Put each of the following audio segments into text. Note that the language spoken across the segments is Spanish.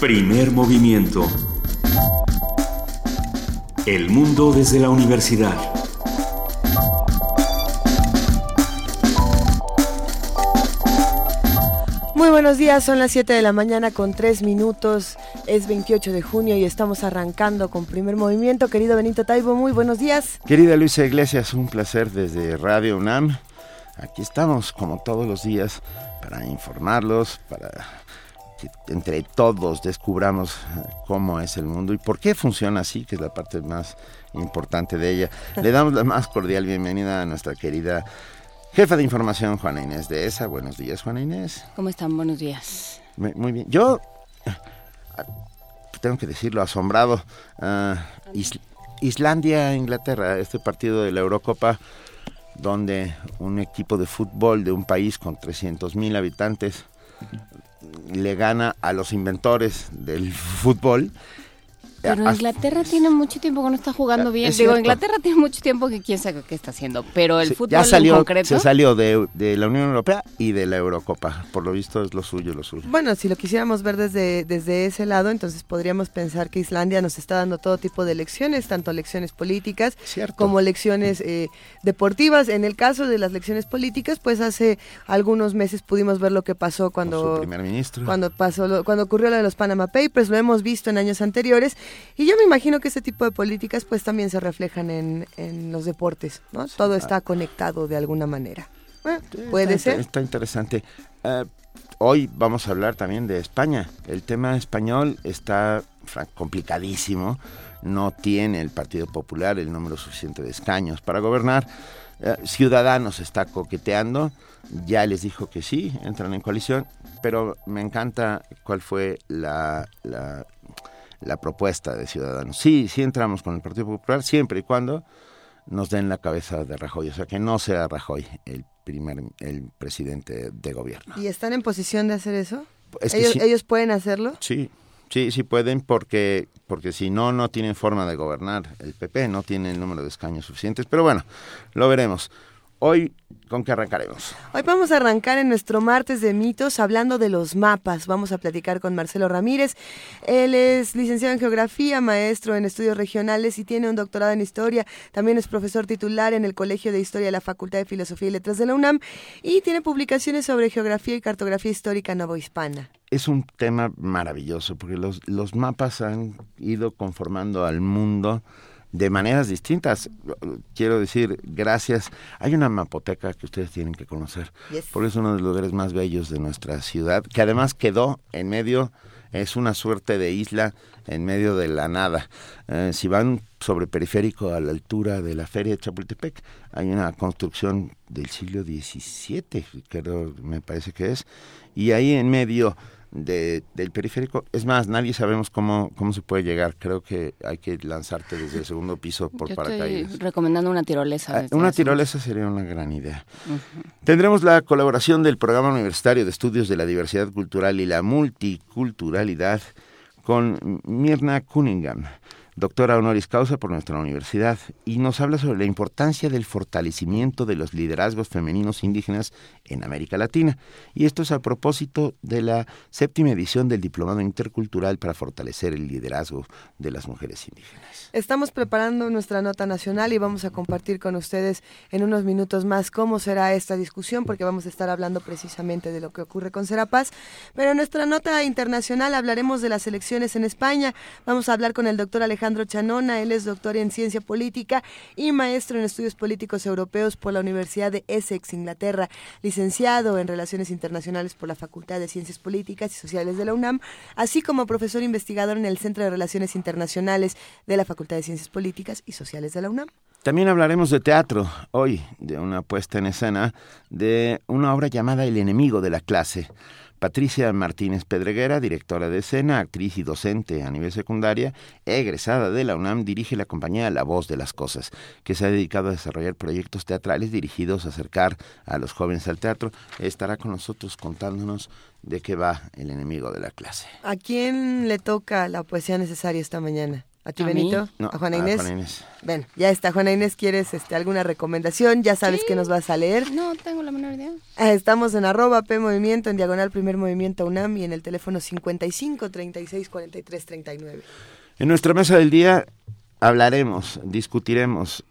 Primer movimiento. El mundo desde la universidad. Muy buenos días, son las 7 de la mañana con 3 minutos, es 28 de junio y estamos arrancando con primer movimiento. Querido Benito Taibo, muy buenos días. Querida Luisa Iglesias, un placer desde Radio UNAM. Aquí estamos como todos los días para informarlos, para que entre todos descubramos eh, cómo es el mundo y por qué funciona así, que es la parte más importante de ella. Le damos la más cordial bienvenida a nuestra querida jefa de información, Juana Inés de ESA. Buenos días, Juana Inés. ¿Cómo están? Buenos días. Muy bien. Yo eh, tengo que decirlo, asombrado. Ah, Islandia, Inglaterra, este partido de la Eurocopa donde un equipo de fútbol de un país con 300 mil habitantes le gana a los inventores del fútbol pero Inglaterra tiene mucho tiempo que no está jugando bien. Digo, Inglaterra tiene mucho tiempo que quién sabe qué está haciendo. Pero el fútbol salió, en concreto. Se salió de, la Unión Europea y de la Eurocopa. Por lo visto es lo suyo, lo suyo. Bueno, si lo quisiéramos ver desde, desde ese lado, entonces podríamos pensar que Islandia nos está dando todo tipo de lecciones, tanto lecciones políticas como lecciones eh, deportivas. En el caso de las lecciones políticas, pues hace algunos meses pudimos ver lo que pasó cuando. primer ministro. Cuando, pasó cuando ocurrió lo de los Panama Papers, lo hemos visto en años anteriores. Y yo me imagino que ese tipo de políticas pues también se reflejan en, en los deportes, ¿no? Todo está conectado de alguna manera. puede ser. Está interesante. Eh, hoy vamos a hablar también de España. El tema español está complicadísimo. No tiene el Partido Popular el número suficiente de escaños para gobernar. Eh, Ciudadanos está coqueteando. Ya les dijo que sí, entran en coalición. Pero me encanta cuál fue la, la la propuesta de Ciudadanos. Sí, sí entramos con el Partido Popular siempre y cuando nos den la cabeza de Rajoy, o sea, que no sea Rajoy el primer el presidente de gobierno. ¿Y están en posición de hacer eso? ¿Ellos, ¿Ellos pueden hacerlo? Sí, sí, sí pueden porque porque si no no tienen forma de gobernar. El PP no tiene el número de escaños suficientes, pero bueno, lo veremos. Hoy, ¿con qué arrancaremos? Hoy vamos a arrancar en nuestro martes de mitos hablando de los mapas. Vamos a platicar con Marcelo Ramírez. Él es licenciado en geografía, maestro en estudios regionales y tiene un doctorado en historia. También es profesor titular en el Colegio de Historia de la Facultad de Filosofía y Letras de la UNAM y tiene publicaciones sobre geografía y cartografía histórica novohispana. Es un tema maravilloso porque los, los mapas han ido conformando al mundo de maneras distintas. Quiero decir, gracias. Hay una mapoteca que ustedes tienen que conocer, porque es uno de los lugares más bellos de nuestra ciudad, que además quedó en medio, es una suerte de isla en medio de la nada. Eh, si van sobre periférico a la altura de la feria de Chapultepec, hay una construcción del siglo XVII, creo, me parece que es, y ahí en medio de, del periférico. Es más, nadie sabemos cómo, cómo se puede llegar. Creo que hay que lanzarte desde el segundo piso por Yo paracaídas. Estoy recomendando una tirolesa. Ah, una tirolesa sería una gran idea. Tendremos la colaboración del Programa Universitario de Estudios de la Diversidad Cultural y la Multiculturalidad con Mirna Cunningham doctora honoris causa por nuestra universidad, y nos habla sobre la importancia del fortalecimiento de los liderazgos femeninos indígenas en América Latina. Y esto es a propósito de la séptima edición del Diplomado Intercultural para fortalecer el liderazgo de las mujeres indígenas. Estamos preparando nuestra nota nacional y vamos a compartir con ustedes en unos minutos más cómo será esta discusión, porque vamos a estar hablando precisamente de lo que ocurre con Serapaz. Pero en nuestra nota internacional hablaremos de las elecciones en España. Vamos a hablar con el doctor Alejandro Alejandro Chanona. Él es doctor en ciencia política y maestro en estudios políticos europeos por la Universidad de Essex, Inglaterra. Licenciado en Relaciones Internacionales por la Facultad de Ciencias Políticas y Sociales de la UNAM, así como profesor investigador en el Centro de Relaciones Internacionales de la Facultad de Ciencias Políticas y Sociales de la UNAM. También hablaremos de teatro hoy, de una puesta en escena de una obra llamada El enemigo de la clase Patricia Martínez Pedreguera, directora de escena, actriz y docente a nivel secundaria, egresada de la UNAM, dirige la compañía La Voz de las Cosas, que se ha dedicado a desarrollar proyectos teatrales dirigidos a acercar a los jóvenes al teatro. Estará con nosotros contándonos de qué va el enemigo de la clase. ¿A quién le toca la poesía necesaria esta mañana? ¿A ti, Benito? ¿A Juana Inés? Bueno, ya está. Juana Inés, ¿quieres este, alguna recomendación? ¿Ya sabes que nos vas a leer? No, tengo la menor idea. Ah, estamos en arroba P Movimiento, en diagonal Primer Movimiento UNAM y en el teléfono 55 36 43 39. En nuestra mesa del día hablaremos, discutiremos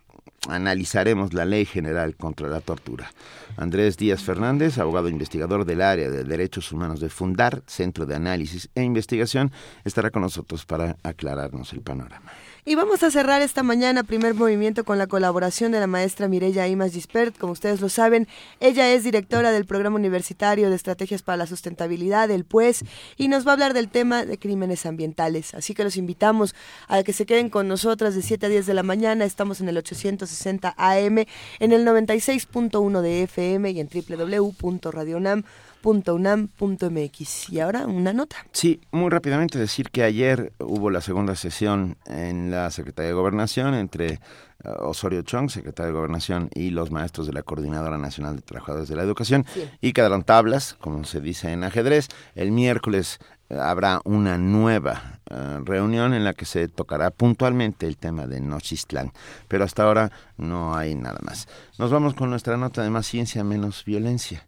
analizaremos la Ley General contra la Tortura. Andrés Díaz Fernández, abogado investigador del área de derechos humanos de Fundar, Centro de Análisis e Investigación, estará con nosotros para aclararnos el panorama. Y vamos a cerrar esta mañana primer movimiento con la colaboración de la maestra Mireya Imas Gispert. Como ustedes lo saben, ella es directora del Programa Universitario de Estrategias para la Sustentabilidad, el PUES, y nos va a hablar del tema de crímenes ambientales. Así que los invitamos a que se queden con nosotras de 7 a 10 de la mañana. Estamos en el 860 AM, en el 96.1 de FM y en www.radionam.com .unam.mx. Y ahora una nota. Sí, muy rápidamente decir que ayer hubo la segunda sesión en la Secretaría de Gobernación entre eh, Osorio Chong, secretario de Gobernación, y los maestros de la Coordinadora Nacional de Trabajadores de la Educación, y quedaron tablas, como se dice en ajedrez. El miércoles eh, habrá una nueva eh, reunión en la que se tocará puntualmente el tema de Nochistlán, pero hasta ahora no hay nada más. Nos vamos con nuestra nota de más ciencia, menos violencia.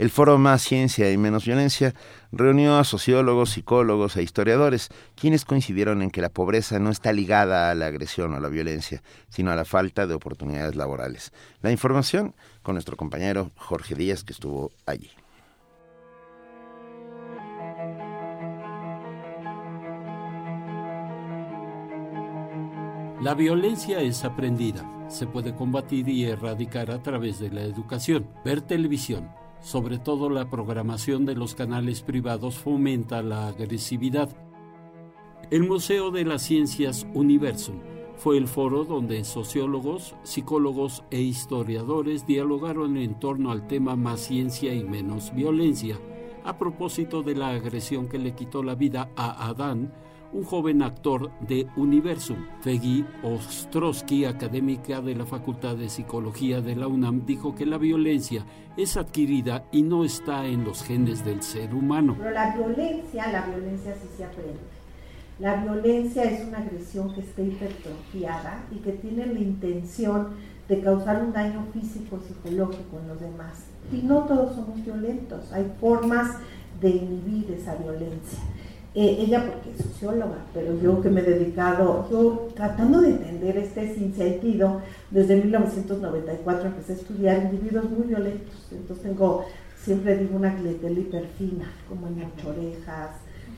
El foro Más Ciencia y Menos Violencia reunió a sociólogos, psicólogos e historiadores, quienes coincidieron en que la pobreza no está ligada a la agresión o a la violencia, sino a la falta de oportunidades laborales. La información con nuestro compañero Jorge Díaz, que estuvo allí. La violencia es aprendida. Se puede combatir y erradicar a través de la educación, ver televisión, sobre todo la programación de los canales privados fomenta la agresividad. El Museo de las Ciencias Universum fue el foro donde sociólogos, psicólogos e historiadores dialogaron en torno al tema más ciencia y menos violencia, a propósito de la agresión que le quitó la vida a Adán un joven actor de Universum. Feggy Ostrowski, académica de la Facultad de Psicología de la UNAM, dijo que la violencia es adquirida y no está en los genes del ser humano. Pero la violencia, la violencia sí se aprende. La violencia es una agresión que está hipertrofiada y que tiene la intención de causar un daño físico, psicológico en los demás. Y no todos somos violentos, hay formas de inhibir esa violencia. Eh, ella porque es socióloga, pero yo que me he dedicado, yo tratando de entender este sentido, desde 1994 empecé a estudiar individuos muy violentos, entonces tengo, siempre digo, una clientela hiperfina, como en orejas,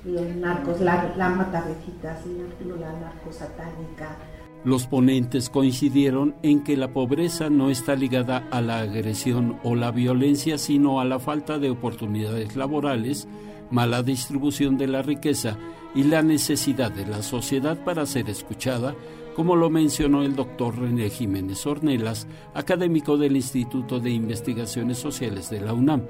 los narcos, la, la matavejitas, la narcosatánica. Los ponentes coincidieron en que la pobreza no está ligada a la agresión o la violencia, sino a la falta de oportunidades laborales, mala distribución de la riqueza y la necesidad de la sociedad para ser escuchada, como lo mencionó el doctor René Jiménez Ornelas, académico del Instituto de Investigaciones Sociales de la UNAM.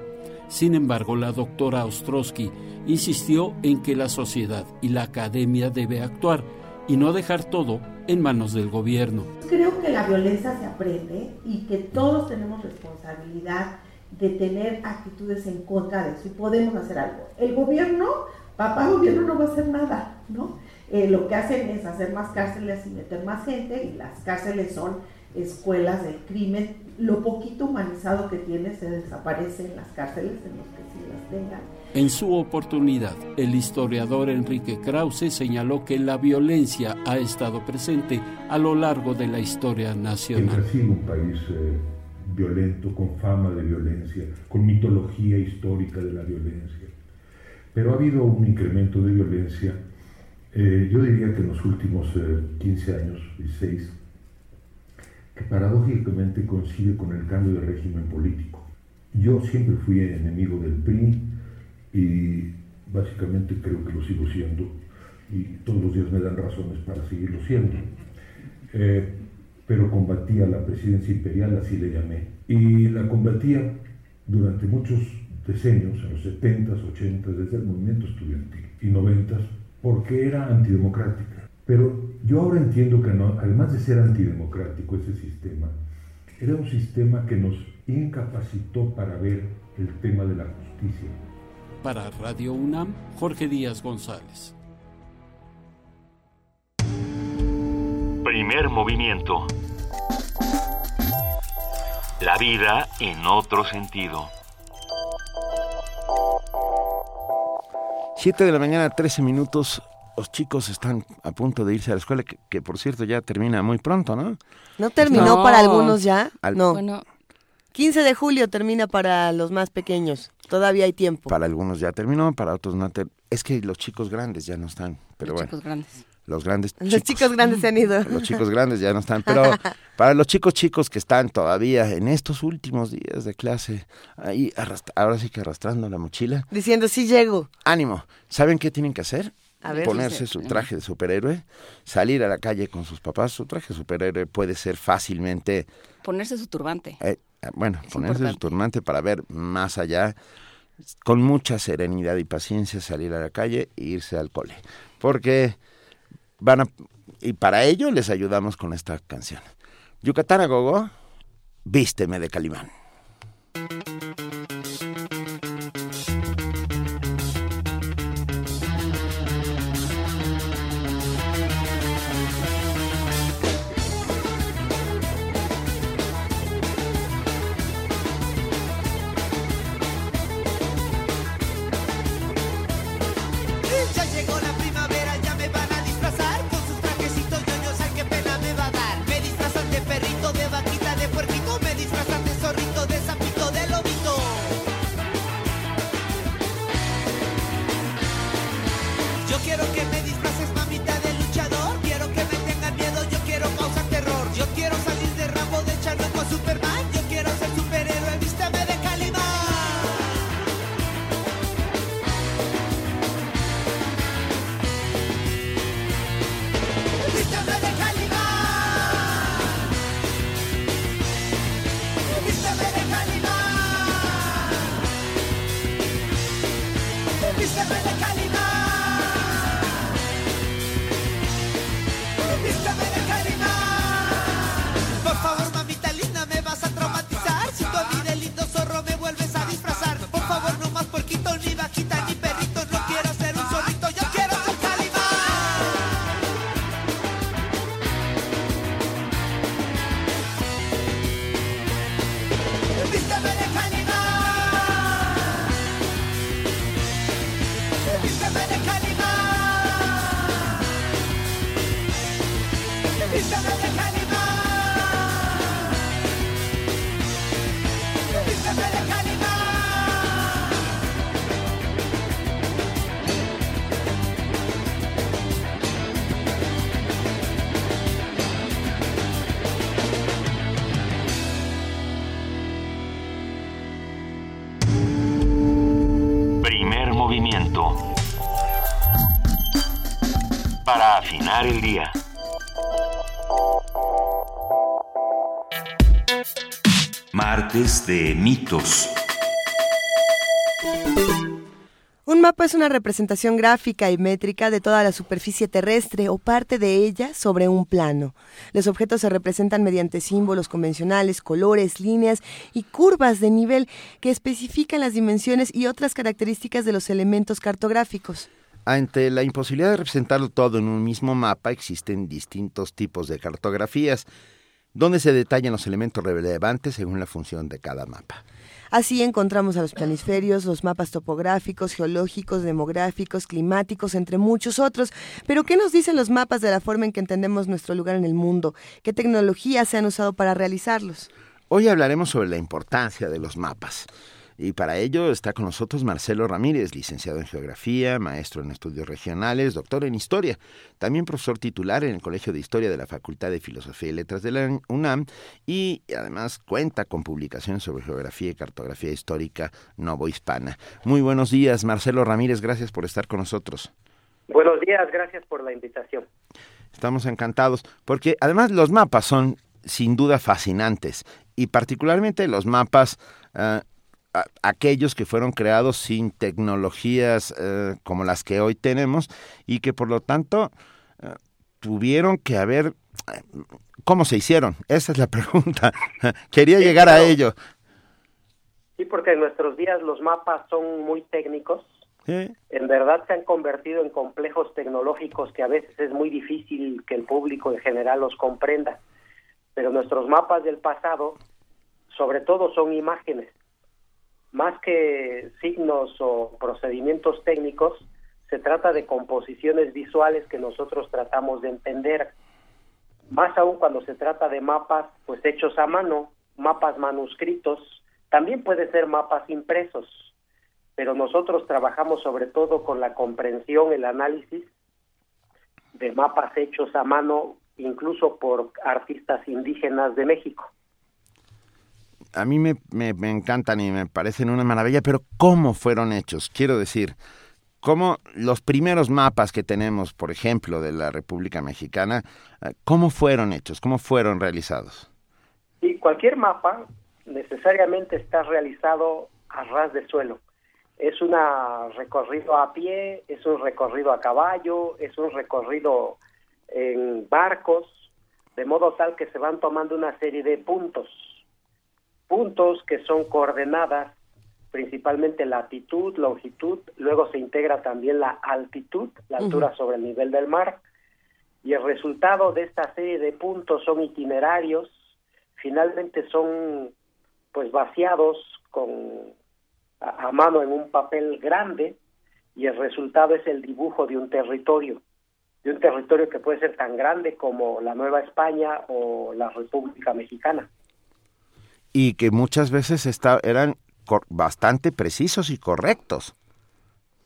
Sin embargo, la doctora Ostrowski insistió en que la sociedad y la academia debe actuar y no dejar todo en manos del gobierno. Creo que la violencia se aprende y que todos tenemos responsabilidad de tener actitudes en contra de eso y podemos hacer algo. El gobierno, papá gobierno no va a hacer nada, ¿no? Eh, lo que hacen es hacer más cárceles y meter más gente y las cárceles son escuelas del crimen. Lo poquito humanizado que tiene se desaparece en las cárceles en los que sí las tengan. En su oportunidad, el historiador Enrique Krause señaló que la violencia ha estado presente a lo largo de la historia nacional. un país eh, violento, con fama de violencia, con mitología histórica de la violencia. Pero ha habido un incremento de violencia, eh, yo diría que en los últimos 15 eh, años, 16, que paradójicamente coincide con el cambio de régimen político. Yo siempre fui enemigo del PRI y básicamente creo que lo sigo siendo y todos los días me dan razones para seguirlo siendo. Eh, pero combatía la presidencia imperial, así le llamé. Y la combatía durante muchos decenios, en los 70s, 80s, desde el movimiento estudiantil y 90s, porque era antidemocrática. Pero yo ahora entiendo que no, además de ser antidemocrático ese sistema, era un sistema que nos incapacitó para ver el tema de la justicia. Para Radio UNAM, Jorge Díaz González. Primer movimiento. La vida en otro sentido. 7 de la mañana, 13 minutos. Los chicos están a punto de irse a la escuela, que, por cierto ya termina muy pronto, ¿no? ¿No terminó para algunos ya? no. Bueno. 15 de julio termina para los más pequeños. Todavía hay tiempo. Para algunos ya terminó, para otros no. Es que los chicos grandes ya no están. Pero los bueno. chicos grandes. Los grandes Los chicos grandes se han ido. Los chicos grandes ya no están. Pero para los chicos chicos que están todavía en estos últimos días de clase, ahí ahora sí que arrastrando la mochila. Diciendo, sí llego. Ánimo. ¿Saben qué tienen que hacer? ponerse su traje de superhéroe, salir a la calle con sus papás. Su traje de superhéroe puede ser fácilmente... Ponerse su turbante. Eh, ah, bueno, ponerse su turbante para ver más allá, con mucha serenidad y paciencia salir a la calle e irse al cole. Porque van a... Y para ello les ayudamos con esta canción. Yucatán a Gogo, vísteme de Calimán. El día. Martes de mitos. Es una representación gráfica y métrica de toda la superficie terrestre o parte de ella sobre un plano. Los objetos se representan mediante símbolos convencionales, colores, líneas y curvas de nivel que especifican las dimensiones y otras características de los elementos cartográficos. Ante la imposibilidad de representarlo todo en un mismo mapa, existen distintos tipos de cartografías, donde se detallan los elementos relevantes según la función de cada mapa. Así encontramos a los planisferios, los mapas topográficos, geológicos, demográficos, climáticos, entre muchos otros. Pero ¿qué nos dicen los mapas de la forma en que entendemos nuestro lugar en el mundo? ¿Qué tecnologías se han usado para realizarlos? Hoy hablaremos sobre la importancia de los mapas. Y para ello está con nosotros Marcelo Ramírez, licenciado en Geografía, maestro en Estudios Regionales, doctor en Historia, también profesor titular en el Colegio de Historia de la Facultad de Filosofía y Letras de la UNAM y además cuenta con publicaciones sobre geografía y cartografía histórica novohispana. Muy buenos días, Marcelo Ramírez, gracias por estar con nosotros. Buenos días, gracias por la invitación. Estamos encantados porque además los mapas son sin duda fascinantes y particularmente los mapas ah, aquellos que fueron creados sin tecnologías eh, como las que hoy tenemos y que por lo tanto eh, tuvieron que haber... ¿Cómo se hicieron? Esa es la pregunta. Quería llegar a ello. Sí, porque en nuestros días los mapas son muy técnicos en verdad se han convertido en complejos tecnológicos que a veces es muy difícil que el público en general los comprenda. Pero nuestros mapas del pasado, sobre todo, son imágenes. Más que signos o procedimientos técnicos, se trata de composiciones visuales que nosotros tratamos de entender. Más aún cuando se trata de mapas pues hechos a mano, mapas manuscritos, también puede ser mapas impresos pero nosotros trabajamos sobre todo con la comprensión, el análisis de mapas hechos a mano, incluso por artistas indígenas de México. A mí me, me, encantan y me parecen una maravilla, pero ¿cómo fueron hechos? Quiero decir, ¿cómo los primeros mapas que tenemos, por ejemplo, de la República Mexicana, eh, cómo fueron hechos? ¿Cómo fueron realizados? Y cualquier mapa necesariamente está realizado a ras de suelo es un recorrido a pie, es un recorrido a caballo, es un recorrido en barcos, de modo tal que se van tomando una serie de puntos, puntos que son coordenadas, principalmente latitud, longitud, luego se integra también la altitud, la altura sobre el nivel del mar, y el resultado de esta serie de puntos son itinerarios, finalmente son pues vaciados con a, mano en un papel grande y el resultado es el dibujo de un territorio, de un territorio que puede ser tan grande como la Nueva España o la República Mexicana. Y que muchas veces está, eran bastante precisos y correctos.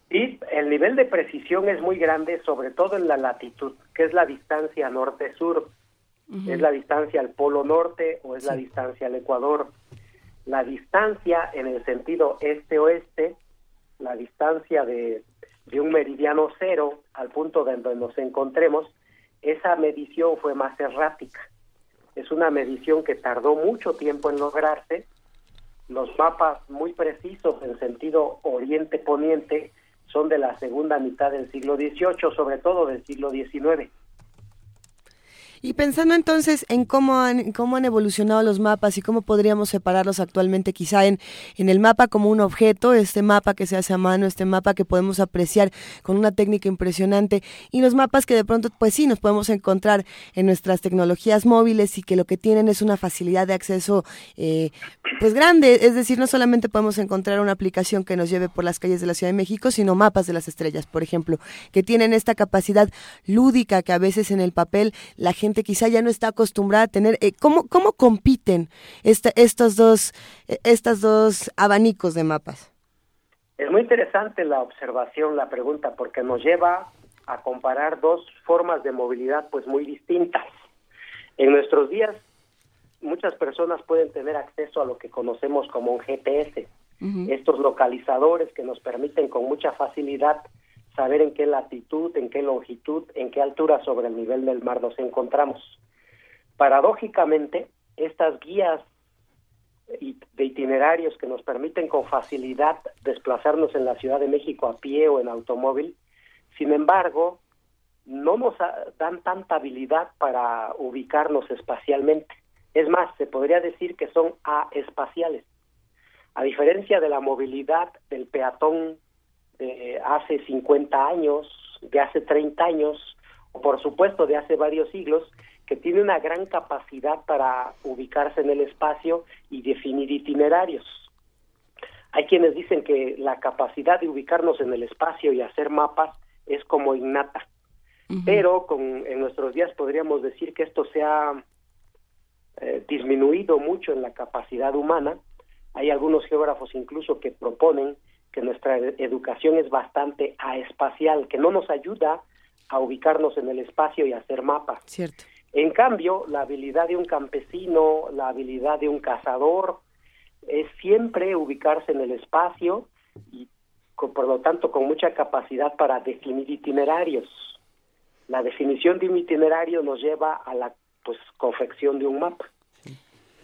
Y el nivel de precisión es muy grande, sobre todo en la latitud, que es la distancia norte-sur, es la distancia al polo norte o es la distancia al Ecuador la distancia en el sentido este-oeste, la distancia de, de, un meridiano cero al punto donde nos encontremos, esa medición fue más errática. Es una medición que tardó mucho tiempo en lograrse. Los mapas muy precisos en sentido oriente-poniente son de la segunda mitad del siglo XVIII, sobre todo del siglo XIX. Y pensando entonces en cómo han, cómo han evolucionado los mapas y cómo podríamos separarlos actualmente, quizá en, en el mapa como un objeto, este mapa que se hace a mano, este mapa que podemos apreciar con una técnica impresionante, y los mapas que de pronto, pues sí, nos podemos encontrar en nuestras tecnologías móviles y que lo que tienen es una facilidad de acceso, eh, pues grande, es decir, no solamente podemos encontrar una aplicación que nos lleve por las calles de la Ciudad de México, sino mapas de las estrellas, por ejemplo, que tienen esta capacidad lúdica que a veces en el papel la gente quizá ya no está acostumbrada a tener. Eh, ¿cómo, ¿Cómo compiten estos, dos, eh, estos dos abanicos de mapas? Es muy interesante la observación, la pregunta, porque nos lleva a comparar dos formas de movilidad pues muy distintas. En nuestros días muchas personas pueden tener acceso a lo que conocemos como un GPS, estos localizadores que nos permiten con mucha facilidad saber en qué latitud, en qué longitud, en qué altura sobre el nivel del mar nos encontramos. Paradójicamente, estas guías de itinerarios que nos permiten con facilidad desplazarnos en la Ciudad de México a pie o en automóvil, sin embargo, no nos dan tanta habilidad para ubicarnos espacialmente. Es más, se podría decir que son espaciales. A diferencia de la movilidad del peatón de hace 50 años, de hace 30 años, o por supuesto de hace varios siglos, que tiene una gran capacidad para ubicarse en el espacio y definir itinerarios. Hay quienes dicen que la capacidad de ubicarnos en el espacio y hacer mapas es como innata, pero con, en nuestros días podríamos decir que esto se ha eh, disminuido mucho en la capacidad humana. Hay algunos geógrafos incluso que proponen que nuestra educación es bastante aespacial, que no nos ayuda a ubicarnos en el espacio y hacer mapas. Cierto. En cambio, la habilidad de un campesino, la habilidad de un cazador, es siempre ubicarse en el espacio y por lo tanto con mucha capacidad para definir itinerarios. La definición de un itinerario nos lleva a la pues confección de un mapa.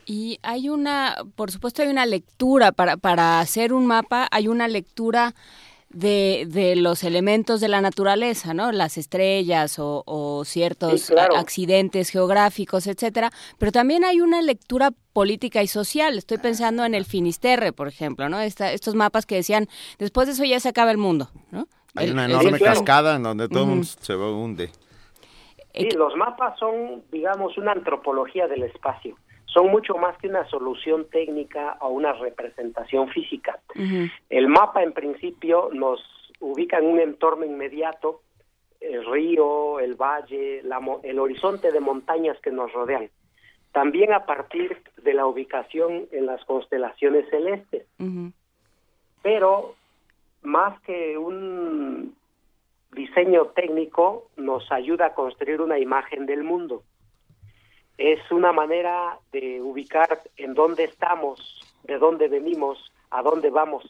Y hay una, por supuesto hay una lectura para, para hacer un mapa, hay una lectura de, de, los elementos de la naturaleza, ¿no? Las estrellas o, ciertos accidentes geográficos, etcétera. Pero también hay una lectura política y social. Estoy pensando en el Finisterre, por ejemplo, ¿no? estos mapas que decían, después de eso ya se acaba el mundo, ¿no? Hay una enorme cascada en donde todo mundo se hunde. Sí, los mapas son, digamos, una antropología del espacio son mucho más que una solución técnica o una representación física. El mapa, en principio, nos ubica en un entorno inmediato, el río, el valle, el horizonte de montañas que nos rodean. También a partir de la ubicación en las constelaciones celestes. Pero más que un diseño técnico, nos ayuda a construir una imagen del mundo es una manera de ubicar en dónde estamos, de dónde venimos, a dónde vamos.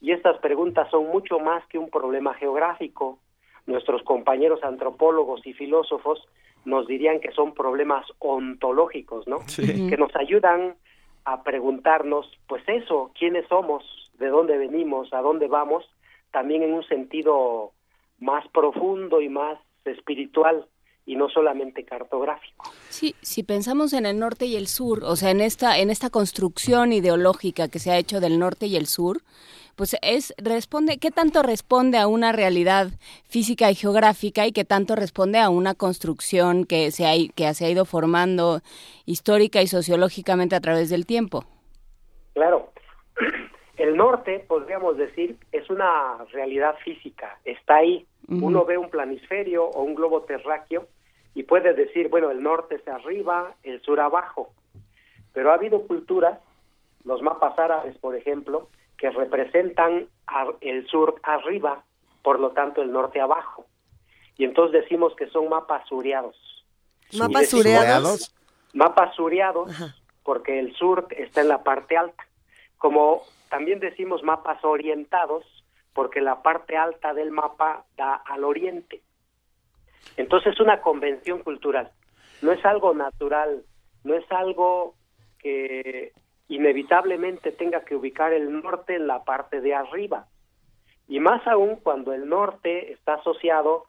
Y estas preguntas son mucho más que un problema geográfico. Nuestros compañeros antropólogos y filósofos nos dirían que son problemas ontológicos, ¿no? Que nos ayudan a preguntarnos, pues eso, quiénes somos, de dónde venimos, a dónde vamos, también en un sentido más profundo y más espiritual y no solamente cartográfico. Sí, si pensamos en el norte y el sur, o sea, en esta en esta construcción ideológica que se ha hecho del norte y el sur, pues es responde qué tanto responde a una realidad física y geográfica y qué tanto responde a una construcción que se ha que se ha ido formando histórica y sociológicamente a través del tiempo. Claro. El norte, podríamos decir, es una realidad física, está ahí. Uno ve un planisferio o un globo terráqueo y puede decir, bueno, el norte es arriba, el sur abajo. Pero ha habido culturas, los mapas árabes, por ejemplo, que representan el sur arriba, por lo tanto el norte abajo. Y entonces decimos que son mapas suriados. ¿Mapas suriados? Mapas suriados, porque el sur está en la parte alta. Como también decimos mapas orientados, porque la parte alta del mapa da al oriente. Entonces es una convención cultural, no es algo natural, no es algo que inevitablemente tenga que ubicar el norte en la parte de arriba. Y más aún cuando el norte está asociado,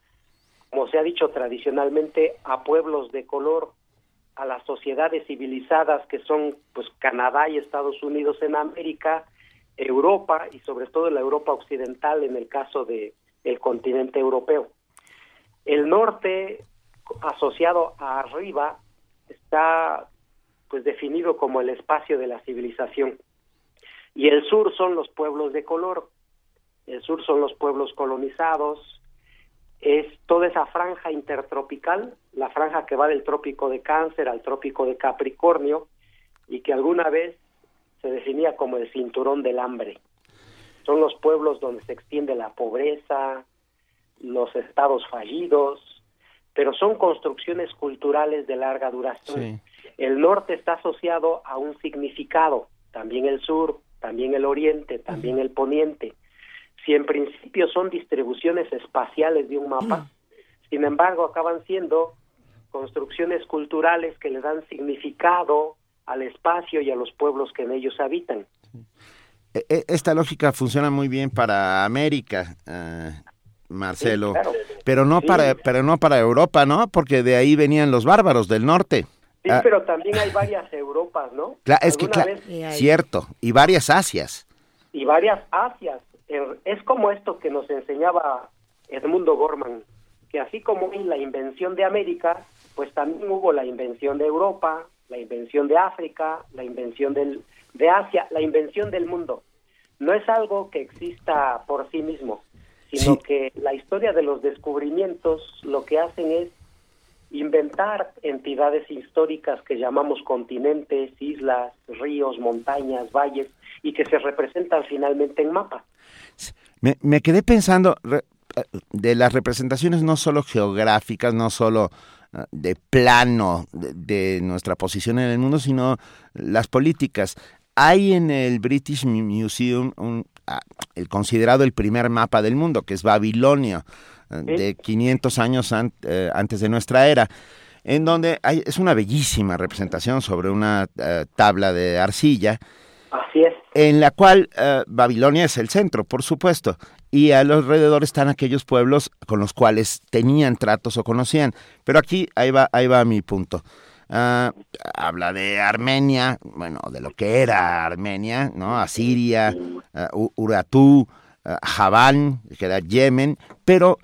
como se ha dicho tradicionalmente, a pueblos de color, a las sociedades civilizadas que son pues Canadá y Estados Unidos en América, Europa y sobre todo la Europa occidental en el caso de el continente europeo. El norte, asociado a arriba, está pues definido como el espacio de la civilización. Y el sur son los pueblos de color. El sur son los pueblos colonizados. Es toda esa franja intertropical, la franja que va del trópico de Cáncer al trópico de Capricornio y que alguna vez se definía como el cinturón del hambre. Son los pueblos donde se extiende la pobreza, los estados fallidos, pero son construcciones culturales de larga duración. El norte está asociado a un significado, también el sur, también el oriente, también el poniente. Si en principio son distribuciones espaciales de un mapa, sin embargo acaban siendo construcciones culturales que le dan significado al espacio y a los pueblos que en ellos habitan. E, e, esta lógica funciona muy bien para América. Ah, Marcelo, pero no para pero no para Europa, ¿no? Porque de ahí venían los bárbaros del norte. Sí, ah. pero también hay varias Europas, ¿no? es que cierto, y varias Asias. Y varias Asias. Es como esto que nos enseñaba Edmundo Gorman, que así como en la invención de América, pues también hubo la invención de Europa, la invención de África, la invención del, de Asia, la invención del mundo. No es algo que exista por sí mismo, sino que la historia de los descubrimientos lo que hacen es inventar entidades históricas que llamamos continentes, islas, ríos, montañas, valles, y que se representan finalmente en mapa. Me, quedé pensando de las representaciones no solo geográficas, no solo de plano de, nuestra posición en el mundo, sino las políticas. Hay en el British Museum un, el considerado el primer mapa del mundo, que es Babilonia, eh, de 500 años eh, antes de nuestra era, en donde hay, es una bellísima representación sobre una eh, tabla de arcilla, Así es. En la cual eh, Babilonia es el centro, por supuesto, y a los alrededor están aquellos pueblos con los cuales tenían tratos o conocían. Pero aquí, ahí va, ahí va mi punto. Ah, habla de Armenia, bueno, de lo que era Armenia, ¿no? Asiria, uh, Uratú, Javán, que era Yemen, pero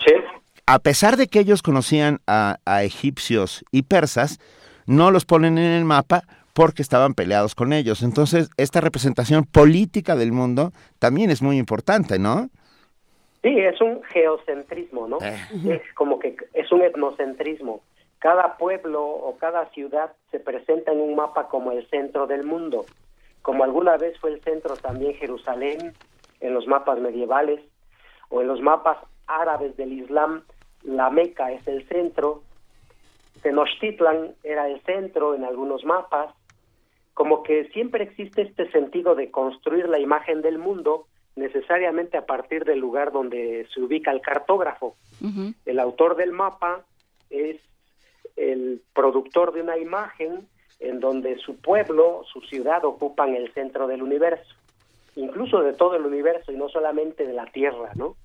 a pesar de que ellos conocían a, egipcios y persas, no los ponen en el mapa porque estaban peleados con ellos. Entonces, esta representación política del mundo también es muy importante, ¿no? Sí, es un geocentrismo, ¿no? Eh. Es como que es un etnocentrismo. Cada pueblo o cada ciudad se presenta en un mapa como el centro del mundo, como alguna vez fue el centro también Jerusalén en los mapas medievales o en los mapas árabes del Islam, la Meca es el centro, Tenochtitlan era el centro en algunos mapas, como que siempre existe este sentido de construir la imagen del mundo necesariamente a partir del lugar donde se ubica el cartógrafo. El autor del mapa es el productor de una imagen en donde su pueblo, su ciudad ocupan el centro del universo, incluso de todo el universo y no solamente de la Tierra, ¿no?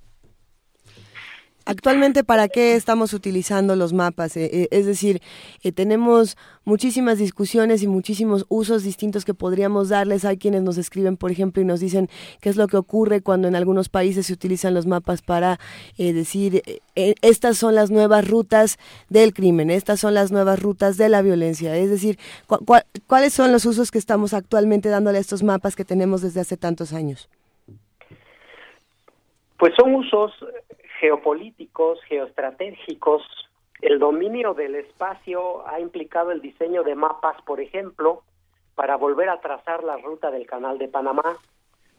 Actualmente, ¿para qué estamos utilizando los mapas? Eh, eh, es decir, eh, tenemos muchísimas discusiones y muchísimos usos distintos que podríamos darles. Hay quienes nos escriben, por ejemplo, y nos dicen qué es lo que ocurre cuando en algunos países se utilizan los mapas para decir, estas son las nuevas rutas del crimen, estas son las nuevas rutas de la violencia. Es decir, ¿cuáles son los usos que estamos actualmente dándole a estos mapas que tenemos desde hace tantos años? Pues son usos geopolíticos, geoestratégicos. El dominio del espacio ha implicado el diseño de mapas, por ejemplo, para volver a trazar la ruta del Canal de Panamá,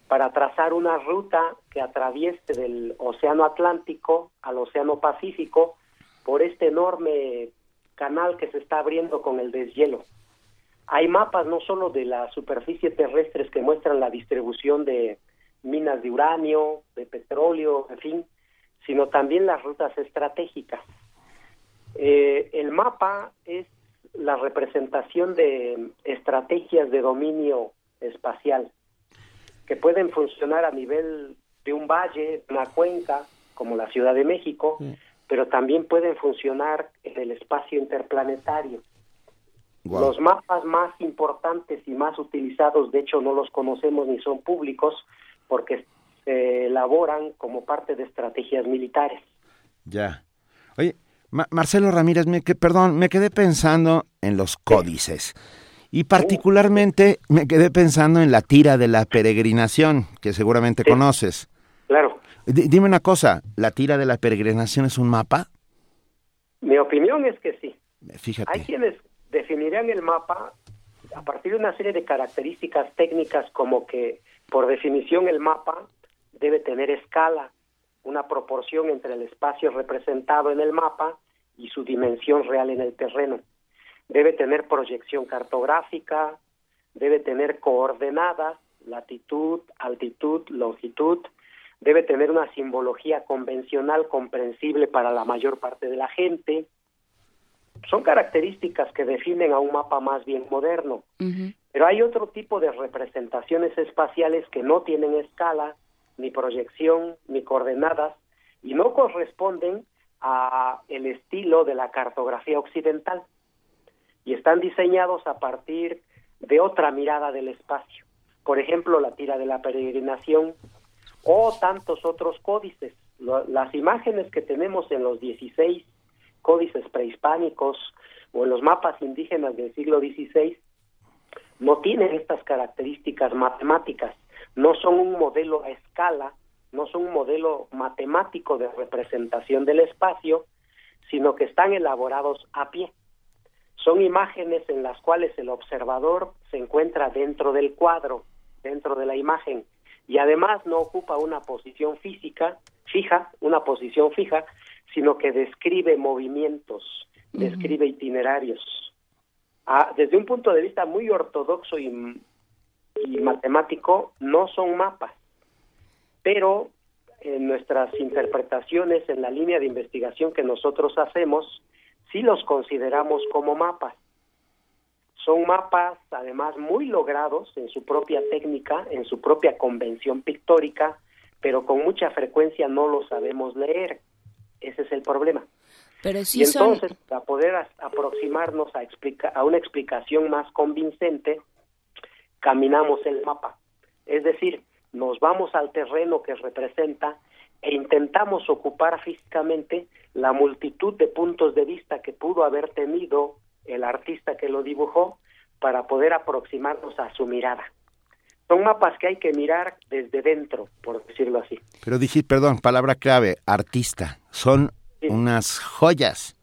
para trazar una ruta que atraviese del Océano Atlántico al Océano Pacífico por este enorme canal que se está abriendo con el deshielo. Hay mapas no solo de la superficie terrestre que muestran la distribución de minas de uranio, de petróleo, en fin, sino también las rutas estratégicas. Eh, el mapa es la representación de estrategias de dominio espacial que pueden funcionar a nivel de un valle, una cuenca, como la Ciudad de México, pero también pueden funcionar en el espacio interplanetario. Los mapas más importantes y más utilizados, de hecho, no los conocemos ni son públicos, porque se elaboran como parte de estrategias militares. Ya. Oye, Marcelo Ramírez, me que, perdón, me quedé pensando en los códices. Y particularmente me quedé pensando en la tira de la peregrinación, que seguramente conoces. Claro. dime una cosa, ¿la tira de la peregrinación es un mapa? Mi opinión es que sí. Fíjate. Hay quienes definirían el mapa a partir de una serie de características técnicas como que, por definición, el mapa debe tener escala, una proporción entre el espacio representado en el mapa y su dimensión real en el terreno. Debe tener proyección cartográfica, debe tener coordenadas, latitud, altitud, longitud, debe tener una simbología convencional comprensible para la mayor parte de la gente. Son características que definen a un mapa más bien moderno. Pero hay otro tipo de representaciones espaciales que no tienen escala, ni proyección, ni coordenadas, y no corresponden a el estilo de la cartografía occidental y están diseñados a partir de otra mirada del espacio. Por ejemplo, la tira de la peregrinación o tantos otros códices. Las imágenes que tenemos en los 16 códices prehispánicos o en los mapas indígenas del siglo XVI no tienen estas características matemáticas no son un modelo a escala, no son un modelo matemático de representación del espacio, sino que están elaborados a pie. Son imágenes en las cuales el observador se encuentra dentro del cuadro, dentro de la imagen, y además no ocupa una posición física, fija, una posición fija, sino que describe movimientos, describe itinerarios. Ah, desde un punto de vista muy ortodoxo y y matemático no son mapas, pero en nuestras interpretaciones en la línea de investigación que nosotros hacemos, sí los consideramos como mapas. Son mapas, además, muy logrados en su propia técnica, en su propia convención pictórica, pero con mucha frecuencia no lo sabemos leer. Ese es el problema. Pero sí y entonces, para poder aproximarnos a, a una explicación más convincente, caminamos el mapa. Es decir, nos vamos al terreno que representa e intentamos ocupar físicamente la multitud de puntos de vista que pudo haber tenido el artista que lo dibujó para poder aproximarnos a su mirada. Son mapas que hay que mirar desde dentro, por decirlo así. Pero dije, perdón, palabra clave, artista. Son unas joyas.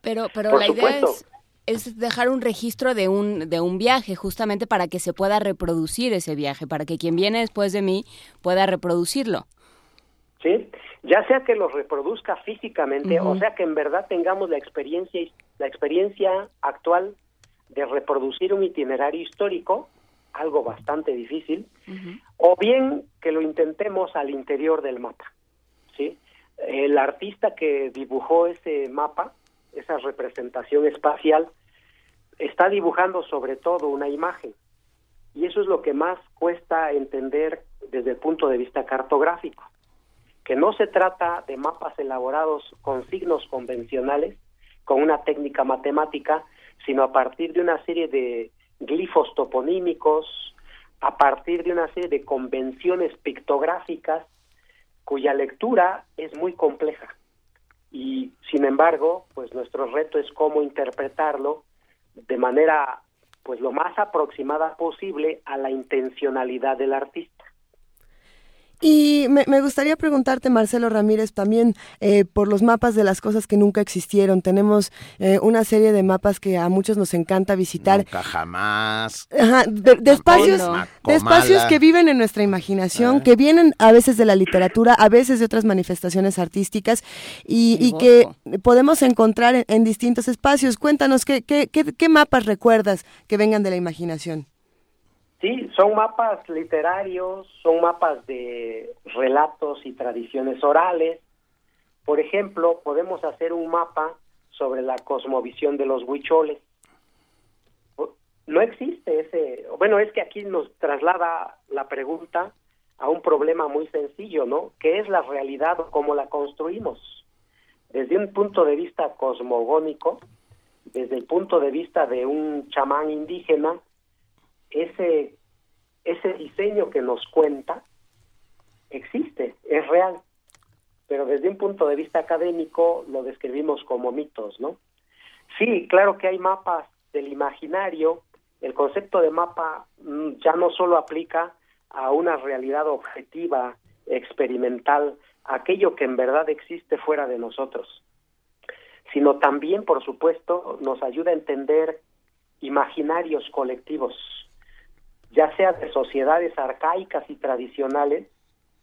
Pero, pero la idea es, es, dejar un registro de un, de un viaje, justamente para que se pueda reproducir ese viaje, para que quien viene después de mí pueda reproducirlo. ¿Sí? Ya sea que lo reproduzca físicamente, o sea que en verdad tengamos la experiencia, la experiencia actual de reproducir un itinerario histórico, algo bastante difícil, o bien que lo intentemos al interior del mapa. ¿sí? El artista que dibujó ese mapa, esa representación espacial, está dibujando sobre todo una imagen. Y eso es lo que más cuesta entender desde el punto de vista cartográfico, que no se trata de mapas elaborados con signos convencionales, con una técnica matemática, sino a partir de una serie de glifos toponímicos, a partir de una serie de convenciones pictográficas cuya lectura es muy compleja. Y sin embargo, pues nuestro reto es cómo interpretarlo de manera pues lo más aproximada posible a la intencionalidad del artista. Y me, gustaría preguntarte, Marcelo Ramírez, también eh, por los mapas de las cosas que nunca existieron. Tenemos eh, una serie de mapas que a muchos nos encanta visitar. Nunca jamás. de, espacios, que viven en nuestra imaginación, que vienen a veces de la literatura, a veces de otras manifestaciones artísticas y, que podemos encontrar en, distintos espacios. Cuéntanos, ¿qué, qué, qué mapas recuerdas que vengan de la imaginación? Sí, son mapas literarios, son mapas de relatos y tradiciones orales. Por ejemplo, podemos hacer un mapa sobre la cosmovisión de los huicholes. No existe ese, bueno, es que aquí nos traslada la pregunta a un problema muy sencillo, ¿no? ¿Qué es la realidad o cómo la construimos? Desde un punto de vista cosmogónico, desde el punto de vista de un chamán indígena, ese, ese diseño que nos cuenta existe, es real, pero desde un punto de vista académico lo describimos como mitos, ¿no? Sí, claro que hay mapas del imaginario, el concepto de mapa mm, ya no solo aplica a una realidad objetiva, experimental, aquello que en verdad existe fuera de nosotros, sino también, por supuesto, nos ayuda a entender imaginarios colectivos, ya sea de sociedades arcaicas y tradicionales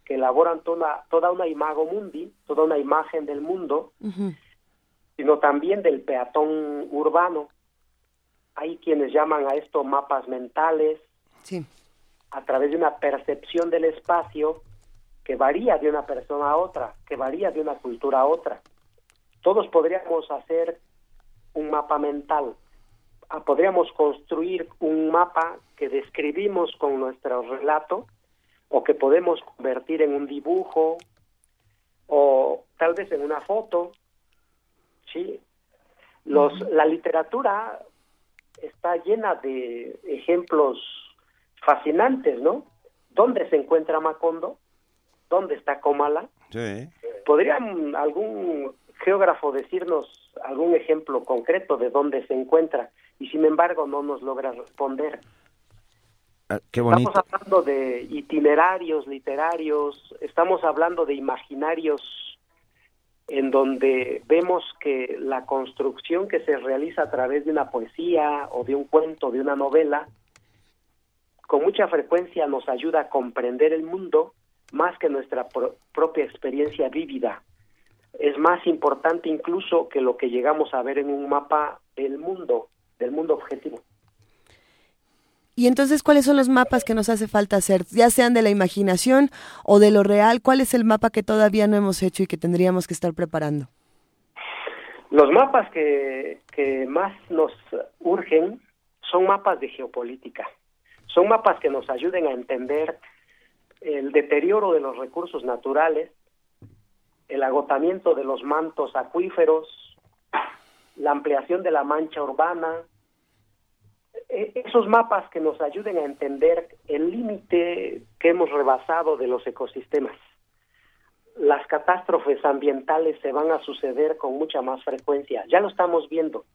que elaboran toda, toda una imago mundi, toda una imagen del mundo, sino también del peatón urbano. Hay quienes llaman a esto mapas mentales, a través de una percepción del espacio que varía de una persona a otra, que varía de una cultura a otra. Todos podríamos hacer un mapa mental, podríamos construir un mapa que describimos con nuestro relato o que podemos convertir en un dibujo o tal vez en una foto. Sí. Los, La literatura está llena de ejemplos fascinantes, ¿no? ¿Dónde se encuentra Macondo? ¿Dónde está Comala? Sí. ¿Podrían algún geógrafo decirnos algún ejemplo concreto de dónde se encuentra? Y sin embargo no nos logra responder. Ah, estamos hablando de itinerarios literarios, estamos hablando de imaginarios en donde vemos que la construcción que se realiza a través de una poesía o de un cuento, de una novela, con mucha frecuencia nos ayuda a comprender el mundo más que nuestra propia experiencia vívida. Es más importante incluso que lo que llegamos a ver en un mapa del mundo del mundo objetivo. Y entonces, ¿cuáles son los mapas que nos hace falta hacer? Ya sean de la imaginación o de lo real, ¿cuál es el mapa que todavía no hemos hecho y que tendríamos que estar preparando? Los mapas que, que más nos urgen son mapas de geopolítica, son mapas que nos ayuden a entender el deterioro de los recursos naturales, el agotamiento de los mantos acuíferos, la ampliación de la mancha urbana, esos mapas que nos ayuden a entender el límite que hemos rebasado de los ecosistemas. Las catástrofes ambientales se van a suceder con mucha más frecuencia, ya lo estamos viendo.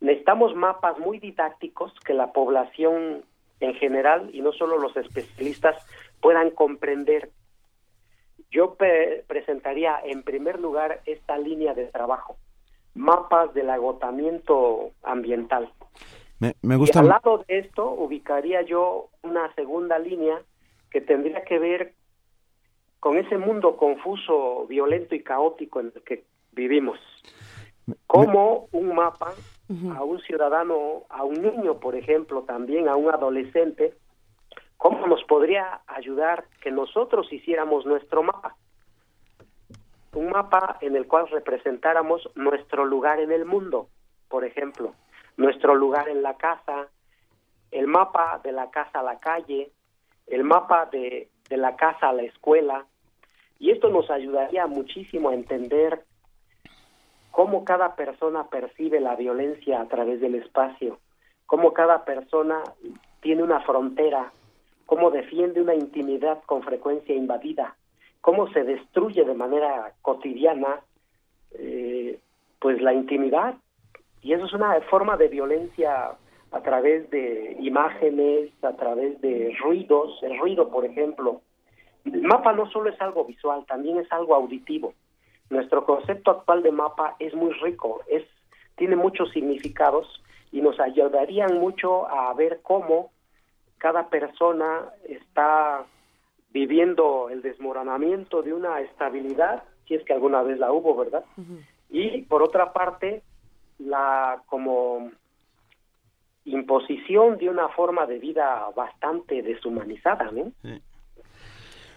Necesitamos mapas muy didácticos que la población en general y no solo los especialistas puedan comprender. Yo presentaría en primer lugar esta línea de trabajo, mapas del agotamiento ambiental. Me, gusta. Y al lado de esto ubicaría yo una segunda línea que tendría que ver con ese mundo confuso, violento y caótico en el que vivimos. Como un mapa a un ciudadano, a un niño, por ejemplo, también a un adolescente, cómo nos podría ayudar que nosotros hiciéramos nuestro mapa. Un mapa en el cual representáramos nuestro lugar en el mundo, por ejemplo, nuestro lugar en la casa, el mapa de la casa a la calle, el mapa de, de la casa a la escuela, y esto nos ayudaría muchísimo a entender cómo cada persona percibe la violencia a través del espacio, cómo cada persona tiene una frontera, cómo defiende una intimidad con frecuencia invadida, cómo se destruye de manera cotidiana eh, pues la intimidad. Y eso es una forma de violencia a través de imágenes, a través de ruidos, el ruido, por ejemplo. El mapa no solo es algo visual, también es algo auditivo. Nuestro concepto actual de mapa es muy rico, es tiene muchos significados y nos ayudarían mucho a ver cómo cada persona está viviendo el desmoronamiento de una estabilidad, si es que alguna vez la hubo, ¿verdad? Y por otra parte, la como imposición de una forma de vida bastante deshumanizada, ¿no?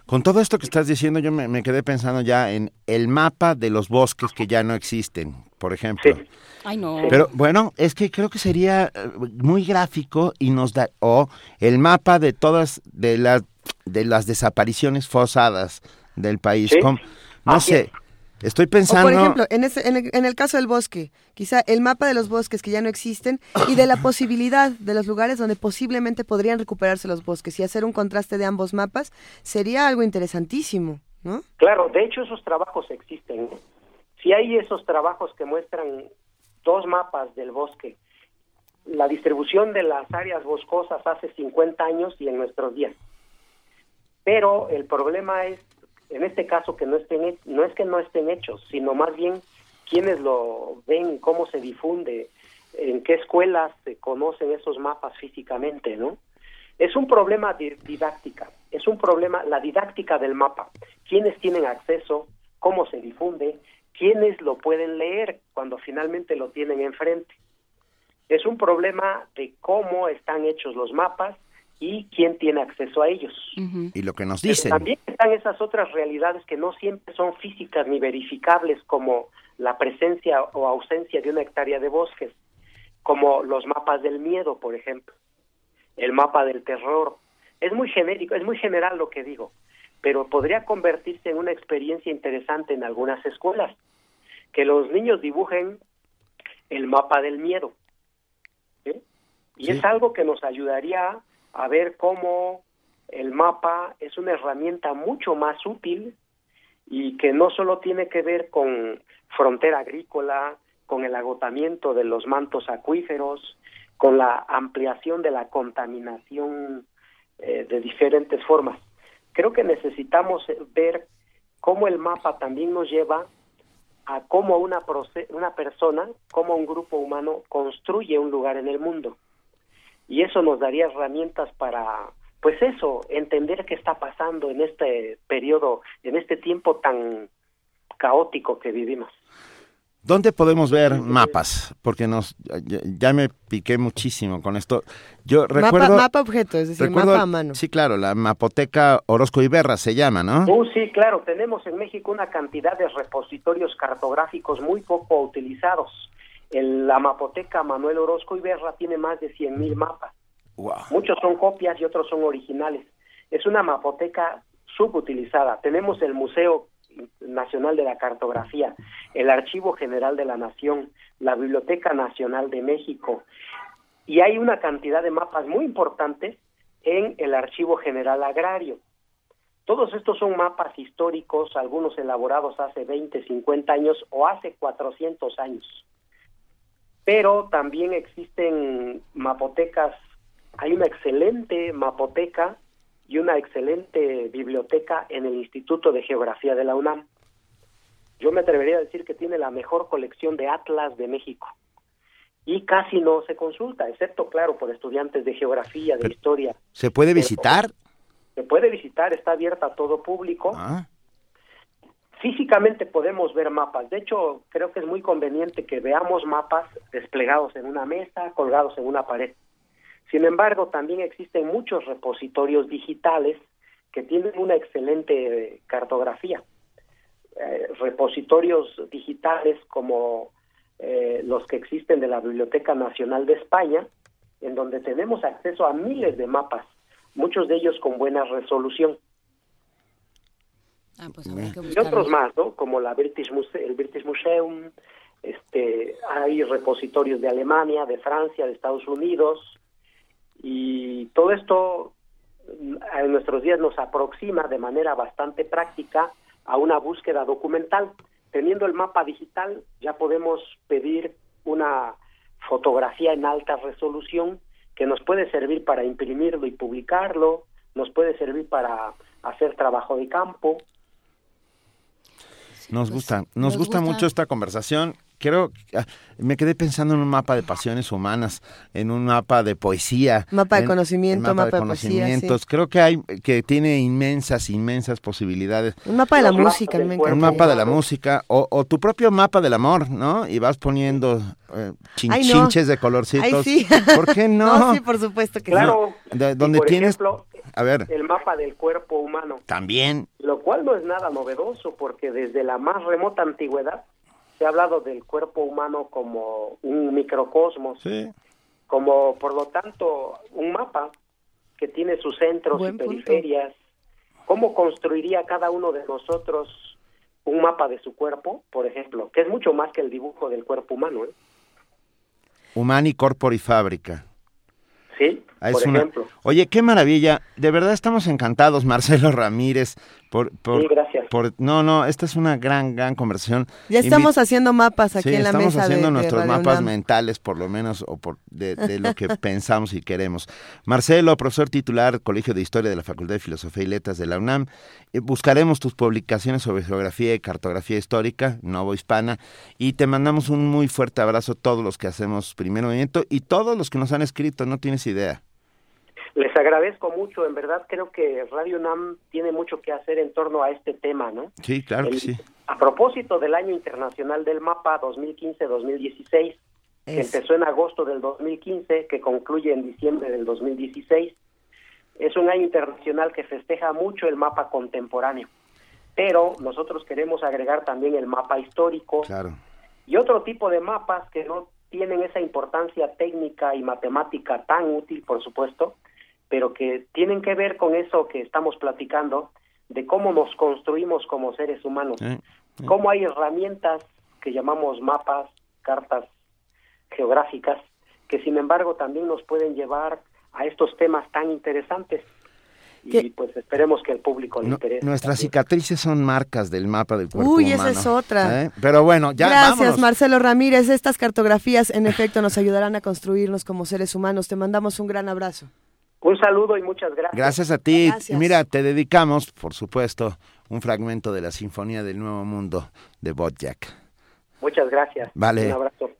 Con todo esto que estás diciendo, yo me, quedé pensando ya en el mapa de los bosques que ya no existen, por ejemplo. Ay, no. Pero bueno, es que creo que sería eh, muy gráfico y nos da o el mapa de todas de las de las desapariciones forzadas del país. no sé. Estoy pensando... por ejemplo, en, en, el, caso del bosque, quizá el mapa de los bosques que ya no existen y de la posibilidad de los lugares donde posiblemente podrían recuperarse los bosques y hacer un contraste de ambos mapas sería algo interesantísimo, ¿no? Claro, de hecho esos trabajos existen. Si hay esos trabajos que muestran dos mapas del bosque, la distribución de las áreas boscosas hace 50 años y en nuestros días. Pero el problema es en este caso que no estén no es que no estén hechos, sino más bien quienes lo ven, cómo se difunde, en qué escuelas se conocen esos mapas físicamente, ¿no? Es un problema de didáctica, es un problema la didáctica del mapa, quiénes tienen acceso, cómo se difunde, quiénes lo pueden leer cuando finalmente lo tienen enfrente. Es un problema de cómo están hechos los mapas, y quién tiene acceso a ellos. Y lo que nos dicen. también están esas otras realidades que no siempre son físicas ni verificables, como la presencia o ausencia de una hectárea de bosques, como los mapas del miedo, por ejemplo, el mapa del terror. Es muy genérico, es muy general lo que digo, pero podría convertirse en una experiencia interesante en algunas escuelas, que los niños dibujen el mapa del miedo. Y es algo que nos ayudaría a ver cómo el mapa es una herramienta mucho más útil y que no solo tiene que ver con frontera agrícola, con el agotamiento de los mantos acuíferos, con la ampliación de la contaminación eh, de diferentes formas. Creo que necesitamos ver cómo el mapa también nos lleva a cómo una, una persona, cómo un grupo humano construye un lugar en el mundo y eso nos daría herramientas para pues eso, entender qué está pasando en este periodo, en este tiempo tan caótico que vivimos. ¿Dónde podemos ver mapas? Porque nos ya, me piqué muchísimo con esto. Yo recuerdo mapa, objeto, es decir, mapa a mano. Sí, claro, la mapoteca Orozco Iberra se llama, ¿no? Uh, sí, claro, tenemos en México una cantidad de repositorios cartográficos muy poco utilizados la mapoteca Manuel Orozco Iberra tiene más de 100.000 mapas. Wow. Muchos son copias y otros son originales. Es una mapoteca subutilizada. Tenemos el Museo Nacional de la Cartografía, el Archivo General de la Nación, la Biblioteca Nacional de México, y hay una cantidad de mapas muy importantes en el Archivo General Agrario. Todos estos son mapas históricos, algunos elaborados hace 20, 50 años o hace 400 años. Pero también existen mapotecas, hay una excelente mapoteca y una excelente biblioteca en el Instituto de Geografía de la UNAM. Yo me atrevería a decir que tiene la mejor colección de atlas de México. Y casi no se consulta, excepto, claro, por estudiantes de geografía, de historia. ¿Se puede visitar? Se puede visitar, está abierta a todo público. Ah. Físicamente podemos ver mapas. De hecho, creo que es muy conveniente que veamos mapas desplegados en una mesa, colgados en una pared. Sin embargo, también existen muchos repositorios digitales que tienen una excelente cartografía. Eh, repositorios digitales como eh, los que existen de la Biblioteca Nacional de España, en donde tenemos acceso a miles de mapas, muchos de ellos con buena resolución. Ah, pues y otros más, ¿no? Como la British el British Museum, este, hay repositorios de Alemania, de Francia, de Estados Unidos, y todo esto en nuestros días nos aproxima de manera bastante práctica a una búsqueda documental. Teniendo el mapa digital ya podemos pedir una fotografía en alta resolución que nos puede servir para imprimirlo y publicarlo, nos puede servir para hacer trabajo de campo. Nos pues, gusta, nos, gusta. mucho esta conversación quiero, ah, me quedé pensando en un mapa de pasiones humanas, en un mapa de poesía. Mapa de conocimiento, mapa, de, conocimientos. Creo que hay, que tiene inmensas, inmensas posibilidades. Un mapa de la música, Un mapa de la música, o, tu propio mapa del amor, ¿no? Y vas poniendo eh, chinches de colorcitos. sí. ¿Por qué no? sí, por supuesto que claro. donde tienes... a ver. El mapa del cuerpo humano. También. Lo cual no es nada novedoso, porque desde la más remota antigüedad se ha hablado del cuerpo humano como un microcosmos, como por lo tanto un mapa que tiene sus centros y periferias. ¿Cómo construiría cada uno de nosotros un mapa de su cuerpo, por ejemplo? Que es mucho más que el dibujo del cuerpo humano. ¿eh? Humani corpori fábrica. Sí, Ah, por ejemplo. Oye, qué maravilla. De verdad estamos encantados, Marcelo Ramírez. Por, por, sí, gracias. Por, no, no, esta es una gran, gran conversación. Ya estamos haciendo mapas aquí en la mesa. Estamos haciendo nuestros mapas mentales, por lo menos, o por de, lo que pensamos y queremos. Marcelo, profesor titular, Colegio de Historia de la Facultad de Filosofía y Letras de la UNAM. Eh, buscaremos tus publicaciones sobre geografía y cartografía histórica, Novo Hispana, y te mandamos un muy fuerte abrazo a todos los que hacemos primer movimiento y todos los que nos han escrito, no tienes idea. Les agradezco mucho, en verdad creo que Radio NAM tiene mucho que hacer en torno a este tema, ¿no? Sí, claro que sí. A propósito del Año Internacional del Mapa 2015-2016, que empezó en agosto del 2015, que concluye en diciembre del 2016, es un año internacional que festeja mucho el mapa contemporáneo, pero nosotros queremos agregar también el mapa histórico claro. y otro tipo de mapas que no tienen esa importancia técnica y matemática tan útil, por supuesto, pero que tienen que ver con eso que estamos platicando, de cómo nos construimos como seres humanos, cómo hay herramientas que llamamos mapas, cartas geográficas, que sin embargo también nos pueden llevar a estos temas tan interesantes. Y pues esperemos que el público le interese. Nuestras cicatrices son marcas del mapa del cuerpo Uy, humano. esa es otra. ¿eh? Pero bueno, ya Gracias, Marcelo Ramírez. Estas cartografías, en efecto, nos ayudarán a construirnos como seres humanos. Te mandamos un gran abrazo. Un saludo y muchas gracias. Gracias a ti. Mira, te dedicamos, por supuesto, un fragmento de la Sinfonía del Nuevo Mundo de Bodjak. Muchas gracias. Vale. Un abrazo.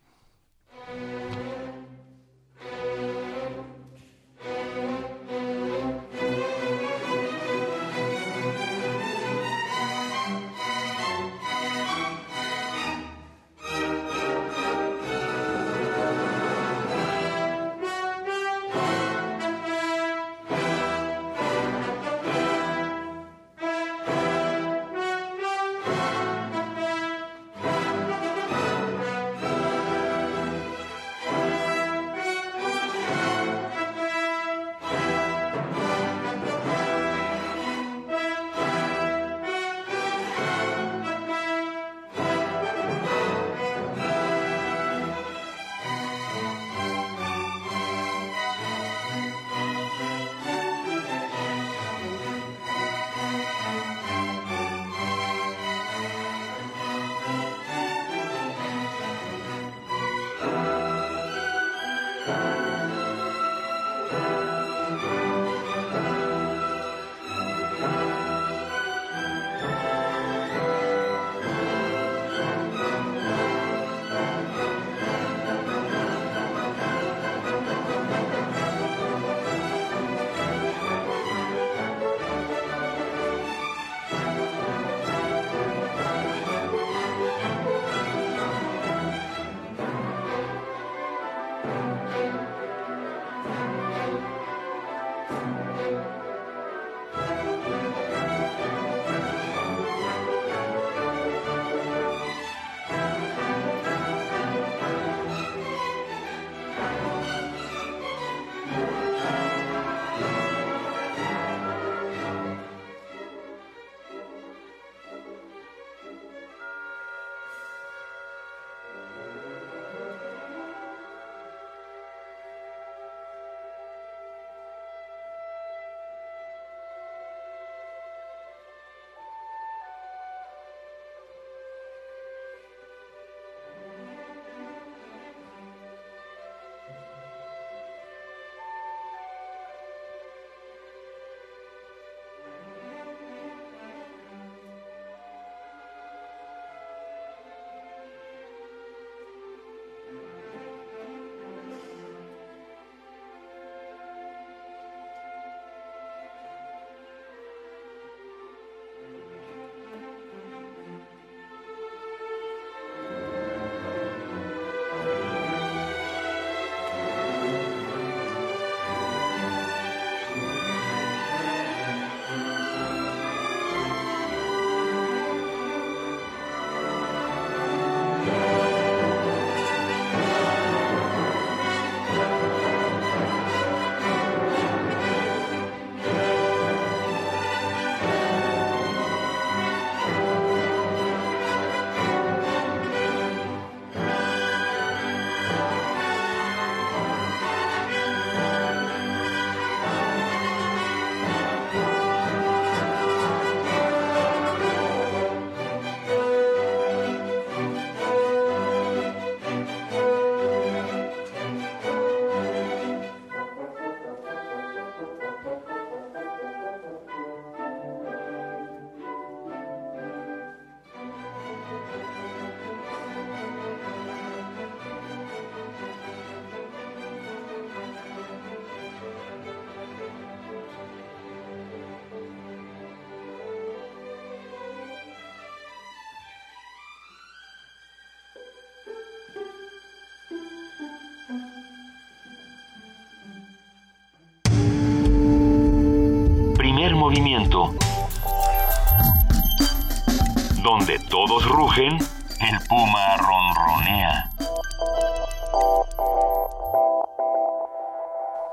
Donde todos rugen, el puma ronronea.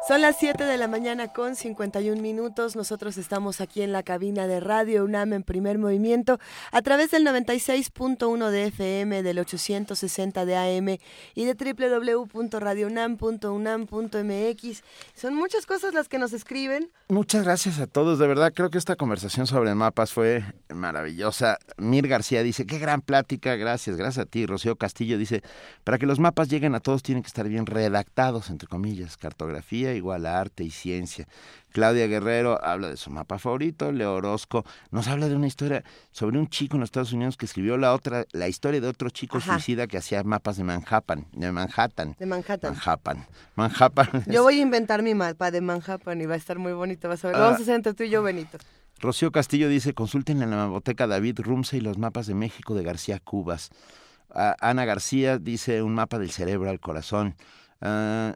Son las 7 de la mañana con 51 minutos. Nosotros estamos aquí en la cabina de Radio UNAM en primer movimiento a través del 96.1 de FM, del 860 de AM y de www.radiounam.unam.mx. Son muchas cosas las que nos escriben. Muchas gracias a todos. De verdad, creo que esta conversación sobre mapas fue maravillosa. Mir García dice, qué gran plática. Gracias, gracias a ti. Rocío Castillo dice, para que los mapas lleguen a todos tienen que estar bien redactados, entre comillas, cartografía igual a arte y ciencia. Claudia Guerrero habla de su mapa favorito, Leo Orozco nos habla de una historia sobre un chico en los Estados Unidos que escribió la otra, la historia de otro chico suicida que hacía mapas de Manhattan, de Manhattan. De Manhattan. Manhattan. Manhattan. Yo voy a inventar mi mapa de Manhattan y va a estar muy bonito, vas a ver. Vamos a hacer entre tú y yo, Benito. Rocío Castillo dice, consulten en la biblioteca David Rumsey los mapas de México de García Cubas. Ana García dice un mapa del cerebro al corazón. Uh,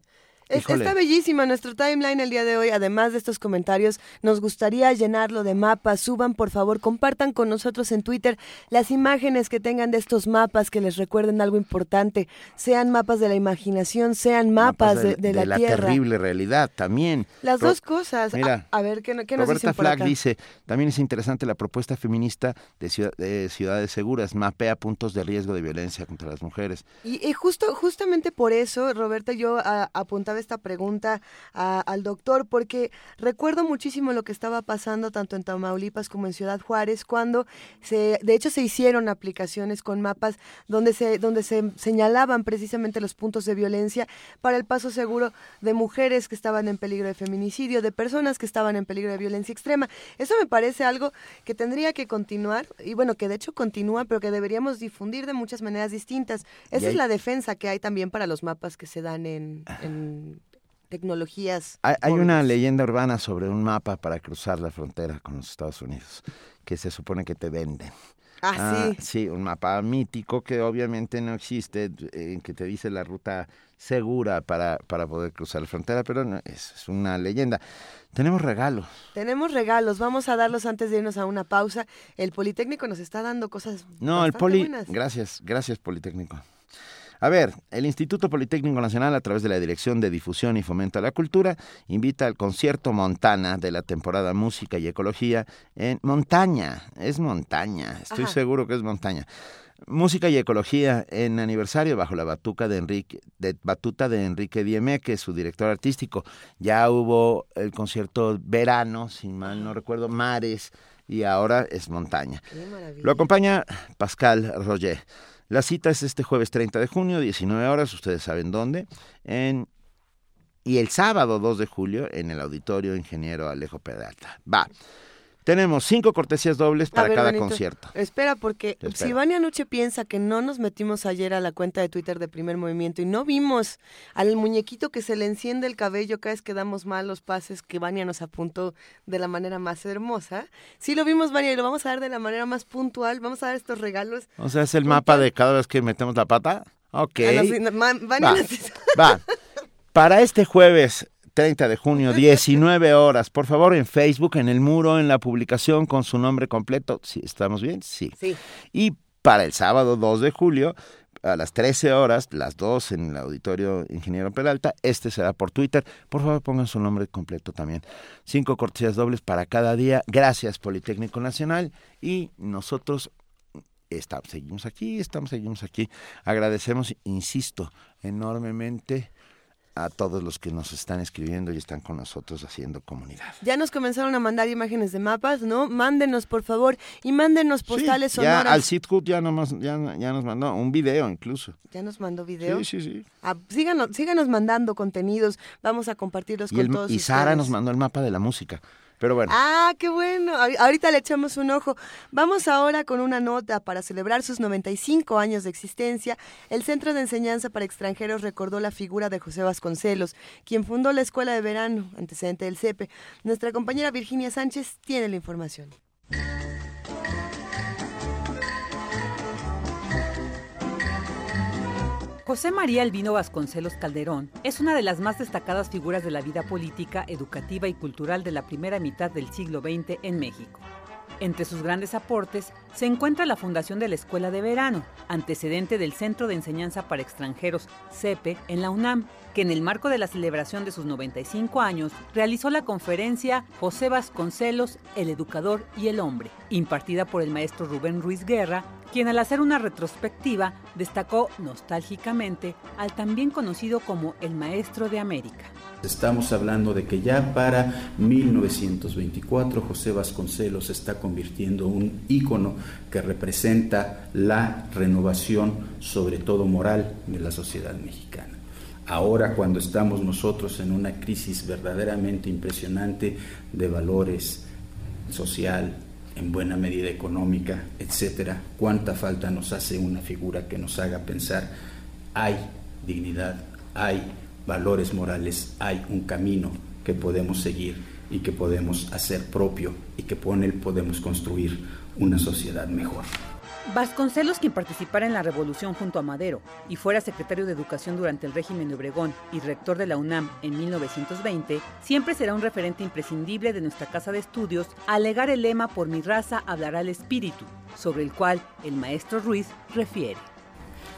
Está bellísima nuestro timeline el día de hoy. Además de estos comentarios, nos gustaría llenarlo de mapas. Suban, por favor, compartan con nosotros en Twitter las imágenes que tengan de estos mapas que les recuerden algo importante. Sean mapas de la imaginación, sean mapas, de, de, la, la terrible realidad también. Las dos cosas. Mira, a, ver, ¿qué, qué nos Roberta Flack dice, también es interesante la propuesta feminista de, de, ciudades seguras. Mapea puntos de riesgo de violencia contra las mujeres. Y, y justo, justamente por eso, Roberta, yo apuntaba esta pregunta al doctor, porque recuerdo muchísimo lo que estaba pasando tanto en Tamaulipas como en Ciudad Juárez, cuando se, de hecho se hicieron aplicaciones con mapas donde se, donde se señalaban precisamente los puntos de violencia para el paso seguro de mujeres que estaban en peligro de feminicidio, de personas que estaban en peligro de violencia extrema. Eso me parece algo que tendría que continuar, y bueno, que de hecho continúa, pero que deberíamos difundir de muchas maneras distintas. Esa es la defensa que hay también para los mapas que se dan en tecnologías. Hay, una leyenda urbana sobre un mapa para cruzar la frontera con los Estados Unidos, que se supone que te venden. Ah, ah sí. Sí, un mapa mítico que obviamente no existe, en que te dice la ruta segura para, para poder cruzar la frontera, pero no, es, una leyenda. Tenemos regalos. Tenemos regalos, vamos a darlos antes de irnos a una pausa. El Politécnico nos está dando cosas. No, el Poli. Buenas. Gracias, gracias Politécnico. A ver, el Instituto Politécnico Nacional, a través de la Dirección de Difusión y Fomento a la Cultura, invita al concierto Montana de la temporada Música y Ecología en Montaña. Es montaña, estoy seguro que es montaña. Música y Ecología en aniversario bajo la batuta de Enrique, de, batuta de Enrique Dieme, que es su director artístico. Ya hubo el concierto Verano, si mal no recuerdo, Mares, y ahora es Montaña. Lo acompaña Pascal Roger. La cita es este jueves 30 de junio, 19 horas, ustedes saben dónde, en, y el sábado 2 de julio en el Auditorio Ingeniero Alejo Peralta. Va. Tenemos cinco cortesías dobles para cada concierto. Espera, porque si Vania Anoche piensa que no nos metimos ayer a la cuenta de Twitter de Primer Movimiento y no vimos al muñequito que se le enciende el cabello cada vez que damos mal los pases que Vania nos apuntó de la manera más hermosa. Sí lo vimos, Vania, y lo vamos a dar de la manera más puntual. Vamos a dar estos regalos. O sea, es el mapa de cada vez que metemos la pata. Ok. Ah, Vania va. Para este jueves 30 de junio, 19 horas. Por favor, en Facebook, en el muro, en la publicación con su nombre completo. ¿Sí, ¿Estamos bien? Sí. sí. Y para el sábado 2 de julio, a las 13 horas, las 2 en el auditorio Ingeniero Peralta. Este será por Twitter. Por favor, pongan su nombre completo también. Cinco cortesías dobles para cada día. Gracias, Politécnico Nacional. Y nosotros estamos, seguimos aquí, estamos, seguimos aquí. Agradecemos, insisto, enormemente a todos los que nos están escribiendo y están con nosotros haciendo comunidad. Ya nos comenzaron a mandar imágenes de mapas, ¿no? Mándenos, por favor, y mándenos postales sí, sonoras. Ya al Sitcut ya, ya, ya nos mandó un video incluso. ¿Ya nos mandó video? Sí, sí, sí. Ah, síganos, síganos mandando contenidos, vamos a compartirlos con todos Y Sara nos mandó el mapa de la música. Pero bueno. Ah, qué bueno. Ahorita le echamos un ojo. Vamos ahora con una nota para celebrar sus 95 años de existencia. El Centro de Enseñanza para Extranjeros recordó la figura de José Vasconcelos, quien fundó la Escuela de Verano, antecedente del CEPE. Nuestra compañera Virginia Sánchez tiene la información. José María Elvino Vasconcelos Calderón es una de las más destacadas figuras de la vida política, educativa y cultural de la primera mitad del siglo XX en México. Entre sus grandes aportes se encuentra la fundación de la Escuela de Verano, antecedente del Centro de Enseñanza para Extranjeros, CEPE, en la UNAM, que en el marco de la celebración de sus 95 años realizó la conferencia José Vasconcelos, el educador y el hombre, impartida por el maestro Rubén Ruiz Guerra, quien al hacer una retrospectiva destacó nostálgicamente al también conocido como el Maestro de América. Estamos hablando de que ya para 1924 José Vasconcelos está convirtiendo en un ícono que representa la renovación, sobre todo moral, de la sociedad mexicana. Ahora cuando estamos nosotros en una crisis verdaderamente impresionante de valores social, en buena medida económica, etcétera, cuánta falta nos hace una figura que nos haga pensar hay dignidad, hay valores morales, hay un camino que podemos seguir y que podemos hacer propio y que con él podemos construir una sociedad mejor. Vasconcelos, quien participara en la revolución junto a Madero y fuera secretario de Educación durante el régimen de Obregón y rector de la UNAM en 1920, siempre será un referente imprescindible de nuestra casa de estudios al legar el lema Por mi raza hablará el espíritu, sobre el cual el maestro Ruiz refiere.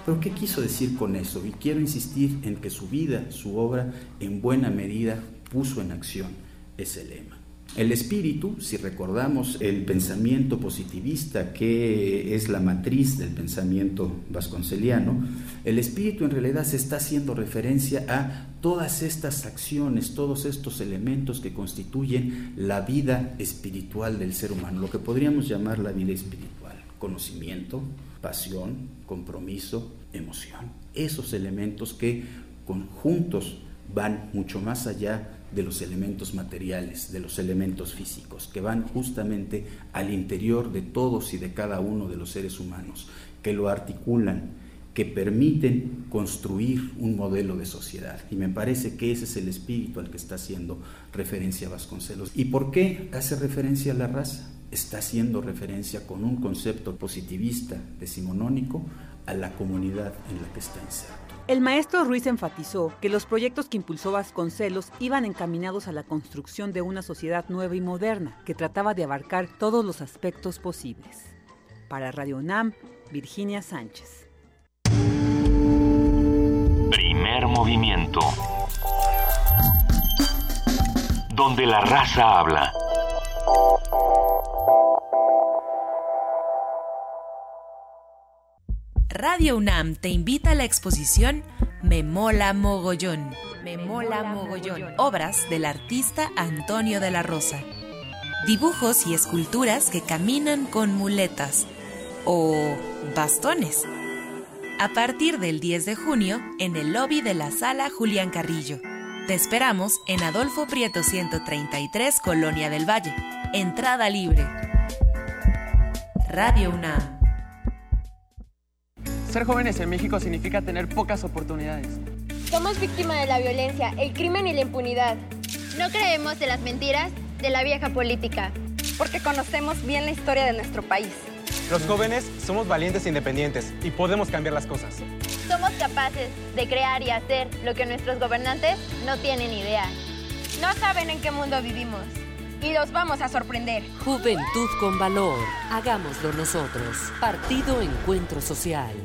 Pero ¿qué quiso decir con eso? Y quiero insistir en que su vida, su obra, en buena medida puso en acción ese lema. El espíritu, si recordamos el pensamiento positivista que es la matriz del pensamiento vasconceliano, el espíritu en realidad se está haciendo referencia a todas estas acciones, todos estos elementos que constituyen la vida espiritual del ser humano, lo que podríamos llamar la vida espiritual, conocimiento, pasión, compromiso, emoción. Esos elementos que conjuntos van mucho más allá de los elementos materiales, de los elementos físicos, que van justamente al interior de todos y de cada uno de los seres humanos, que lo articulan, que permiten construir un modelo de sociedad. Y me parece que ese es el espíritu al que está haciendo referencia Vasconcelos. ¿Y por qué hace referencia a la raza? está haciendo referencia con un concepto positivista decimonónico a la comunidad en la que está inserto. El maestro Ruiz enfatizó que los proyectos que impulsó Vasconcelos iban encaminados a la construcción de una sociedad nueva y moderna que trataba de abarcar todos los aspectos posibles. Para Radio UNAM, Virginia Sánchez. Primer movimiento. Donde la raza habla. Radio UNAM te invita a la exposición Me Mola Mogollón. Me Mola Mogollón. Obras del artista Antonio de la Rosa. Dibujos y esculturas que caminan con muletas o bastones. A partir del 10 de junio en el lobby de la sala Julián Carrillo. Te esperamos en Adolfo Prieto 133, Colonia del Valle. Entrada libre. Radio UNAM. Ser jóvenes en México significa tener pocas oportunidades. Somos víctimas de la violencia, el crimen y la impunidad. No creemos en las mentiras de la vieja política. Porque conocemos bien la historia de nuestro país. Los jóvenes somos valientes e independientes y podemos cambiar las cosas. Somos capaces de crear y hacer lo que nuestros gobernantes no tienen idea. No saben en qué mundo vivimos y los vamos a sorprender. Juventud con valor. Hagámoslo nosotros. Partido Encuentro Social.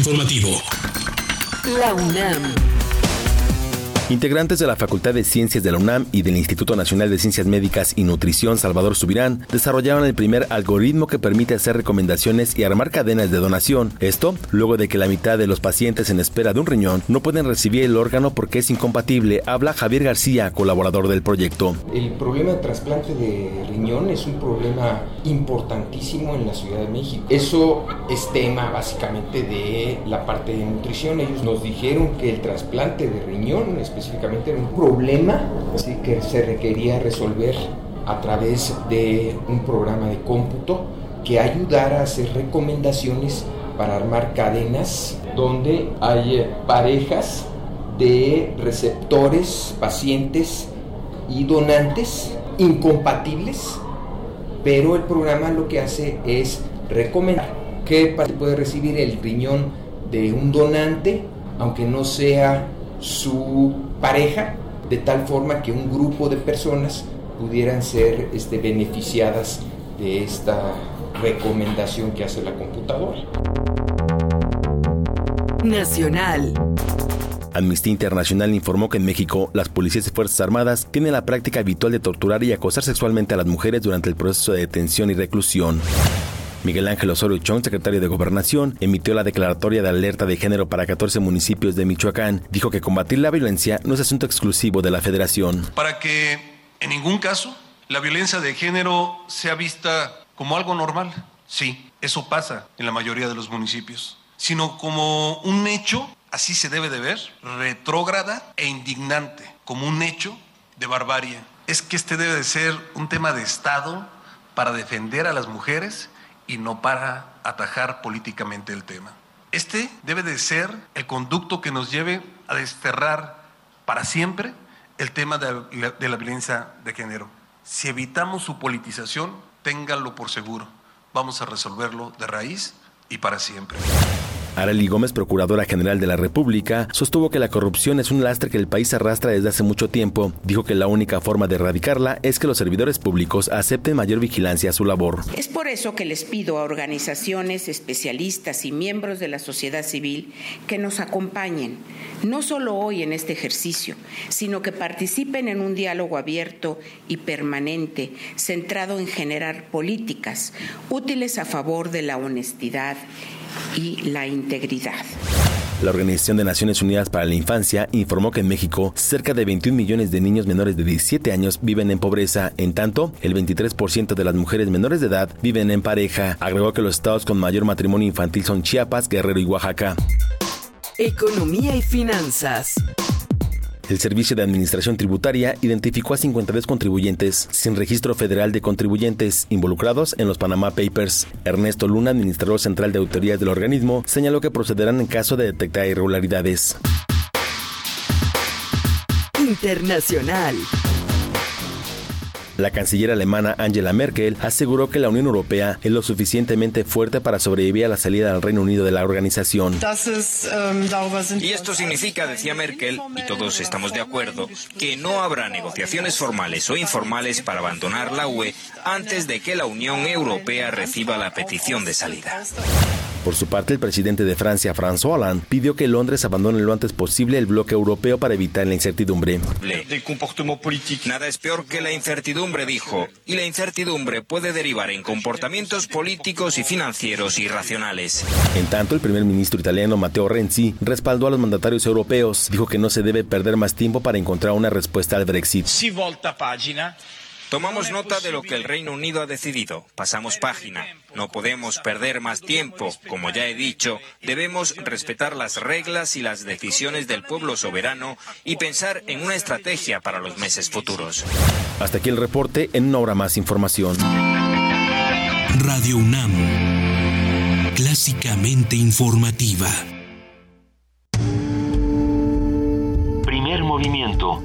Informativo. La UNAM. Integrantes de la Facultad de Ciencias de la UNAM y del Instituto Nacional de Ciencias Médicas y Nutrición Salvador Subirán desarrollaron el primer algoritmo que permite hacer recomendaciones y armar cadenas de donación. Esto luego de que la mitad de los pacientes en espera de un riñón no pueden recibir el órgano porque es incompatible, habla Javier García, colaborador del proyecto. El problema de trasplante de riñón es un problema importantísimo en la Ciudad de México. Eso es tema básicamente de la parte de nutrición. Ellos nos dijeron que el trasplante de riñón específicamente era un problema que se requería resolver a través de un programa de cómputo que ayudara a hacer recomendaciones para armar cadenas donde hay parejas de receptores, pacientes y donantes incompatibles, pero el programa lo que hace es recomendar que puede recibir el riñón de un donante, aunque no sea su pareja, de tal forma que un grupo de personas pudieran ser este, beneficiadas de esta recomendación que hace la computadora. Nacional. Amnistía Internacional informó que en México las policías y Fuerzas Armadas tienen la práctica habitual de torturar y acosar sexualmente a las mujeres durante el proceso de detención y reclusión. Miguel Ángel Osorio Chong, secretario de Gobernación, emitió la declaratoria de alerta de género para 14 municipios de Michoacán. Dijo que combatir la violencia no es asunto exclusivo de la federación. Para que en ningún caso la violencia de género sea vista como algo normal. Sí, eso pasa en la mayoría de los municipios, sino como un hecho, así se debe de ver, retrógrada e indignante, como un hecho de barbarie. Es que este debe de ser un tema de Estado para defender a las mujeres y no para atajar políticamente el tema. Este debe de ser el conducto que nos lleve a desterrar para siempre el tema de la, de la violencia de género. Si evitamos su politización, ténganlo por seguro. Vamos a resolverlo de raíz y para siempre. Arely Gómez, Procuradora General de la República, sostuvo que la corrupción es un lastre que el país arrastra desde hace mucho tiempo. Dijo que la única forma de erradicarla es que los servidores públicos acepten mayor vigilancia a su labor. Es por eso que les pido a organizaciones, especialistas y miembros de la sociedad civil que nos acompañen, no solo hoy en este ejercicio, sino que participen en un diálogo abierto y permanente centrado en generar políticas útiles a favor de la honestidad y la integridad. La Organización de Naciones Unidas para la Infancia informó que en México cerca de 21 millones de niños menores de 17 años viven en pobreza, en tanto el 23% de las mujeres menores de edad viven en pareja. Agregó que los estados con mayor matrimonio infantil son Chiapas, Guerrero y Oaxaca. Economía y finanzas. El Servicio de Administración Tributaria identificó a 52 contribuyentes sin registro federal de contribuyentes involucrados en los Panama Papers. Ernesto Luna, administrador central de autoridades del organismo, señaló que procederán en caso de detectar irregularidades. Internacional. La canciller alemana Angela Merkel aseguró que la Unión Europea es lo suficientemente fuerte para sobrevivir a la salida del Reino Unido de la organización. Y esto significa, decía Merkel, y todos estamos de acuerdo, que no habrá negociaciones formales o informales para abandonar la UE antes de que la Unión Europea reciba la petición de salida. Por su parte, el presidente de Francia, François Hollande, pidió que Londres abandone lo antes posible el bloque europeo para evitar la incertidumbre. Nada es peor que la incertidumbre, dijo, y la incertidumbre puede derivar en comportamientos políticos y financieros irracionales. En tanto, el primer ministro italiano Matteo Renzi respaldó a los mandatarios europeos. Dijo que no se debe perder más tiempo para encontrar una respuesta al Brexit. Si volta página. Tomamos nota de lo que el Reino Unido ha decidido. Pasamos página. No podemos perder más tiempo. Como ya he dicho, debemos respetar las reglas y las decisiones del pueblo soberano y pensar en una estrategia para los meses futuros. Hasta aquí el reporte. En una hora más información. Radio UNAM. Clásicamente informativa. Primer movimiento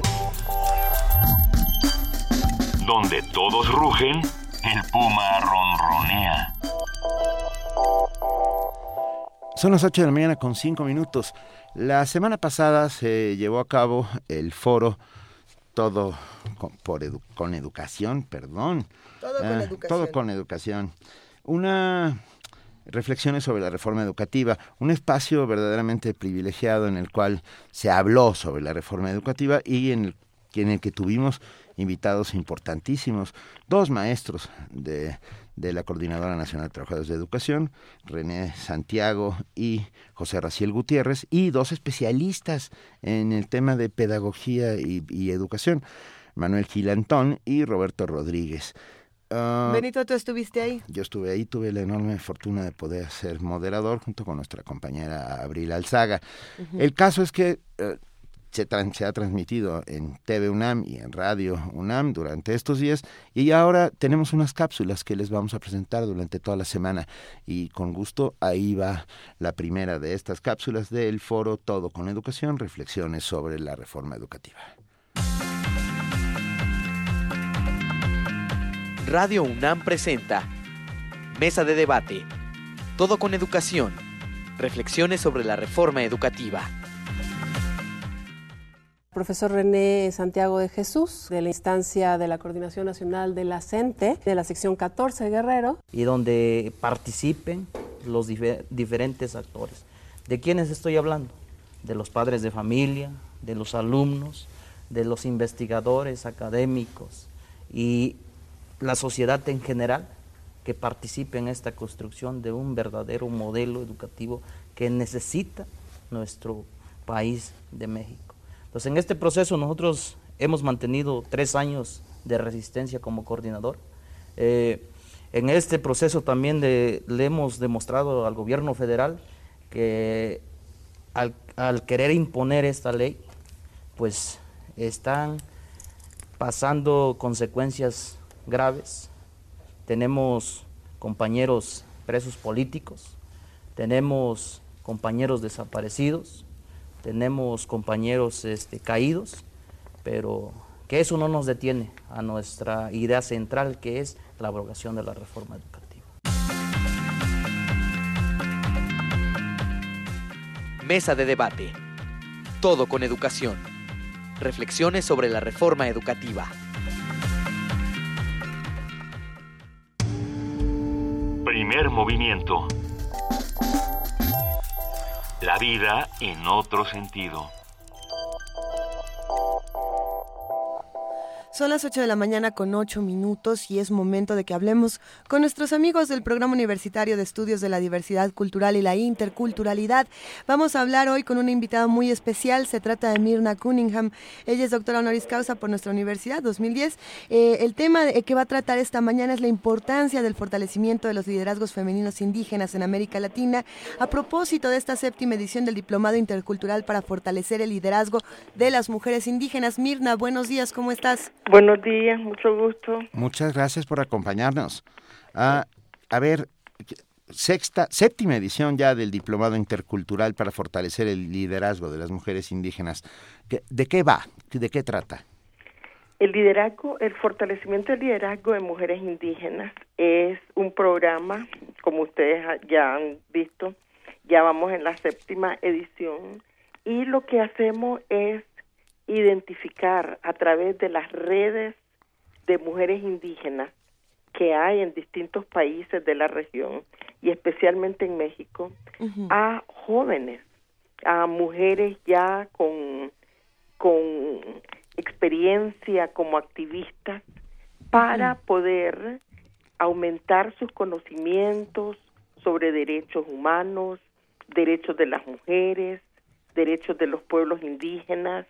donde todos rugen, el puma ronronea. Son las 8 de la mañana con 5 minutos. La semana pasada se llevó a cabo el foro Todo con, por edu con Educación, perdón. Todo con ah, educación. Todo con Educación. Una Reflexiones sobre la reforma educativa, un espacio verdaderamente privilegiado en el cual se habló sobre la reforma educativa y en el, en el que tuvimos invitados importantísimos, dos maestros de, de la Coordinadora Nacional de Trabajadores de Educación, René Santiago y José Raciel Gutiérrez, y dos especialistas en el tema de pedagogía y, educación, Manuel Gilantón y Roberto Rodríguez. Ah, Benito, ¿tú estuviste ahí? Yo estuve ahí, tuve la enorme fortuna de poder ser moderador junto con nuestra compañera Abril Alzaga. El caso es que eh, se, ha transmitido en TV UNAM y en Radio UNAM durante estos días y ahora tenemos unas cápsulas que les vamos a presentar durante toda la semana y con gusto ahí va la primera de estas cápsulas del foro Todo con Educación, reflexiones sobre la reforma educativa. Radio UNAM presenta Mesa de debate. Todo con educación. Reflexiones sobre la reforma educativa profesor René Santiago de Jesús, de la instancia de la Coordinación Nacional de la CENTE, de la sección 14 Guerrero. Y donde participen los diferentes actores. ¿De quiénes estoy hablando? De los padres de familia, de los alumnos, de los investigadores académicos y la sociedad en general que participe en esta construcción de un verdadero modelo educativo que necesita nuestro país de México. Entonces, en este proceso nosotros hemos mantenido tres años de resistencia como coordinador. Eh, en este proceso también le hemos demostrado al gobierno federal que al, al, querer imponer esta ley, pues están pasando consecuencias graves. Tenemos compañeros presos políticos, tenemos compañeros desaparecidos, tenemos compañeros este, caídos, pero que eso no nos detiene a nuestra idea central que es la abrogación de la reforma educativa. Mesa de debate. Todo con educación. Reflexiones sobre la reforma educativa. Primer movimiento la vida en otro sentido. Son las 8 de la mañana con 8 minutos y es momento de que hablemos con nuestros amigos del Programa Universitario de Estudios de la Diversidad Cultural y la Interculturalidad. Vamos a hablar hoy con una invitada muy especial. Se trata de Mirna Cunningham. Ella es doctora honoris causa por nuestra universidad 2010. Eh, el tema que va a tratar esta mañana es la importancia del fortalecimiento de los liderazgos femeninos indígenas en América Latina a propósito de esta séptima edición del Diplomado Intercultural para fortalecer el liderazgo de las mujeres indígenas. Mirna, buenos días, ¿cómo estás? Buenos días, mucho gusto. Muchas gracias por acompañarnos. Ah, a ver, sexta, séptima edición ya del Diplomado Intercultural para fortalecer el liderazgo de las mujeres indígenas. ¿De qué va? ¿De qué trata? El liderazgo, el fortalecimiento del liderazgo de mujeres indígenas es un programa, como ustedes ya han visto, ya vamos en la séptima edición y lo que hacemos es identificar a través de las redes de mujeres indígenas que hay en distintos países de la región y especialmente en México a jóvenes, a mujeres ya con, con experiencia como activistas para poder aumentar sus conocimientos sobre derechos humanos, derechos de las mujeres, derechos de los pueblos indígenas,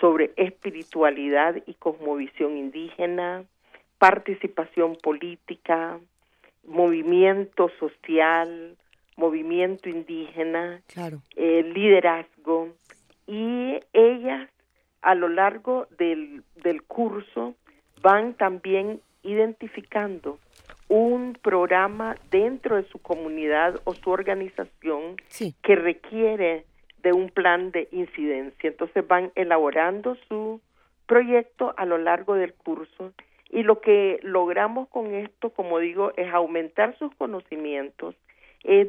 sobre espiritualidad y cosmovisión indígena, participación política, movimiento social, movimiento indígena, eh, liderazgo, y ellas a lo largo del, del curso van también identificando un programa dentro de su comunidad o su organización que requiere de un plan de incidencia. Entonces van elaborando su proyecto a lo largo del curso y lo que logramos con esto, como digo, es aumentar sus conocimientos, es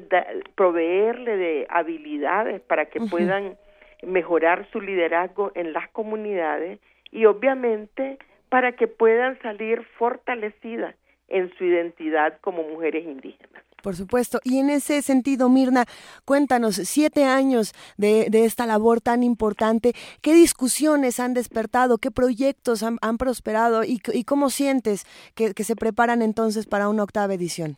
proveerle de habilidades para que puedan mejorar su liderazgo en las comunidades y obviamente para que puedan salir fortalecidas en su identidad como mujeres indígenas. Por supuesto. Y en ese sentido, Mirna, cuéntanos, siete años de, esta labor tan importante, ¿qué discusiones han despertado? ¿Qué proyectos han, prosperado? Y, cómo sientes que, se preparan entonces para una octava edición?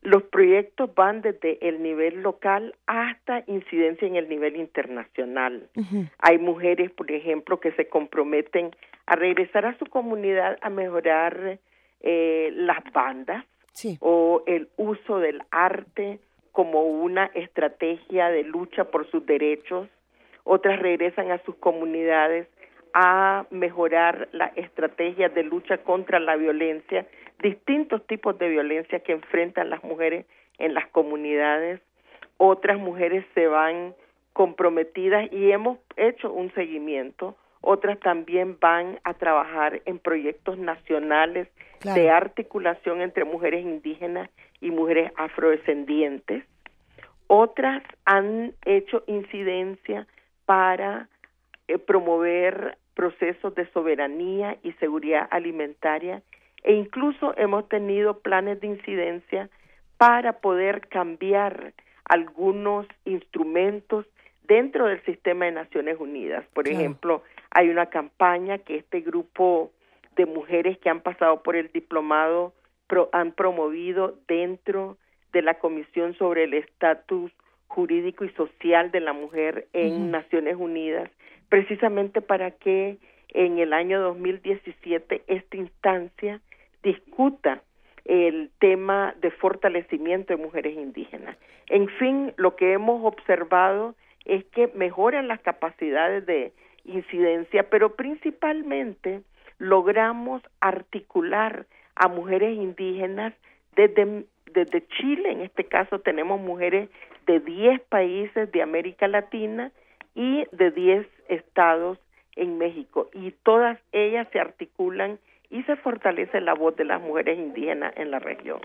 Los proyectos van desde el nivel local hasta incidencia en el nivel internacional. Hay mujeres, por ejemplo, que se comprometen a regresar a su comunidad a mejorar eh, las bandas, o el uso del arte como una estrategia de lucha por sus derechos, otras regresan a sus comunidades a mejorar la estrategia de lucha contra la violencia, distintos tipos de violencia que enfrentan las mujeres en las comunidades. Otras mujeres se van comprometidas y hemos hecho un seguimiento. Otras también van a trabajar en proyectos nacionales de articulación entre mujeres indígenas y mujeres afrodescendientes. Otras han hecho incidencia para eh, promover procesos de soberanía y seguridad alimentaria e incluso hemos tenido planes de incidencia para poder cambiar algunos instrumentos dentro del sistema de Naciones Unidas. Por ejemplo, hay una campaña que este grupo de mujeres que han pasado por el diplomado han promovido dentro de la Comisión sobre el Estatus Jurídico y Social de la Mujer en Naciones Unidas, precisamente para que en el año 2017 esta instancia discuta el tema de fortalecimiento de mujeres indígenas. En fin, lo que hemos observado es que mejoran las capacidades de incidencia, pero principalmente logramos articular a mujeres indígenas desde, desde Chile, en este caso tenemos mujeres de 10 países de América Latina y de 10 estados en México y todas ellas se articulan y se fortalece la voz de las mujeres indígenas en la región.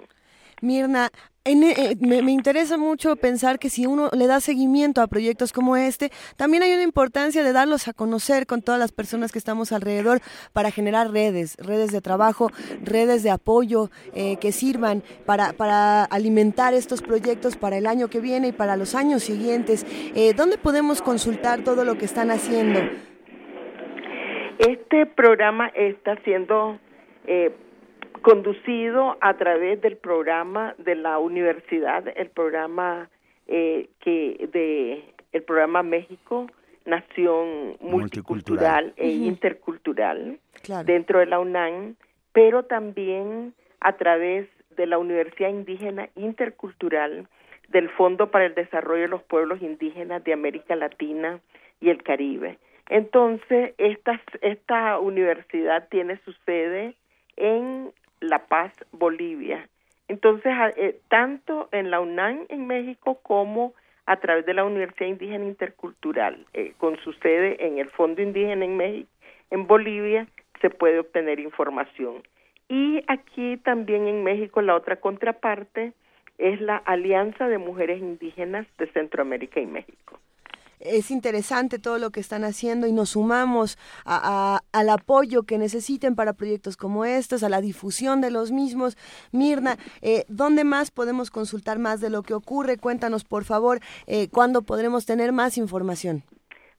Mirna, eh, me, interesa mucho pensar que si uno le da seguimiento a proyectos como este, también hay una importancia de darlos a conocer con todas las personas que estamos alrededor para generar redes, redes de trabajo, redes de apoyo eh, que sirvan para, para alimentar estos proyectos para el año que viene y para los años siguientes. Eh, ¿Dónde podemos consultar todo lo que están haciendo? Este programa está siendo conducido a través del programa de la universidad, el programa eh, que de el programa México Nación multicultural, e intercultural dentro de la UNAM, pero también a través de la Universidad Indígena Intercultural del Fondo para el Desarrollo de los Pueblos Indígenas de América Latina y el Caribe. Entonces, esta, esta universidad tiene su sede en la Paz, Bolivia. Entonces, eh, tanto en la UNAM en México como a través de la Universidad Indígena Intercultural, eh, con su sede en el Fondo Indígena en México, en Bolivia, se puede obtener información. Y aquí también en México la otra contraparte es la Alianza de Mujeres Indígenas de Centroamérica y México es interesante todo lo que están haciendo y nos sumamos al apoyo que necesiten para proyectos como estos, a la difusión de los mismos. Mirna, eh, ¿dónde más podemos consultar más de lo que ocurre? Cuéntanos, por favor, eh, cuándo podremos tener más información.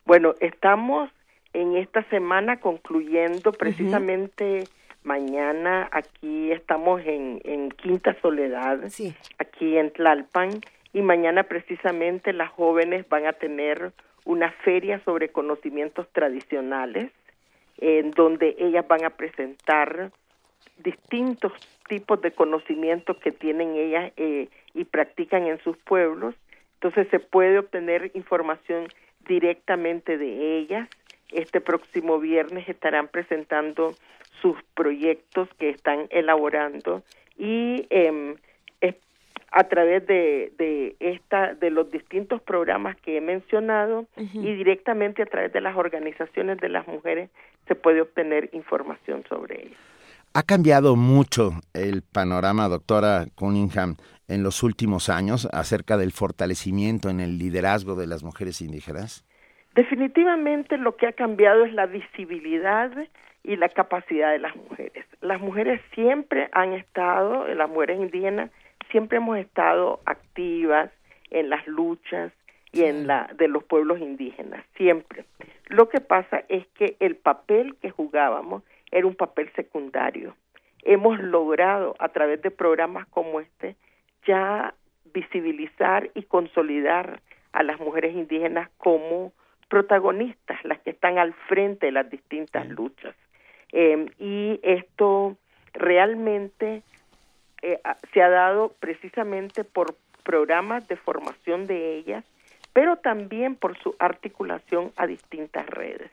Bueno, estamos en esta semana concluyendo precisamente mañana aquí estamos en, en Quinta Soledad, aquí en Tlalpan y mañana precisamente las jóvenes van a tener una feria sobre conocimientos tradicionales en donde ellas van a presentar distintos tipos de conocimientos que tienen ellas eh, y practican en sus pueblos. Entonces se puede obtener información directamente de ellas. Este próximo viernes estarán presentando sus proyectos que están elaborando y eh, a través de, de, esta, de los distintos programas que he mencionado y directamente a través de las organizaciones de las mujeres se puede obtener información sobre ellas. ¿Ha cambiado mucho el panorama, doctora Cunningham, en los últimos años acerca del fortalecimiento en el liderazgo de las mujeres indígenas? Definitivamente lo que ha cambiado es la visibilidad y la capacidad de las mujeres. Las mujeres siempre han estado, las mujeres indígenas, siempre hemos estado activas en las luchas y en la de los pueblos indígenas, siempre. Lo que pasa es que el papel que jugábamos era un papel secundario. Hemos logrado a través de programas como este ya visibilizar y consolidar a las mujeres indígenas como protagonistas, las que están al frente de las distintas luchas. Eh, y esto realmente eh, se ha dado precisamente por programas de formación de ellas, pero también por su articulación a distintas redes.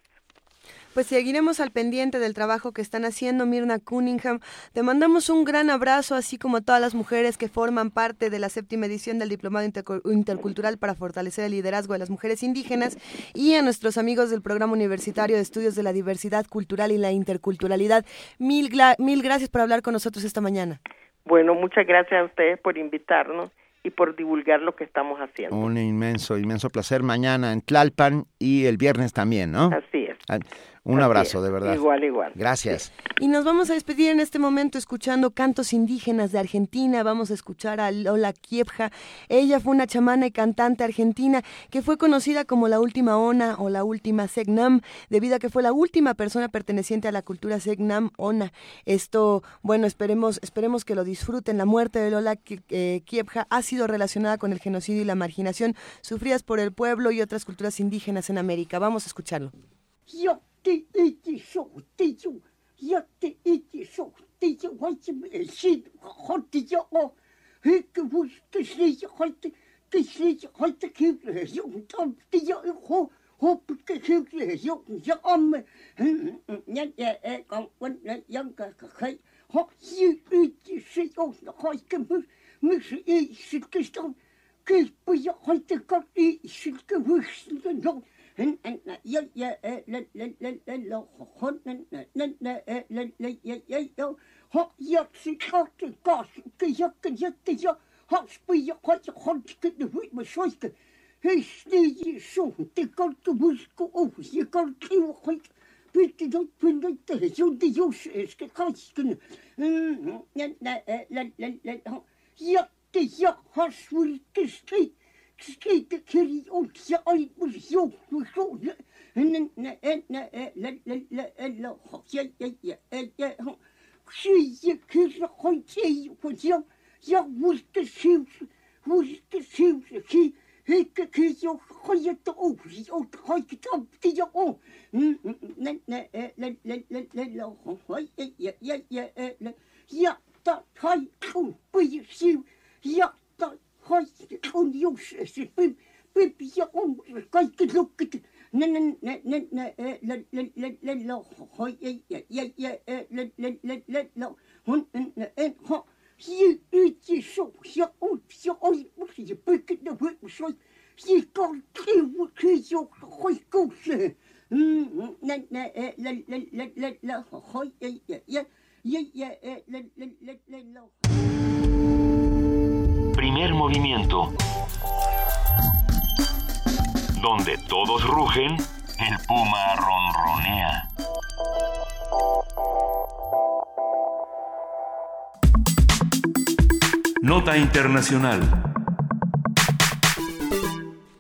Pues seguiremos al pendiente del trabajo que están haciendo Mirna Cunningham. Te mandamos un gran abrazo, así como a todas las mujeres que forman parte de la séptima edición del Diplomado Intercultural para fortalecer el liderazgo de las mujeres indígenas y a nuestros amigos del Programa Universitario de Estudios de la Diversidad Cultural y la Interculturalidad. Mil, mil gracias por hablar con nosotros esta mañana. Bueno, muchas gracias a ustedes por invitarnos y por divulgar lo que estamos haciendo. Un inmenso, inmenso placer mañana en Tlalpan y el viernes también, ¿no? Así es. Un abrazo, de verdad. Igual, igual. Gracias. Y nos vamos a despedir en este momento escuchando cantos indígenas de Argentina. Vamos a escuchar a Lola Kiepja. Ella fue una chamana y cantante argentina que fue conocida como la última Ona o la última Segnam, debido a que fue la última persona perteneciente a la cultura Segnam Ona. Esto, bueno, esperemos, esperemos que lo disfruten. La muerte de Lola eh, Kiepja ha sido relacionada con el genocidio y la marginación sufridas por el pueblo y otras culturas indígenas en América. Vamos a escucharlo. Yo te iti so te yo yo te iti so te yo wai te me si ho te yo o he ke bus ke si ho te ke si ho te ke yo tom te yo ho ho ke ke yo yo am nya ya e con quân dân ka khai ho si iti si o ho ke bus me si i si ke stom ke bu yo ho te ka i si ke bus no en en ya ya le le le le lo hon en en le le le ya ya yo ho ya si ka ke ka ke ya ke ya ke ya ha spu ya ha ya hon ke de hu me shoy ke he sti ji so te ka ke bus ko o ye ka ke ho ho Bitte doch bin de te jo de jo es ke ka ke en en le le le ya te ya ha spu ke sti skate kiri o tia ai mu yo mu so en en en en la la la la ho ya ya ya ya ho shi ye kiri ho che ko yo ya mu ke shi Skidekiri utsa aikursuuk tusuuk ja, dat hij goed bij je ziel. Ja, ta ho ki to ti yo o na na la la la la la ho ya ya ya ya la ya ta hai ku bu shi ya ta Heute und Jungs, es ist bin bin ja um ganz geluckt. Ne ne ne ne ne la la la la la heute ja ja ja la la la la la und ne en ho hier üti so ja und ja oi Primer movimiento. Donde todos rugen, el puma ronronea. Nota Internacional.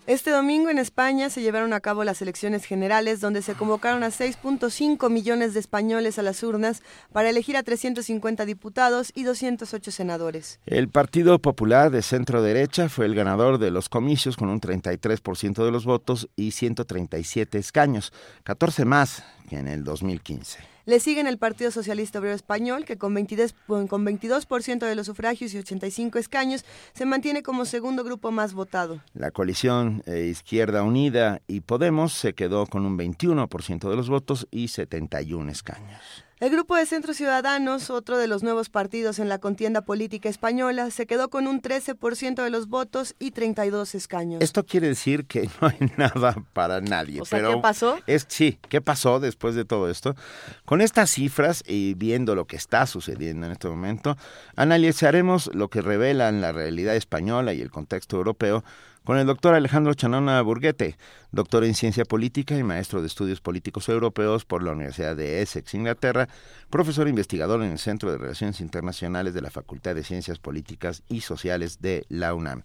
Este domingo en España se llevaron a cabo las elecciones generales donde se convocaron a 6.5 millones de españoles a las urnas para elegir a 350 diputados y 208 senadores. El Partido Popular de centro derecha fue el ganador de los comicios con un 33% de los votos y 137 escaños, 14 más en el 2015. Le siguen el Partido Socialista Obrero Español, que con 22%, con 22 de los sufragios y 85 escaños se mantiene como segundo grupo más votado. La coalición eh, Izquierda Unida y Podemos se quedó con un 21% de los votos y 71 escaños. El grupo de Centro Ciudadanos, otro de los nuevos partidos en la contienda política española, se quedó con un 13% de los votos y 32 escaños. Esto quiere decir que no hay nada para nadie. O sea, pero ¿qué pasó? Es, sí, ¿qué pasó después de todo esto? Con estas cifras y viendo lo que está sucediendo en este momento, analizaremos lo que revelan la realidad española y el contexto europeo con el doctor Alejandro Chanona Burguete, doctor en ciencia política y maestro de estudios políticos europeos por la Universidad de Essex, Inglaterra, profesor investigador en el Centro de Relaciones Internacionales de la Facultad de Ciencias Políticas y Sociales de la UNAM.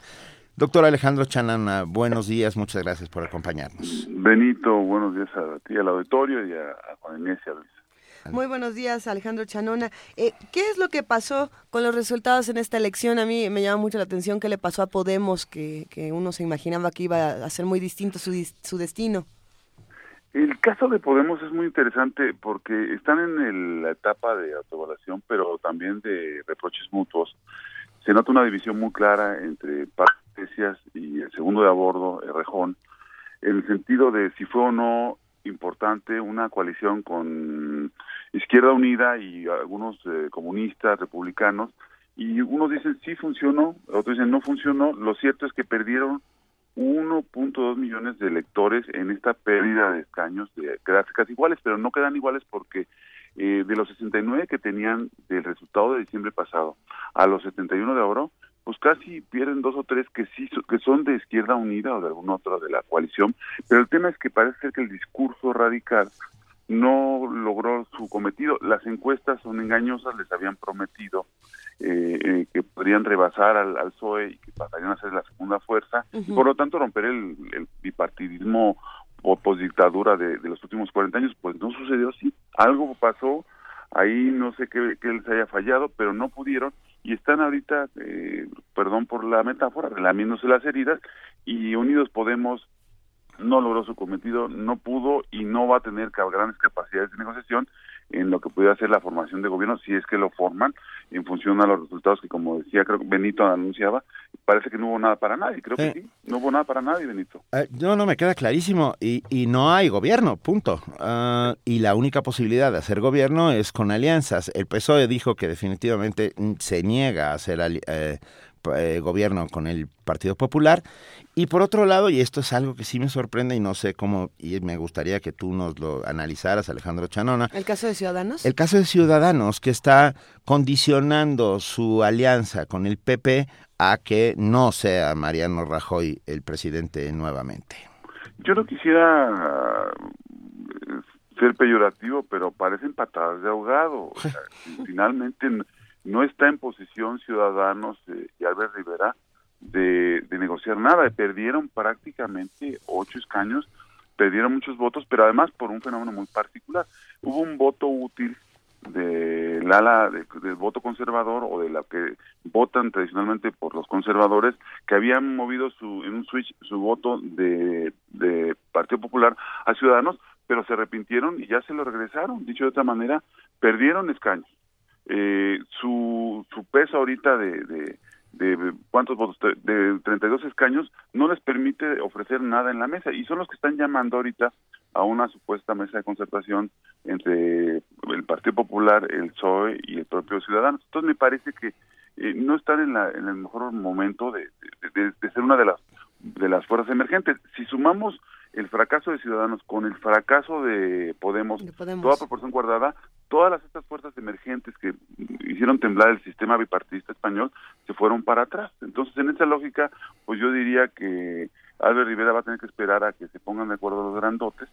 Doctor Alejandro Chanana, buenos días, muchas gracias por acompañarnos. Benito, buenos días a ti, al auditorio y a, Juan Luis. Muy buenos días, Alejandro Chanona. Eh, ¿Qué es lo que pasó con los resultados en esta elección? A mí me llama mucho la atención qué le pasó a Podemos, que, que uno se imaginaba que iba a ser muy distinto su, su destino. El caso de Podemos es muy interesante porque están en el, la etapa de autoevaluación, pero también de reproches mutuos. Se nota una división muy clara entre Iglesias y el segundo de a bordo, Rejón, en el sentido de si fue o no importante una coalición con Izquierda Unida y algunos eh, comunistas, republicanos, y unos dicen sí funcionó, otros dicen no funcionó. Lo cierto es que perdieron 1.2 millones de electores en esta pérdida de escaños, de quedarse casi iguales, pero no quedan iguales porque eh, de los 69 que tenían del resultado de diciembre pasado a los 71 de oro, pues casi pierden dos o tres que sí que son de izquierda unida o de alguna otra de la coalición, pero el tema es que parece ser que el discurso radical no logró su cometido. Las encuestas son engañosas, les habían prometido eh, eh, que podrían rebasar al, al, PSOE y que pasarían a ser la segunda fuerza, uh -huh. y por lo tanto romper el, el bipartidismo o posdictadura de, de los últimos 40 años, pues no sucedió así. Algo pasó, ahí no sé qué, qué les haya fallado, pero no pudieron y están ahorita, eh, perdón por la metáfora, relamiéndose las heridas y Unidos Podemos no logró su cometido, no pudo y no va a tener grandes capacidades de negociación en lo que pudiera ser la formación de gobierno, si es que lo forman, en función a los resultados que, como decía, creo que Benito anunciaba, parece que no hubo nada para nadie, creo que sí, no hubo nada para nadie, Benito. No, no, me queda clarísimo, y, y no hay gobierno, punto. Uh, y la única posibilidad de hacer gobierno es con alianzas. El PSOE dijo que definitivamente se niega a hacer eh, eh, gobierno con el Partido Popular. Y por otro lado, y esto es algo que sí me sorprende y no sé cómo, y me gustaría que tú nos lo analizaras, Alejandro Chanona. ¿El caso de Ciudadanos? El caso de Ciudadanos, que está condicionando su alianza con el PP a que no sea Mariano Rajoy el presidente nuevamente. Yo no quisiera ser peyorativo, pero parecen patadas de ahogado. O sea, finalmente no está en posición Ciudadanos eh, y Albert Rivera de, negociar nada. Perdieron prácticamente ocho escaños, perdieron muchos votos, pero además por un fenómeno muy particular. Hubo un voto útil del ala de, del voto conservador o de la que votan tradicionalmente por los conservadores que habían movido su en un switch su voto de, de Partido Popular a Ciudadanos pero se arrepintieron y ya se lo regresaron dicho de otra manera perdieron escaños eh, su, su peso ahorita de, de, de cuántos votos de 32 escaños no les permite ofrecer nada en la mesa y son los que están llamando ahorita a una supuesta mesa de concertación entre el Partido Popular, el PSOE y el propio Ciudadanos. Entonces me parece que eh, no están en, la, en el mejor momento de, de, de, ser una de las de las fuerzas emergentes. Si sumamos el fracaso de Ciudadanos con el fracaso de Podemos, de Podemos, toda proporción guardada, todas las, estas fuerzas emergentes que hicieron temblar el sistema bipartidista español se fueron para atrás. Entonces, en esa lógica, pues yo diría que Albert Rivera va a tener que esperar a que se pongan de acuerdo los grandotes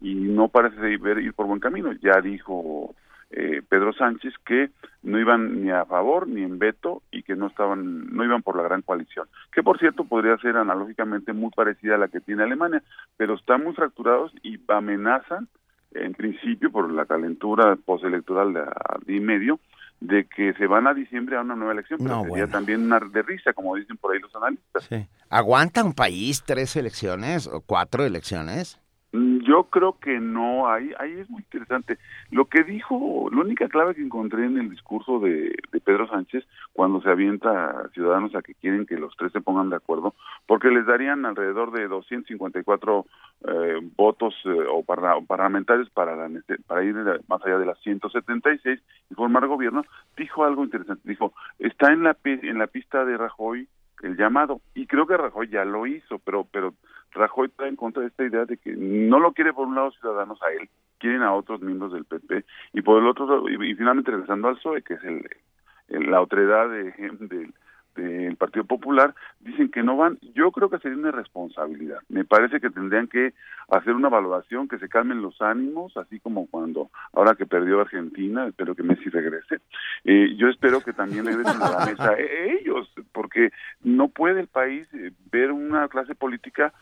y no parece ir, ir por buen camino. Ya dijo eh, Pedro Sánchez que no iban ni a favor ni en veto y que no estaban no iban por la gran coalición que por cierto podría ser analógicamente muy parecida a la que tiene Alemania pero están muy fracturados y amenazan en principio por la calentura postelectoral de, de y medio de que se van a diciembre a una nueva elección, pero No, sería bueno. también una de risa, como dicen por ahí los analistas. Sí. ¿Aguanta un país tres elecciones o cuatro elecciones? Mm, Yo creo que no, ahí, ahí es muy interesante. Lo que dijo, la única clave que encontré en el discurso de, de Pedro Sánchez, cuando se avienta a ciudadanos a que quieren que los tres se pongan de acuerdo, porque les darían alrededor de 254 eh, votos eh, o, para, o parlamentarios para, la, para ir más allá de las 176 y formar gobierno, dijo algo interesante. Dijo, está en la, en la pista de Rajoy el llamado, y creo que Rajoy ya lo hizo, pero, pero Rajoy está en contra de esta idea de que no lo quiere por un lado ciudadanos a él, quieren a otros miembros del PP, y por el otro y, y finalmente regresando al PSOE, que es el, la otredad de, del del Partido Popular dicen que no van. Yo creo que sería una responsabilidad. Me parece que tendrían que hacer una valoración, que se calmen los ánimos, así como cuando, ahora que perdió Argentina, espero que Messi regrese. Eh, yo espero que también den a la mesa eh, ellos, porque no puede el país eh, ver una clase política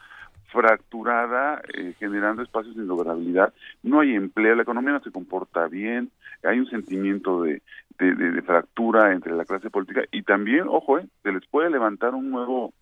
fracturada, eh, generando espacios de indobernabilidad. No hay empleo, la economía no se comporta bien, hay un sentimiento de, de, fractura entre la clase política y también, ojo, eh, se les puede levantar un nuevo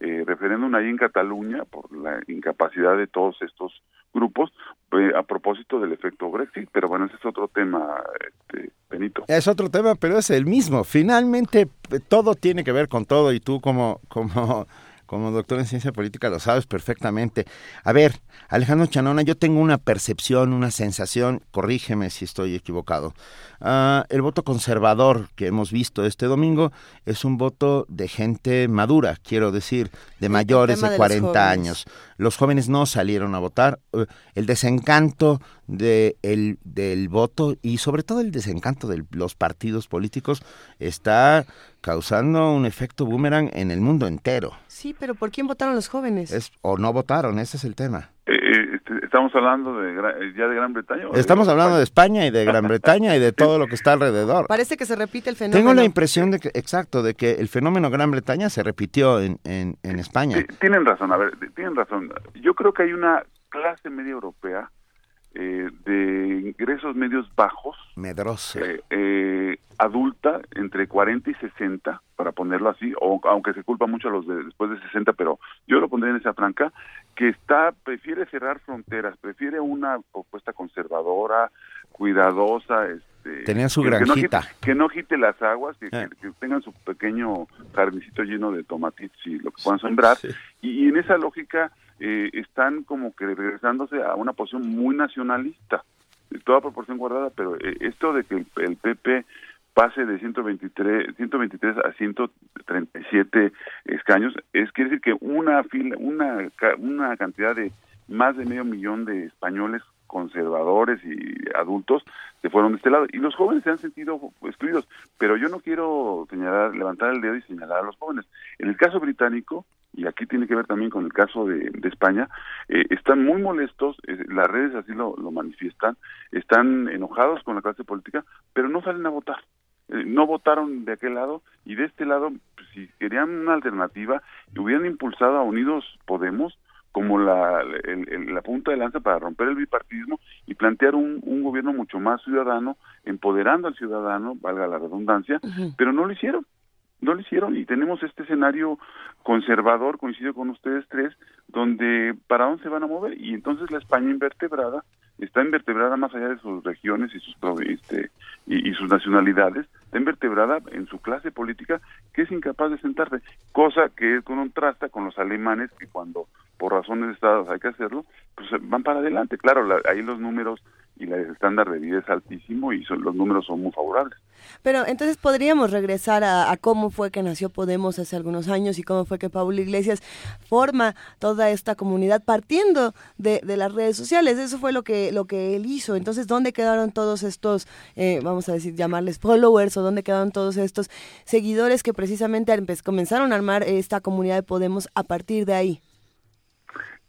eh, referéndum ahí en Cataluña por la incapacidad de todos estos grupos eh, a propósito del efecto Brexit, pero bueno, ese es otro tema, este, Benito. Es otro tema, pero es el mismo. Finalmente, todo tiene que ver con todo y tú como, como, como doctor en ciencia política lo sabes perfectamente. A ver, Alejandro Chanona, yo tengo una percepción, una sensación, corrígeme si estoy equivocado. Ah, el voto conservador que hemos visto este domingo es un voto de gente madura, quiero decir, de mayores de de los 40 jóvenes. años. Los jóvenes no salieron a votar. Eh, El desencanto de el, del voto y sobre todo el desencanto de los partidos políticos está causando un efecto boomerang en el mundo entero. Sí, pero ¿por quién votaron los jóvenes? Es, o no votaron, ese es el tema. Eh, eh, este, estamos hablando de eh, ya de Gran Bretaña. ¿o de- Estamos hablando de España y de Gran Bretaña y de todo lo que está alrededor. Parece que se repite el fenómeno. Tengo la impresión de que, exacto, de que el fenómeno Gran Bretaña se repitió en, en, en España. Eh, tienen razón, a ver, tienen razón. Yo creo que hay una clase media europea eh, de ingresos medios bajos, Medrosa. eh, eh, adulta, entre 40 y 60, para ponerlo así, o aunque se culpa mucho a los de después de 60, pero yo lo pondría en esa franca, que está, prefiere cerrar fronteras, prefiere una propuesta conservadora, cuidadosa, este, Tenían su que- que no granjita. agite- que no agite las aguas, que, Eh. que- que tengan su pequeño jardincito lleno de tomatitos y lo que puedan sembrar. Y, y en esa lógica eh, están como que regresándose a una posición muy nacionalista, toda proporción guardada, pero eh, esto de que el, el PP pase de 123, 123 a 137 escaños, es quiere decir que una fila, una, una cantidad de más de medio millón de españoles conservadores y adultos se fueron de este lado. Y los jóvenes se han sentido excluidos pero yo no quiero señalar levantar el dedo y señalar a los jóvenes. En el caso británico y aquí tiene que ver también con el caso de, de España eh, están muy molestos eh, las redes así lo, lo manifiestan están enojados con la clase política pero no salen a votar. Eh, no votaron de aquel lado y de este lado pues, si querían una alternativa hubieran impulsado a Unidos Podemos como la, el- el- la punta de lanza para romper el bipartidismo y plantear un, un gobierno mucho más ciudadano, empoderando al ciudadano, valga la redundancia, pero no lo hicieron, no lo hicieron y tenemos este escenario conservador, coincido con ustedes tres, donde para dónde se van a mover y entonces la España invertebrada está invertebrada más allá de sus regiones y sus este, y, sus nacionalidades, está invertebrada en su clase política que es incapaz de sentarse, cosa que contrasta con los alemanes que cuando por razones de estados hay que hacerlo, pues van para adelante. Claro, la- ahí los números y el estándar de vida es altísimo y son- los números son muy favorables. Pero entonces podríamos regresar a, a cómo fue que nació Podemos hace algunos años y cómo fue que Pablo Iglesias forma toda esta comunidad partiendo de, de las redes sociales. Eso fue lo que, lo que él hizo. Entonces, ¿dónde quedaron todos estos, eh, vamos a decir, llamarles followers o dónde quedaron todos estos seguidores que precisamente empe- comenzaron a armar esta comunidad de Podemos a partir de ahí?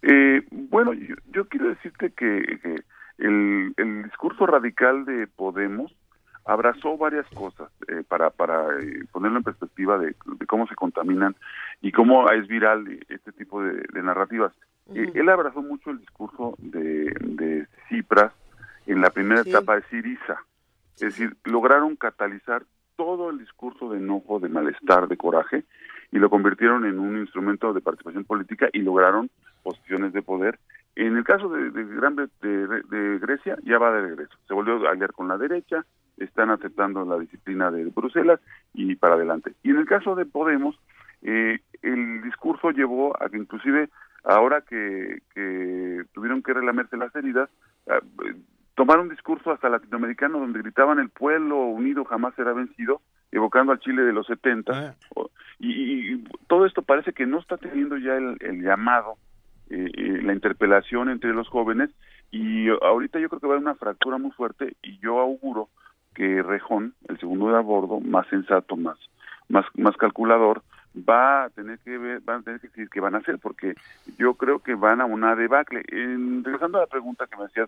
Eh, bueno, yo, yo quiero decirte que, que el, el discurso radical de Podemos abrazó varias cosas eh, para, para eh, ponerlo en perspectiva de, de cómo se contaminan y cómo es viral este tipo de, de narrativas. Eh, él abrazó mucho el discurso de, de Cipras en la primera Sí. etapa de Siriza. Es decir, lograron catalizar todo el discurso de enojo, de malestar, de coraje, y lo convirtieron en un instrumento de participación política y lograron posiciones de poder. En el caso de, de, Gran de, de Grecia, ya va de regreso. Se volvió a aliar con la derecha, están aceptando la disciplina de Bruselas y para adelante. Y en el caso de Podemos, eh, el discurso llevó a que inclusive ahora que, que tuvieron que relamerse las heridas, ah, eh, tomar un discurso hasta latinoamericano donde gritaban el pueblo unido jamás será vencido, evocando al Chile de los 70. O- Y, y todo esto parece que no está teniendo ya el, el llamado, eh, eh, la interpelación entre los jóvenes y ahorita yo creo que va a haber una fractura muy fuerte y yo auguro que Rejón, el segundo de a bordo, más sensato, más, más, más calculador, va a tener que ver, van a tener que decir qué van a hacer, porque yo creo que van a una debacle. En, regresando a la pregunta que me hacías,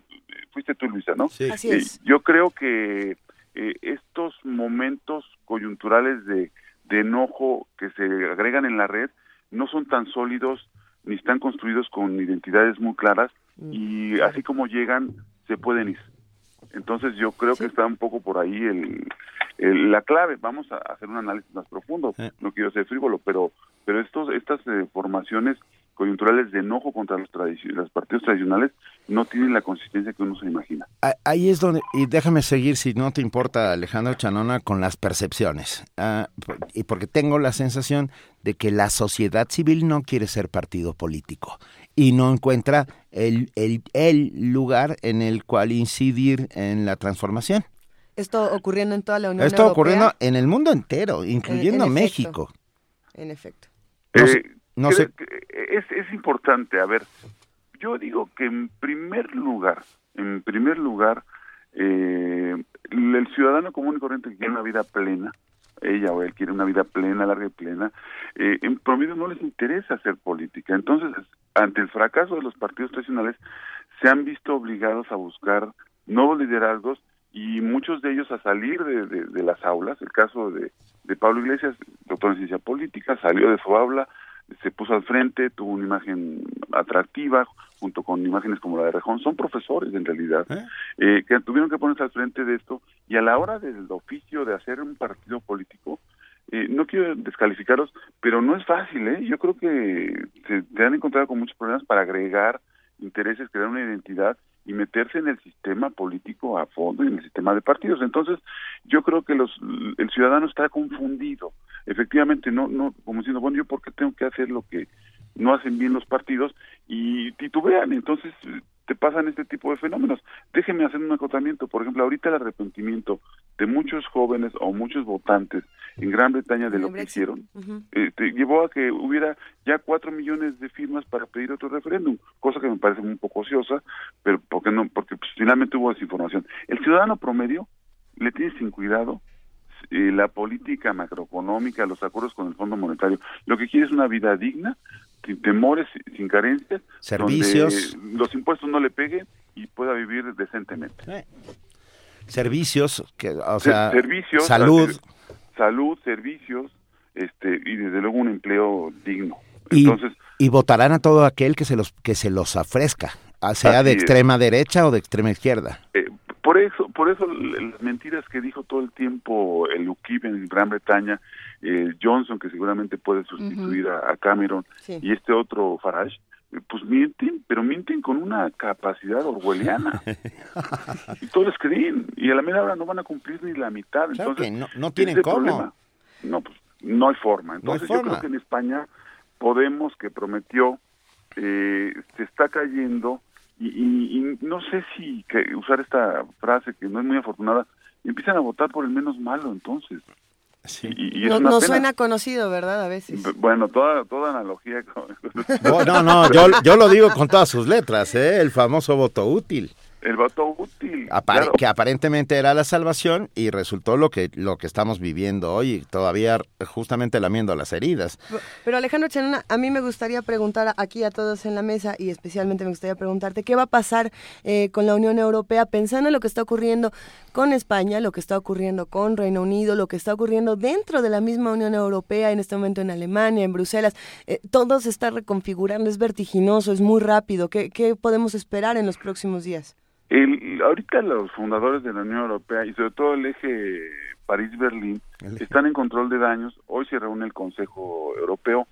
fuiste tú, Luisa, ¿no? Sí. Así Eh, yo creo que eh, estos momentos coyunturales de, de enojo que se agregan en la red no son tan sólidos ni están construidos con identidades muy claras y así como llegan se pueden ir. Entonces yo creo que está un poco por ahí el, el- la clave. Vamos a hacer un análisis más profundo. No quiero ser frívolo, pero pero estos estas eh, formaciones coyunturales de enojo contra los, los partidos tradicionales no tienen la consistencia que uno se imagina. Ah, Ahí es donde, y déjame seguir, si no te importa, Alejandro Chanona, con las percepciones. Por- y porque tengo la sensación de que la sociedad civil no quiere ser partido político y no encuentra el, el, el lugar en el cual incidir en la transformación. Esto ocurriendo en toda la Unión Esto Europea. ocurriendo en el mundo entero, incluyendo en efecto. México. En efecto. No sé- Eh, no sé- que Es, es importante, a ver, yo digo que en primer lugar, en primer lugar, eh, el ciudadano común y corriente que quiere una vida plena, ella o él quiere una vida plena, larga y plena, eh, en promedio no les interesa hacer política. Entonces, ante el fracaso de los partidos tradicionales, se han visto obligados a buscar nuevos liderazgos y muchos de ellos a salir de, de- de las aulas. El caso de, de Pablo Iglesias, doctor en ciencia política, salió de su aula, se puso al frente, tuvo una imagen atractiva, junto con imágenes como la de Rejón, son profesores en realidad, eh, que tuvieron que ponerse al frente de esto, y a la hora del oficio de hacer un partido político, eh, no quiero descalificaros, pero no es fácil, ¿eh? Yo creo que se te han encontrado con muchos problemas para agregar intereses, crear una identidad y meterse en el sistema político a fondo y en el sistema de partidos. Entonces, yo creo que los el ciudadano está confundido. Efectivamente, no no como diciendo, bueno, yo por qué tengo que hacer lo que no hacen bien los partidos y titubean, entonces te pasan este tipo de fenómenos. Déjenme hacer un acotamiento, por ejemplo, ahorita el arrepentimiento de muchos jóvenes o muchos votantes en Gran Bretaña de lo que hicieron eh, te llevó a que hubiera ya cuatro millones de firmas para pedir otro referéndum, cosa que me parece un poco ociosa, pero porque no, porque pues, finalmente hubo desinformación. El ciudadano promedio le tiene sin cuidado eh, la política macroeconómica, los acuerdos con el Fondo Monetario. Lo que quiere es una vida digna, sin temores, sin carencias, Servicios. donde los impuestos no le peguen y pueda vivir decentemente. Servicios, que, o Ser- sea, servicios, salud. salud, servicios, este y desde luego un empleo digno. Y, Entonces, y votarán a todo aquel que se los que se los ofrezca, ah, sea de es. extrema derecha o de extrema izquierda. eh, por eso, por eso las mentiras que dijo todo el tiempo el UKIP en Gran Bretaña, eh, Johnson que seguramente puede sustituir a, a Cameron Sí. y este otro Farage, eh, pues mienten, pero mienten con una capacidad orwelliana. y todos les creen y a la media hora no van a cumplir ni la mitad. Claro Entonces, que no- no tienen cómo. problema. No, pues no hay forma. No hay Entonces yo creo que en España Podemos que prometió eh, se está cayendo y, y- y no sé si que usar esta frase que no es muy afortunada empiezan a votar por el menos malo entonces y, y es No, suena conocido, ¿verdad? A veces. Bueno toda toda analogía con- Oh, no, no, yo, yo lo digo con todas sus letras, ¿eh? el famoso voto útil. El voto útil Apare- claro. que aparentemente era la salvación y resultó lo que lo que estamos viviendo hoy, todavía justamente lamiendo las heridas. Pero Alejandro Chanona, a mí me gustaría preguntar aquí a todos en la mesa y especialmente me gustaría preguntarte qué va a pasar eh, con la Unión Europea pensando en lo que está ocurriendo con España, lo que está ocurriendo con Reino Unido, lo que está ocurriendo dentro de la misma Unión Europea, en este momento en Alemania, en Bruselas. Eh, todo se está reconfigurando, es vertiginoso, es muy rápido. ¿Qué, qué podemos esperar en los próximos días? El, ahorita los fundadores de la Unión Europea y sobre todo el eje París-Berlín están en control de daños. Hoy se reúne el Consejo Europeo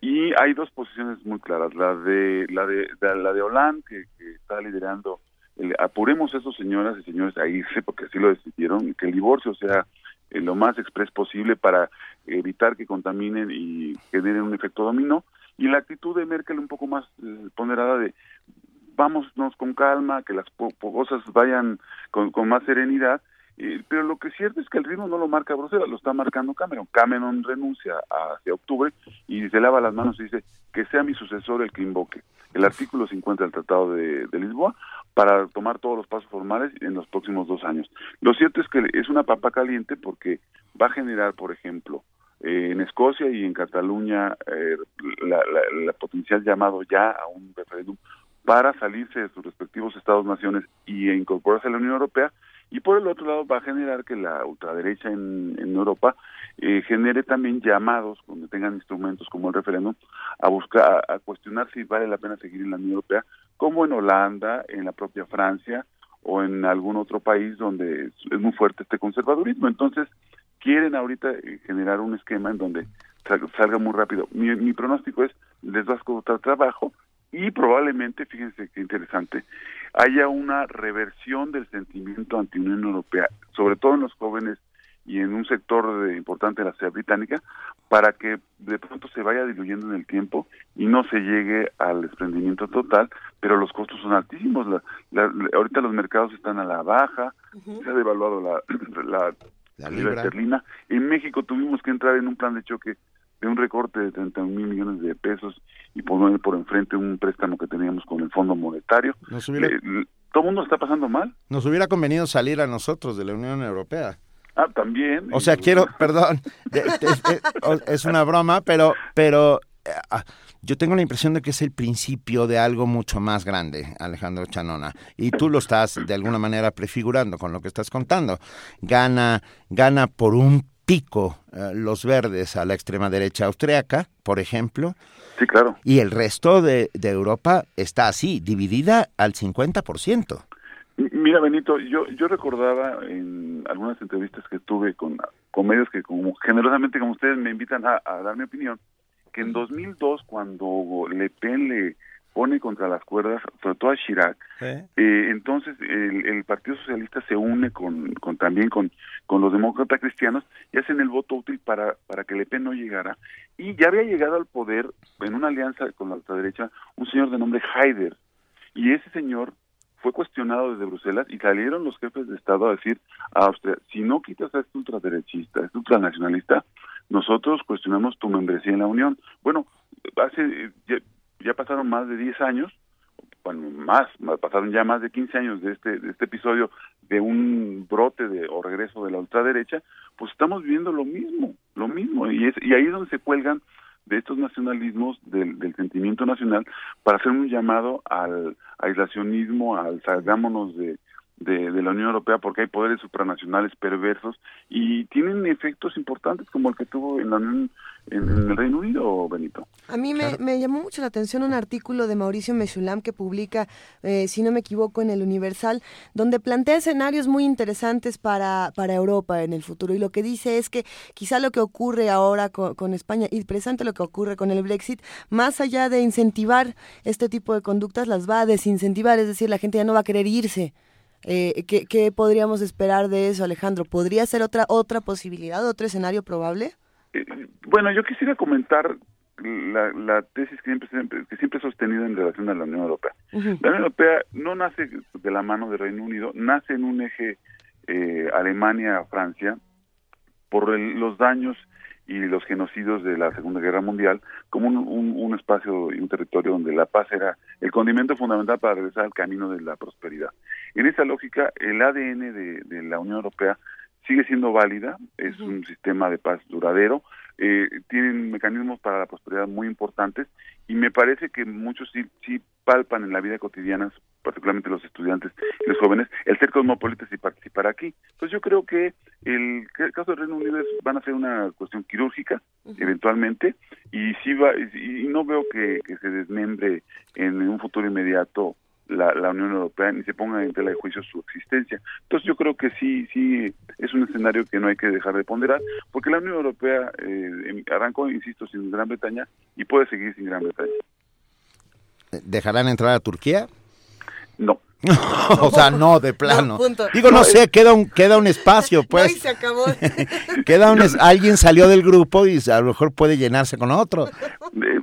y hay dos posiciones muy claras. La de la de, de- la de Hollande que, que está liderando. El, apuremos a esos señoras y señores a irse porque así lo decidieron que el divorcio sea eh, lo más express posible para evitar que contaminen y generen un efecto dominó. Y la actitud de Merkel un poco más eh, ponderada de vámonos con calma, que las cosas vayan con, más serenidad, eh, pero lo que es cierto es que el ritmo no lo marca Bruselas, lo está marcando Cameron. Cameron renuncia hacia octubre y se lava las manos y dice que sea mi sucesor el que invoque el artículo 50 del Tratado de, Lisboa para tomar todos los pasos formales en los próximos dos años. Lo cierto es que es una papa caliente porque va a generar, por ejemplo, eh, en Escocia y en Cataluña eh, la- la potencial llamado ya a un referéndum para salirse de sus respectivos estados-naciones y incorporarse a la Unión Europea. Y por el otro lado va a generar que la ultraderecha en, Europa eh, genere también llamados, donde tengan instrumentos como el referéndum, a buscar, a, cuestionar si vale la pena seguir en la Unión Europea, como en Holanda, en la propia Francia o en algún otro país donde es, muy fuerte este conservadurismo. Entonces, quieren ahorita eh, generar un esquema en donde sal- salga muy rápido. Mi, mi pronóstico es, les va a costar trabajo y probablemente, fíjense qué interesante, haya una reversión del sentimiento anti-Unión Europea, sobre todo en los jóvenes y en un sector de- importante de la sociedad británica, para que de pronto se vaya diluyendo en el tiempo y no se llegue al desprendimiento total, pero los costos son altísimos. La- la- la- ahorita los mercados están a la baja, se ha devaluado la, la, libra. esterlina. En México tuvimos que entrar en un plan de choque de un recorte de 30 mil millones de pesos y poner por enfrente un préstamo que teníamos con el Fondo Monetario. Nos hubiera- Le- le- todo el mundo está pasando mal. Nos hubiera convenido salir a nosotros de la Unión Europea. Ah, también. O sea, quiero, perdón, es una broma, pero, pero eh, ah, yo tengo la impresión de que es el principio de algo mucho más grande, Alejandro Chanona. Y tú lo estás de alguna manera prefigurando con lo que estás contando. Gana, gana por un pico eh, los verdes a la extrema derecha austriaca, por ejemplo. Sí, claro. Y el resto de, de Europa está así, dividida al 50%. M- Mira, Benito, yo yo recordaba en algunas entrevistas que tuve con, con medios que como generosamente como ustedes me invitan a, a dar mi opinión, que en 2002 cuando Le Pen le pone contra las cuerdas, sobre todo a Chirac, eh, entonces el, el Partido Socialista se une con, con también con, con los demócratas cristianos y hacen el voto útil para, para que Le Pen no llegara. Y ya había llegado al poder en una alianza con la ultraderecha un señor de nombre Haider. Y ese señor fue cuestionado desde Bruselas y salieron los jefes de Estado a decir a Austria, si no quitas a este ultraderechista, a este ultranacionalista, nosotros cuestionamos tu membresía en la Unión. Bueno, hace ya, pasaron más de 10 años, bueno, más, más, pasaron ya más de 15 años de este, de este episodio de un brote de, o regreso de la ultraderecha, pues estamos viendo lo mismo, lo mismo, y, es, y ahí es donde se cuelgan de estos nacionalismos del, del sentimiento nacional para hacer un llamado al aislacionismo, al salgámonos de, de, de la Unión Europea porque hay poderes supranacionales perversos y tienen efectos importantes como el que tuvo en la Unión en, en el Reino Unido, Benito. A mí me, me llamó mucho la atención un artículo de Mauricio Mechulam que publica, eh, si no me equivoco, en el Universal, donde plantea escenarios muy interesantes para, para Europa en el futuro. Y lo que dice es que quizá lo que ocurre ahora con, con España y presente lo que ocurre con el Brexit, más allá de incentivar este tipo de conductas, las va a desincentivar, es decir, la gente ya no va a querer irse. Eh, ¿qué, ¿Qué podríamos esperar de eso, Alejandro? ¿Podría ser otra, otra posibilidad, otro escenario probable? Eh, bueno, yo quisiera comentar la, la tesis que siempre, siempre- que siempre he sostenido en relación a la Unión Europea. La Unión Europea no nace de la mano del Reino Unido, nace en un eje eh, Alemania-Francia por el- los daños y los genocidios de la Segunda Guerra Mundial como un, un- un espacio y un territorio donde la paz era el condimento fundamental para regresar al camino de la prosperidad. En esa lógica, el ADN de, de la Unión Europea sigue siendo válida, es un sistema de paz duradero, eh, tienen mecanismos para la prosperidad muy importantes y me parece que muchos sí, sí palpan en la vida cotidiana, particularmente los estudiantes y los jóvenes, el ser cosmopolitas y participar aquí. Entonces yo creo que el, caso del Reino Unido es, van a ser una cuestión quirúrgica eventualmente y sí va y, y no veo que, que se desmembre en un futuro inmediato la, la Unión Europea ni se ponga en tela de juicio su existencia. Entonces yo creo que sí, sí es un escenario que no hay que dejar de ponderar, porque la Unión Europea eh, arrancó, insisto, sin Gran Bretaña y puede seguir sin Gran Bretaña. ¿Dejarán entrar a Turquía? No. o sea, no, de plano. No. Digo, no, No, sé, queda un, queda un espacio, No, pues. se acabó. queda un es- alguien salió del grupo y a lo mejor puede llenarse con otro.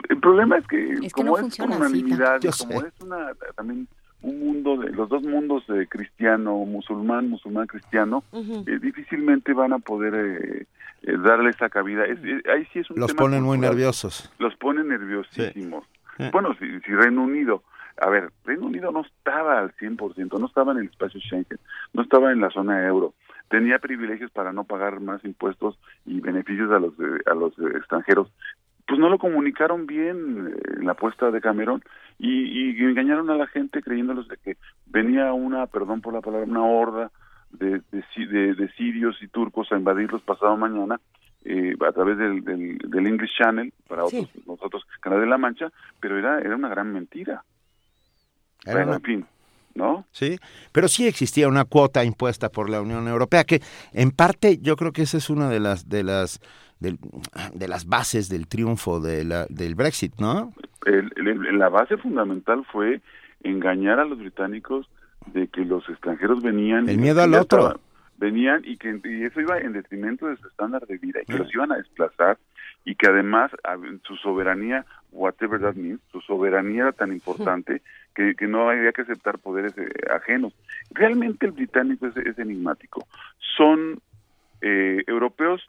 El problema es que Es que como no es por unanimidad, como sé. es una también un mundo de los dos mundos eh, cristiano, musulmán, musulmán cristiano, eh, difícilmente van a poder eh, eh, darle esa cabida. Es- eh, ahí sí es un Los tema ponen muy nerviosos. Los ponen nerviosísimos. Sí. Bueno, si, si Reino Unido, a ver, Reino Unido no estaba al 100%, no estaba en el espacio Schengen, no estaba en la zona euro. tenía privilegios para no pagar más impuestos y beneficios a los a los extranjeros pues no lo comunicaron bien eh, en la apuesta de Cameron y, y, engañaron a la gente creyéndolos de que venía una, perdón por la palabra, una horda de, de, de, sirios y turcos a invadirlos pasado mañana eh, a través del, del, English Channel para otros, nosotros Canal de la Mancha, pero era, era una gran mentira. en fin, ¿no? Sí, pero sí existía una cuota impuesta por la Unión Europea que en parte yo creo que esa es una de las de las de, las bases del triunfo de la, del Brexit, ¿no? la base fundamental fue engañar a los británicos de que los extranjeros venían... El miedo al otro. venían y que eso iba en detrimento de su estándar de vida y que los iban a desplazar y que además su soberanía, whatever that means, su soberanía era tan importante que, que no había que aceptar poderes eh, ajenos. Realmente el británico es, enigmático. Son eh, europeos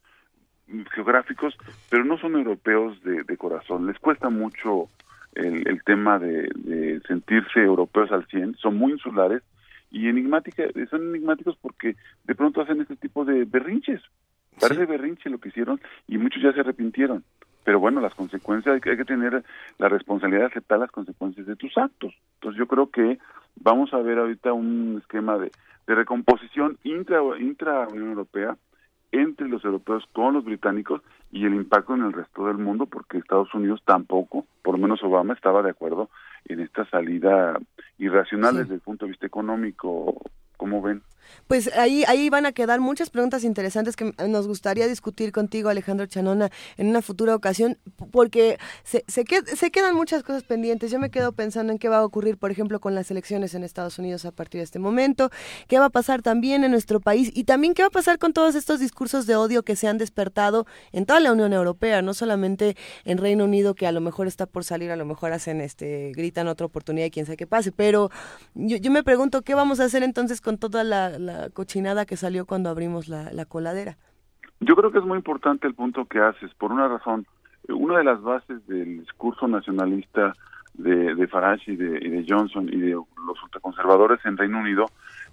geográficos, pero no son europeos de, corazón. Les cuesta mucho el, tema de, sentirse europeos al 100, son muy insulares y enigmática, son enigmáticos porque de pronto hacen este tipo de berrinches. Parece berrinche lo que hicieron y muchos ya se arrepintieron. Pero bueno, las consecuencias, hay que, hay que tener la responsabilidad de aceptar las consecuencias de tus actos. Entonces yo creo que vamos a ver ahorita un esquema de, de recomposición intra, intra Unión Europea entre los europeos con los británicos y el impacto en el resto del mundo, porque Estados Unidos tampoco, por lo menos Obama, estaba de acuerdo en esta salida irracional desde el punto de vista económico. ¿Cómo ven? Pues ahí, ahí van a quedar muchas preguntas interesantes que nos gustaría discutir contigo, Alejandro Chanona, en una futura ocasión, porque se, se, se, quedan muchas cosas pendientes. Yo me quedo pensando en qué va a ocurrir, por ejemplo, con las elecciones en Estados Unidos a partir de este momento, qué va a pasar también en nuestro país y también qué va a pasar con todos estos discursos de odio que se han despertado en toda la Unión Europea, no solamente en Reino Unido, que a lo mejor está por salir, a lo mejor hacen, este, gritan otra oportunidad y quién sabe qué pase, pero yo, yo me pregunto qué vamos a hacer entonces con toda la la cochinada que salió cuando abrimos la, coladera. Yo creo que es muy importante el punto que haces, por una razón. Una de las bases del discurso nacionalista de, de Farage y de, Johnson y de los ultraconservadores en Reino Unido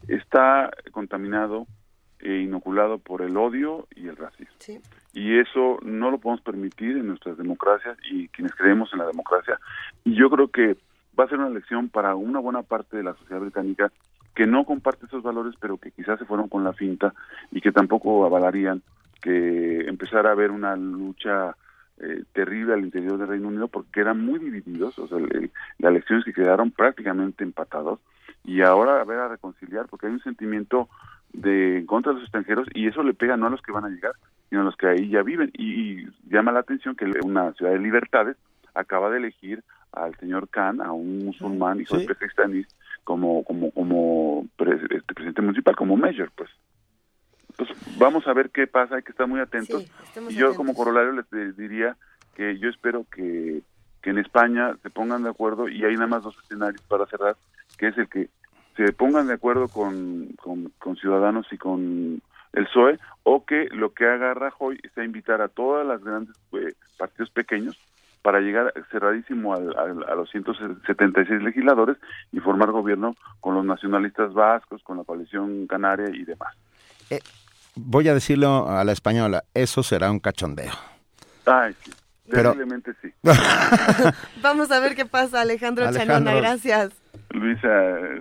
está contaminado e inoculado por el odio y el racismo. Y eso no lo podemos permitir en nuestras democracias y quienes creemos en la democracia. Y yo creo que va a ser una lección para una buena parte de la sociedad británica que no comparte esos valores, pero que quizás se fueron con la finta y que tampoco avalarían que empezara a haber una lucha eh, terrible al interior del Reino Unido porque eran muy divididos, o sea, las elecciones que quedaron prácticamente empatados y ahora a ver a reconciliar porque hay un sentimiento de en contra de los extranjeros y eso le pega no a los que van a llegar, sino a los que ahí ya viven. Y, llama la atención que una ciudad de libertades acaba de elegir al señor Khan, a un musulmán hijo de como como como este, presidente municipal, como mayor, pues. Entonces, vamos a ver qué pasa, hay que estar muy atentos. y yo como corolario les diría que yo espero que, que en España se pongan de acuerdo y hay nada más dos escenarios para cerrar, que es el que se pongan de acuerdo con, con, Ciudadanos y con el PSOE o que lo que haga Rajoy sea invitar a todas las grandes eh, partidos pequeños para llegar cerradísimo al, a los 176 legisladores y formar gobierno con los nacionalistas vascos, con la coalición canaria y demás. Eh, voy a decirlo a la española, eso será un cachondeo. Ay, sí. Terriblemente sí. Vamos a ver qué pasa, Alejandro, Chanona, gracias. Luisa,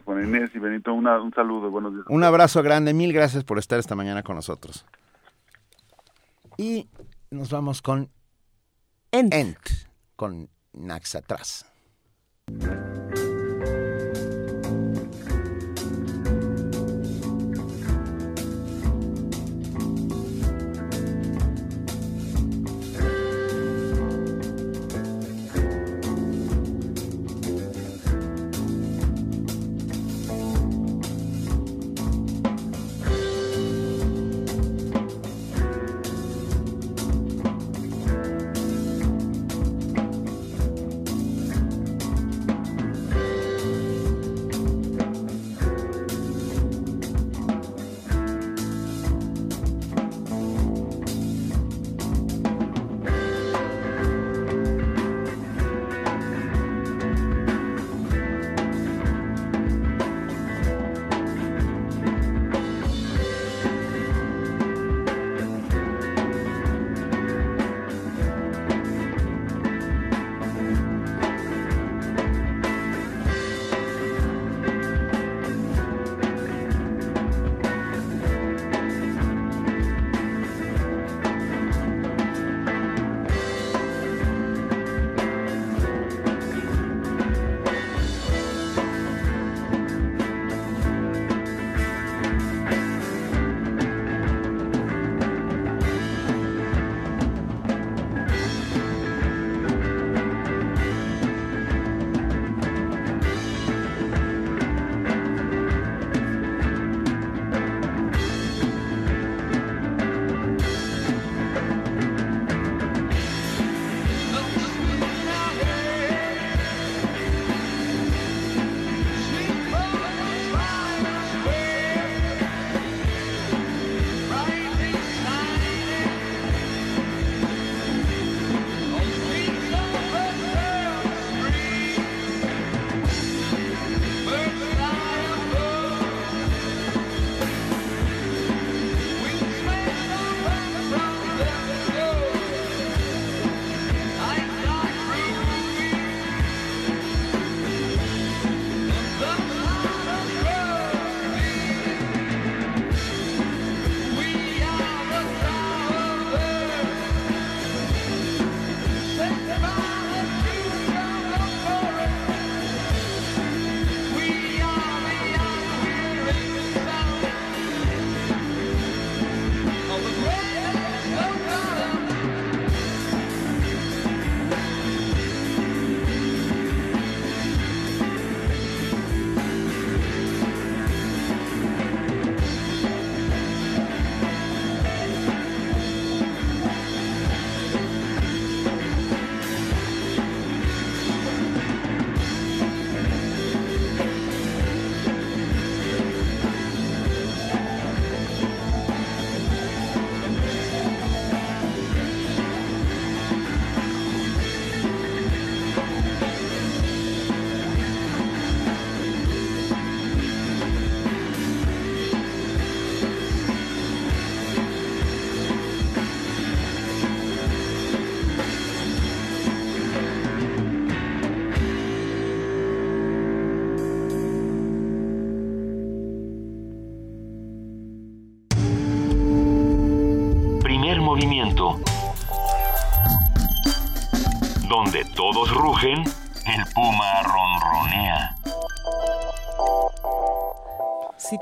Juan Inés y Benito, un saludo, buenos días. Un abrazo grande, mil gracias por estar esta mañana con nosotros. Y nos vamos con Ent con Naxatras.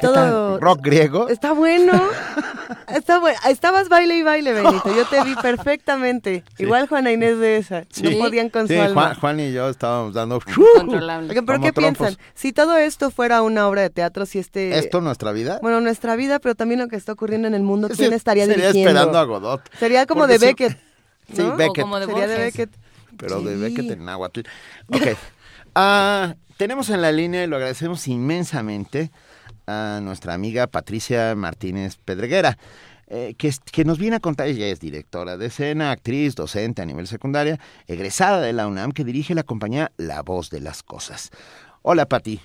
Todo tal? ¿Rock griego? está bueno. Está bueno. Estabas baile y baile, Benito. Yo te vi perfectamente. Igual Juana Inés de esa. No podían con Sí, su alma. Juan, Juan y yo estábamos dando... ¿Pero como qué trompos. piensan? Si todo esto fuera una obra de teatro, si este... ¿Esto nuestra vida? Bueno, nuestra vida, pero también lo que está ocurriendo en el mundo, Sí, ¿quién estaría sería dirigiendo? esperando a Godot. Sería como Porque de Beckett. Sí, ¿no? Beckett. Sería de Beckett. Pero de. Beckett en náhuatl. Ok. Ah, tenemos en la línea, y lo agradecemos inmensamente, a nuestra amiga Patricia Martínez Pedreguera, eh, que, nos viene a contar, ella es directora de escena, actriz, docente a nivel secundaria, egresada de la UNAM, que dirige la compañía La Voz de las Cosas. Hola, Pati.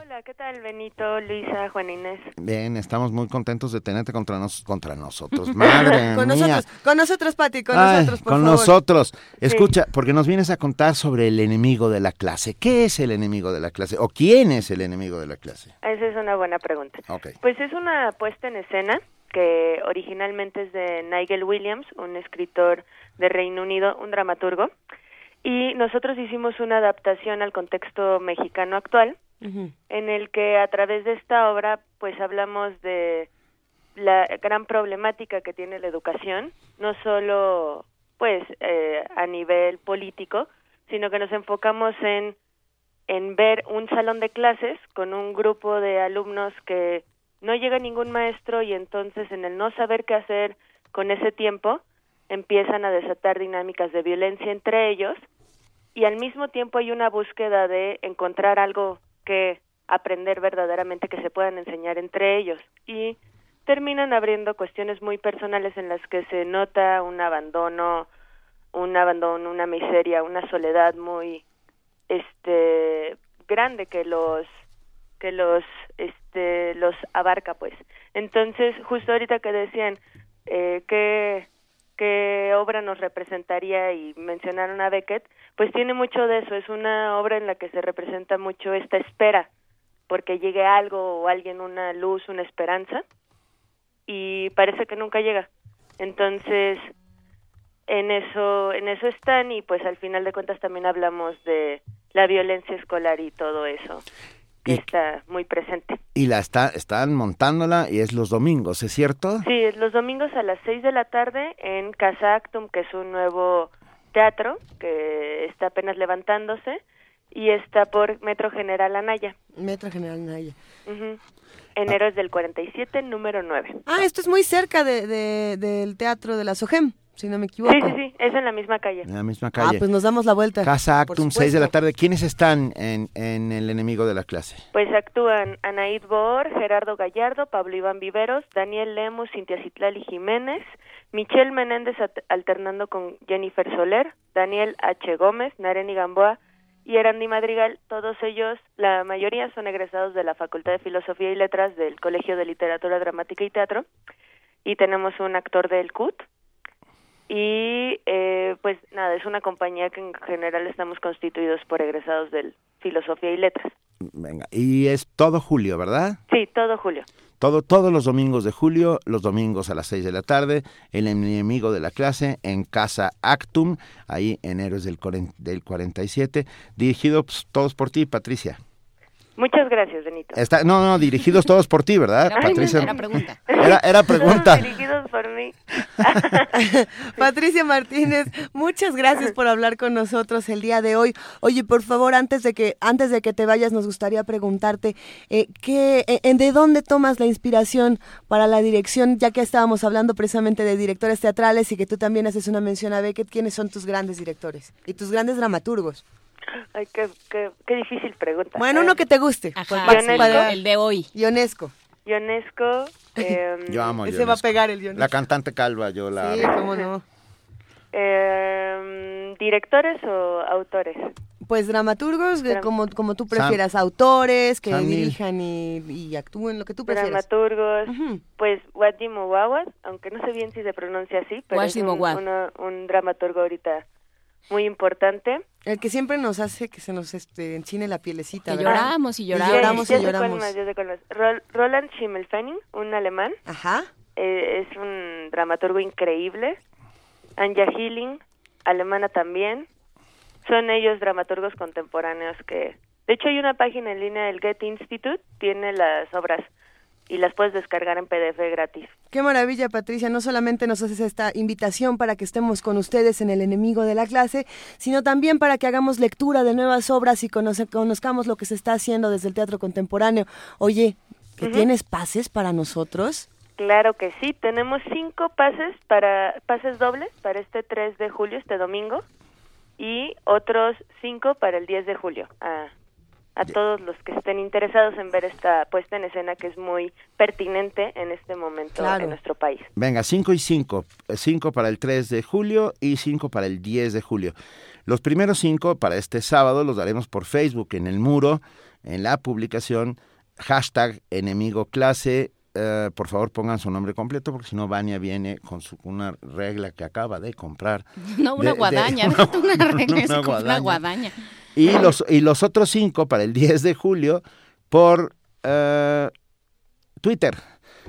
Hola, ¿qué tal Benito, Luisa, Juan Inés? Bien, estamos muy contentos de tenerte contra, nos, contra nosotros. Madre Con mía. nosotros, con nosotros, Pati, con Ay, nosotros, por con favor. nosotros. Escucha, porque nos vienes a contar sobre el enemigo de la clase. ¿Qué es el enemigo de la clase? ¿O quién es el enemigo de la clase? Esa es una buena pregunta. Ok. Pues es una puesta en escena que originalmente es de Nigel Williams, un escritor de Reino Unido, un dramaturgo, y nosotros hicimos una adaptación al contexto mexicano actual, en el que a través de esta obra pues hablamos de la gran problemática que tiene la educación, no solo pues eh, a nivel político, sino que nos enfocamos en en ver un salón de clases con un grupo de alumnos que no llega ningún maestro y entonces en el no saber qué hacer con ese tiempo empiezan a desatar dinámicas de violencia entre ellos y al mismo tiempo hay una búsqueda de encontrar algo que aprender verdaderamente que se puedan enseñar entre ellos. Y terminan abriendo cuestiones muy personales en las que se nota un abandono, un abandono, una miseria, una soledad muy este grande que los que los este los abarca pues. Entonces justo ahorita que decían eh, qué qué obra nos representaría y mencionaron a Beckett pues tiene mucho de eso. Es una obra en la que se representa mucho esta espera porque llegue algo o alguien una luz una esperanza y parece que nunca llega. Entonces en eso en eso están y pues al final de cuentas también hablamos de la violencia escolar y todo eso que está muy presente. Y la está, están montándola y es los domingos, ¿es cierto? Sí, es los domingos a las 6 de la tarde en Casa Actum, que es un nuevo teatro que está apenas levantándose y está por Metro General Anaya. Metro General Naya. Ujú. En Héroes del 47, número 9. Ah, esto es muy cerca de, de- del teatro de la SOGEM, si no me equivoco. Sí, sí, sí, es en la misma calle. En la misma Ah, calle. pues nos damos la vuelta. Casa Actum, 6 de la tarde. ¿Quiénes están en, en El enemigo de la clase? Pues actúan Anaid Boor, Gerardo Gallardo, Pablo Iván Viveros, Daniel Lemus, Cintia Citlali Jiménez, Michelle Menéndez alternando con Jennifer Soler, Daniel H. Gómez, Nareni Gamboa y Erandi Madrigal. Todos ellos, la mayoría son egresados de la Facultad de Filosofía y Letras del Colegio de Literatura Dramática y Teatro. Y tenemos un actor del CUT. Y eh, pues nada, es una compañía que en general estamos constituidos por egresados del Filosofía y Letras. Venga, y es todo julio, ¿verdad? Sí, todo julio. Todo, todos los domingos de julio, los domingos a las 6 de la tarde, el enemigo de la clase en Casa Actum, ahí en Héroes del, del 47, dirigidos pues, todos por ti, Patricia. Muchas gracias, Benito. Está, no, no, dirigidos todos por ti, ¿verdad, no, Patricia? era pregunta. Era, era pregunta. Todos dirigidos por mí. Patricia Martínez, muchas gracias por hablar con nosotros el día de hoy. Oye, por favor, antes de que antes de que te vayas, nos gustaría preguntarte eh, qué, eh, eh, de dónde tomas la inspiración para la dirección, ya que estábamos hablando precisamente de directores teatrales y que tú también haces una mención a Beckett. ¿Quiénes son tus grandes directores y tus grandes dramaturgos? Ay, qué, qué, qué difícil pregunta. Bueno, Eh, uno que te guste. Sí, para- el de hoy. Ionesco. Ionesco. eh, Yo amo Ese va a Ionesco. pegar el Ionesco. La cantante calva, yo la Sí, amo. cómo no. eh, ¿Directores o autores? Pues dramaturgos, Dram- como, como tú prefieras, autores que Sam Neill. dirijan y, y actúen, lo que tú prefieras. Dramaturgos. Pues Wadi Mowawad, aunque no sé bien si se pronuncia así, pero es Wadi un, uno- un dramaturgo ahorita muy importante. El que siempre nos hace que se nos este, enchine la pielecita. Que ¿verdad? lloramos y lloramos. lloramos. y Ya sé cuál lloramos. más. Rol- Roland Schimmelfenning, un alemán. Ajá. Eh, es un dramaturgo increíble. Anja Healing, alemana también. Son ellos dramaturgos contemporáneos que, de hecho, hay una página en línea del Get Institute, tiene las obras y las puedes descargar en PDF gratis. Qué maravilla, Patricia. No solamente nos haces esta invitación para que estemos con ustedes en el enemigo de la clase, sino también para que hagamos lectura de nuevas obras y conozcamos lo que se está haciendo desde el teatro contemporáneo. Oye, ¿que tienes pases para nosotros? Claro que sí, tenemos cinco pases para pases dobles para este 3 de julio, este domingo, y otros cinco para el 10 de julio. Ah, a todos los que estén interesados en ver esta puesta en escena que es muy pertinente en este momento en nuestro país. Venga, 5 y 5. 5 para el 3 de julio y 5 para el 10 de julio. Los primeros 5 para este sábado los daremos por Facebook en el muro, en la publicación, hashtag enemigo clase. Eh, por favor pongan su nombre completo porque si no Vania viene con su, una regla que acaba de comprar. No, una guadaña, una, regla, una guadaña. Y los, y los otros cinco para el 10 de julio por eh, Twitter,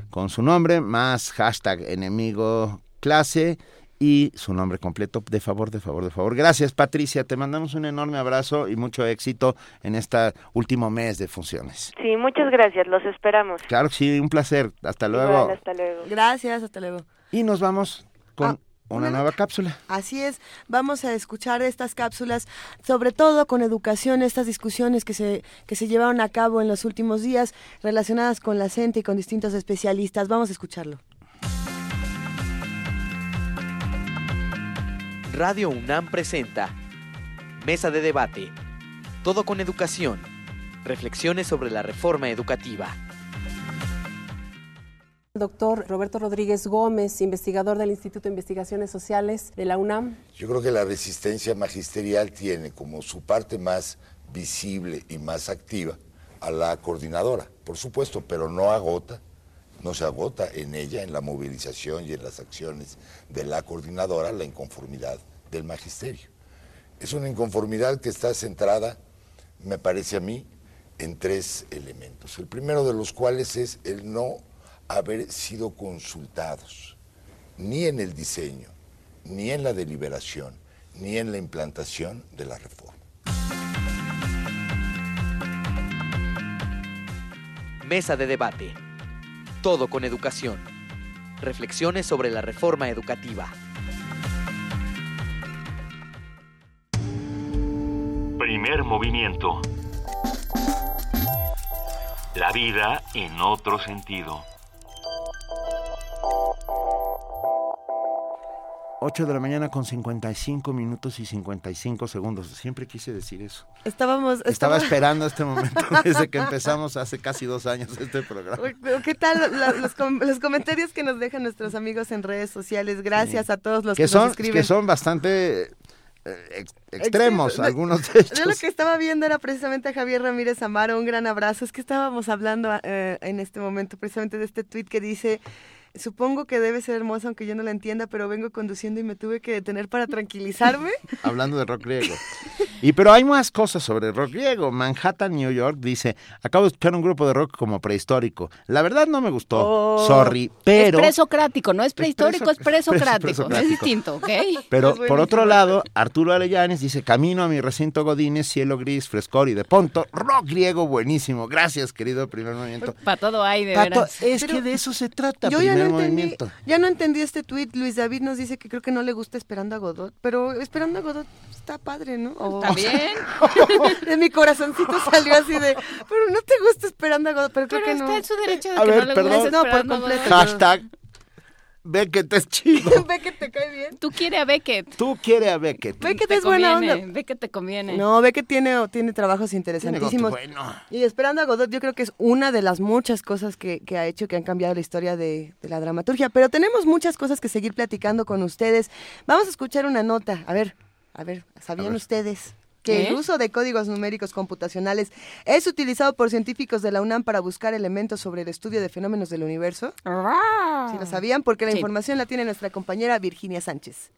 con su nombre más hashtag enemigo clase y su nombre completo. De favor, de favor, de favor. Gracias, Patricia. Te mandamos un enorme abrazo y mucho éxito en este último mes de funciones. Sí, muchas gracias. Los esperamos. Claro que sí, un placer. Hasta luego. hasta luego. Gracias, hasta luego. Y nos vamos con... Ah, una, nueva cápsula. Así es, vamos a escuchar estas cápsulas, sobre todo con educación, estas discusiones que se, que se llevaron a cabo en los últimos días relacionadas con la CENTE y con distintos especialistas. Vamos a escucharlo. Radio UNAM presenta Mesa de Debate. Todo con educación. Reflexiones sobre la reforma educativa doctor Roberto Rodríguez Gómez, investigador del Instituto de Investigaciones Sociales de la UNAM. Yo creo que la resistencia magisterial tiene como su parte más visible y más activa a la coordinadora, por supuesto, pero no agota, no se agota en ella, en la movilización y en las acciones de la coordinadora, la inconformidad del magisterio. Es una inconformidad que está centrada, me parece a mí, en tres elementos. El primero de los cuales es el no haber sido consultados ni en el diseño, ni en la deliberación, ni en la implantación de la reforma. Mesa de debate. Todo con educación. Reflexiones sobre la reforma educativa. Primer movimiento. La vida en otro sentido. 8 de la mañana con 55 minutos y 55 segundos. Siempre quise decir eso. Estábamos... Estaba esperando este momento desde que empezamos hace casi dos años este programa. ¿Qué tal los, comentarios que nos dejan nuestros amigos en redes sociales? Gracias a todos los que, son, nos escriben. Que son bastante eh, extremos, algunos de ellos. Yo lo que estaba viendo era precisamente a Javier Ramírez Amaro, un gran abrazo. Es que estábamos hablando eh, en este momento precisamente de este tuit que dice supongo que debe ser hermosa aunque yo no la entienda, pero vengo conduciendo y me tuve que detener para tranquilizarme. Hablando de rock griego. Y pero hay más cosas sobre rock griego. Manhattan, New York dice, acabo de escuchar un grupo de rock como prehistórico. La verdad no me gustó, oh. sorry, pero... Es presocrático, no es prehistórico, es, presocrático, es distinto, ¿ok? Pero por otro lado, Arturo Arellanes dice, camino a mi recinto Godines, cielo gris, frescor y de ponto, rock griego buenísimo. Gracias, querido primer movimiento. Para todo hay, de verdad. Es que de eso se trata, ya no entendí este tuit. Luis David nos dice que creo que no le gusta Esperando a Godot, pero Esperando a Godot está padre, ¿no? Está bien. de mi corazoncito salió así de, pero no te gusta Esperando a Godot, pero, creo que está no. en su derecho de que no le guste No, por completo. Hashtag Beckett es chido. Beckett te cae bien. Tú quieres a Beckett. Tú quieres a Beckett. Beckett es buena onda. Beckett te conviene. No, Beckett tiene, tiene trabajos interesantísimos. bueno. Y Esperando a Godot, yo creo que es una de las muchas cosas que, que ha hecho que han cambiado la historia de, de, la dramaturgia. Pero tenemos muchas cosas que seguir platicando con ustedes. Vamos a escuchar una nota. A ver, a ver, ¿sabían ustedes? Que el uso de códigos numéricos computacionales es utilizado por científicos de la UNAM para buscar elementos sobre el estudio de fenómenos del universo. Si lo sabían, porque la información la tiene nuestra compañera Virginia Sánchez.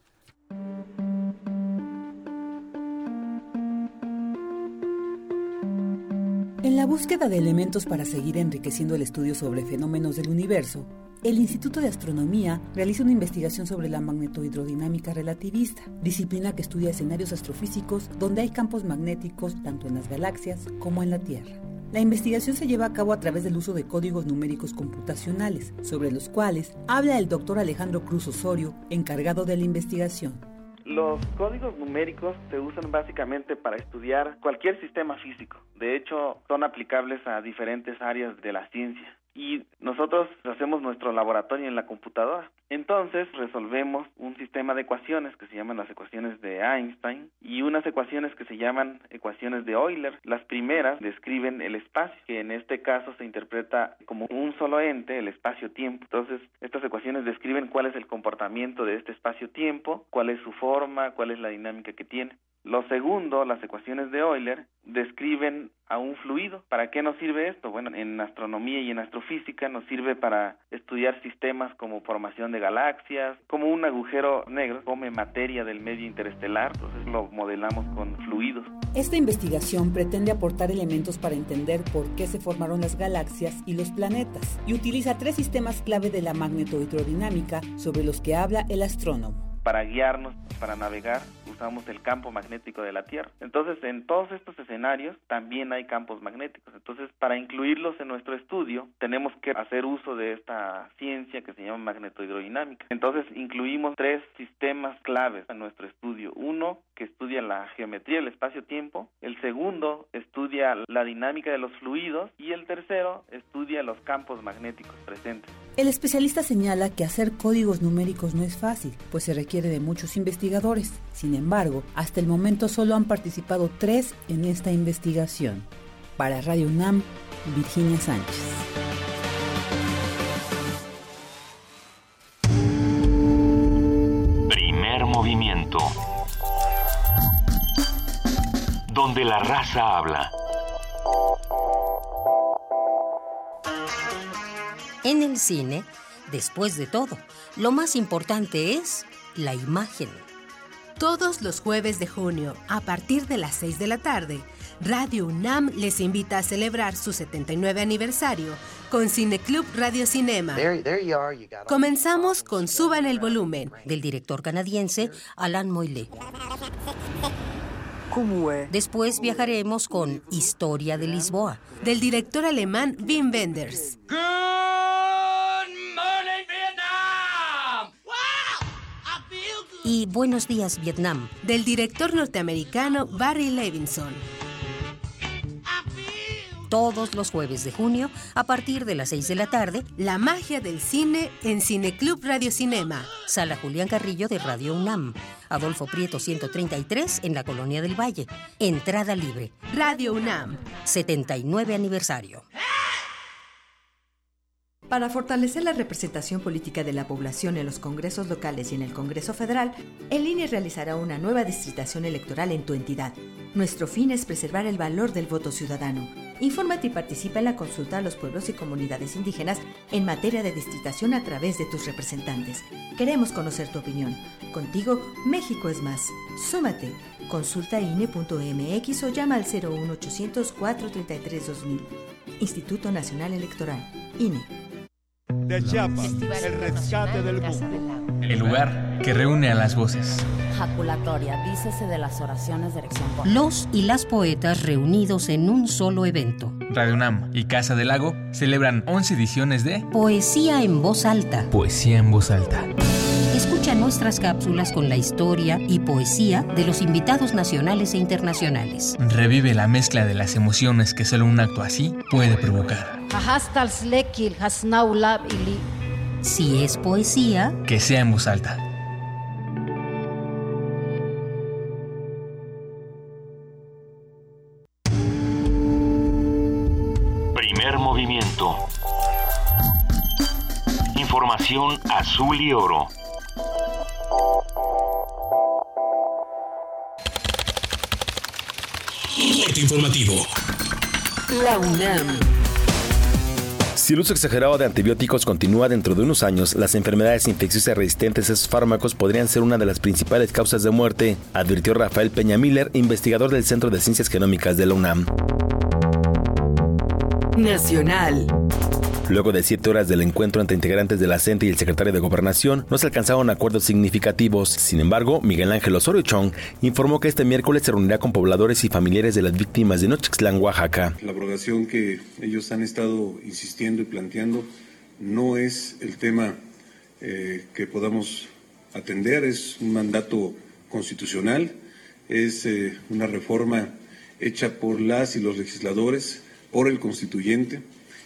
En la búsqueda de elementos para seguir enriqueciendo el estudio sobre fenómenos del universo, el Instituto de Astronomía realiza una investigación sobre la magnetohidrodinámica relativista, disciplina que estudia escenarios astrofísicos donde hay campos magnéticos tanto en las galaxias como en la Tierra. La investigación se lleva a cabo a través del uso de códigos numéricos computacionales, sobre los cuales habla el doctor Alejandro Cruz Osorio, encargado de la investigación. Los códigos numéricos se usan básicamente para estudiar cualquier sistema físico. De hecho, son aplicables a diferentes áreas de la ciencia y nosotros hacemos nuestro laboratorio en la computadora. Entonces resolvemos un sistema de ecuaciones que se llaman las ecuaciones de Einstein y unas ecuaciones que se llaman ecuaciones de Euler. Las primeras describen el espacio, que en este caso se interpreta como un solo ente, el espacio-tiempo. Entonces estas ecuaciones describen cuál es el comportamiento de este espacio-tiempo, cuál es su forma, cuál es la dinámica que tiene. Lo segundo, las ecuaciones de Euler describen a un fluido. ¿Para qué nos sirve esto? Bueno, en astronomía y en astrofísica nos sirve para estudiar sistemas como formación de galaxias, como un agujero negro come materia del medio interestelar, entonces lo modelamos con fluidos. Esta investigación pretende aportar elementos para entender por qué se formaron las galaxias y los planetas y utiliza tres sistemas clave de la magnetohidrodinámica sobre los que habla el astrónomo para guiarnos, para navegar, usamos el campo magnético de la Tierra. Entonces, en todos estos escenarios también hay campos magnéticos. Entonces, para incluirlos en nuestro estudio, tenemos que hacer uso de esta ciencia que se llama magnetohidrodinámica. Entonces, incluimos tres sistemas claves en nuestro estudio. Uno, que estudia la geometría del espacio-tiempo. El segundo, estudia la dinámica de los fluidos. Y el tercero, estudia los campos magnéticos presentes. El especialista señala que hacer códigos numéricos no es fácil, pues se requiere de muchos investigadores. Sin embargo, hasta el momento solo han participado tres en esta investigación. Para Radio UNAM, Virginia Sánchez. Primer movimiento. Donde la raza habla. En el cine, después de todo, lo más importante es la imagen. Todos los jueves de junio, a partir de las 6 de la tarde, Radio UNAM les invita a celebrar su 79 aniversario con Cineclub Radio Cinema. Comenzamos con Suban el volumen, del director canadiense Alan Moyle. Después viajaremos con Historia de Lisboa, del director alemán Wim Wenders. Y Buenos días Vietnam, del director norteamericano Barry Levinson. Todos los jueves de junio, a partir de las 6 de la tarde, La magia del cine en Cineclub Radio Cinema. Sala Julián Carrillo de Radio UNAM. Adolfo Prieto 133 en la Colonia del Valle. Entrada libre. Radio UNAM. 79 aniversario. Para fortalecer la representación política de la población en los congresos locales y en el Congreso Federal, el INE realizará una nueva distritación electoral en tu entidad. Nuestro fin es preservar el valor del voto ciudadano. Infórmate y participa en la consulta a los pueblos y comunidades indígenas en materia de distritación a través de tus representantes. Queremos conocer tu opinión. Contigo, México es más. Súmate. Consulta INE.mx o llama al 01800 433 2000. Instituto Nacional Electoral. INE de Chiapas, el rescate del mundo. El lugar que reúne a las voces. Jaculatoria, dícese de las oraciones de erección. Los y las poetas reunidos en un solo evento. Radio UNAM y Casa del Lago celebran 11 ediciones de Poesía en voz alta. Poesía en voz alta. Escucha nuestras cápsulas con la historia y poesía de los invitados nacionales e internacionales. Revive la mezcla de las emociones que solo un acto así puede provocar. Si es poesía, que sea en voz alta. Primer movimiento. Información azul y oro. Informativo. La UNAM. Si el uso exagerado de antibióticos continúa dentro de unos años, las enfermedades infecciosas resistentes a esos fármacos podrían ser una de las principales causas de muerte, advirtió Rafael Peña Miller, investigador del Centro de Ciencias Genómicas de la UNAM. Nacional. Luego de siete horas del encuentro entre integrantes de la CENTE y el secretario de Gobernación, no se alcanzaron acuerdos significativos. Sin embargo, Miguel Ángel Osorio Chong informó que este miércoles se reunirá con pobladores y familiares de las víctimas de Nochixtlán, Oaxaca. La abrogación que ellos han estado insistiendo y planteando no es el tema eh, que podamos atender, es un mandato constitucional, es eh, una reforma hecha por las y los legisladores, por el constituyente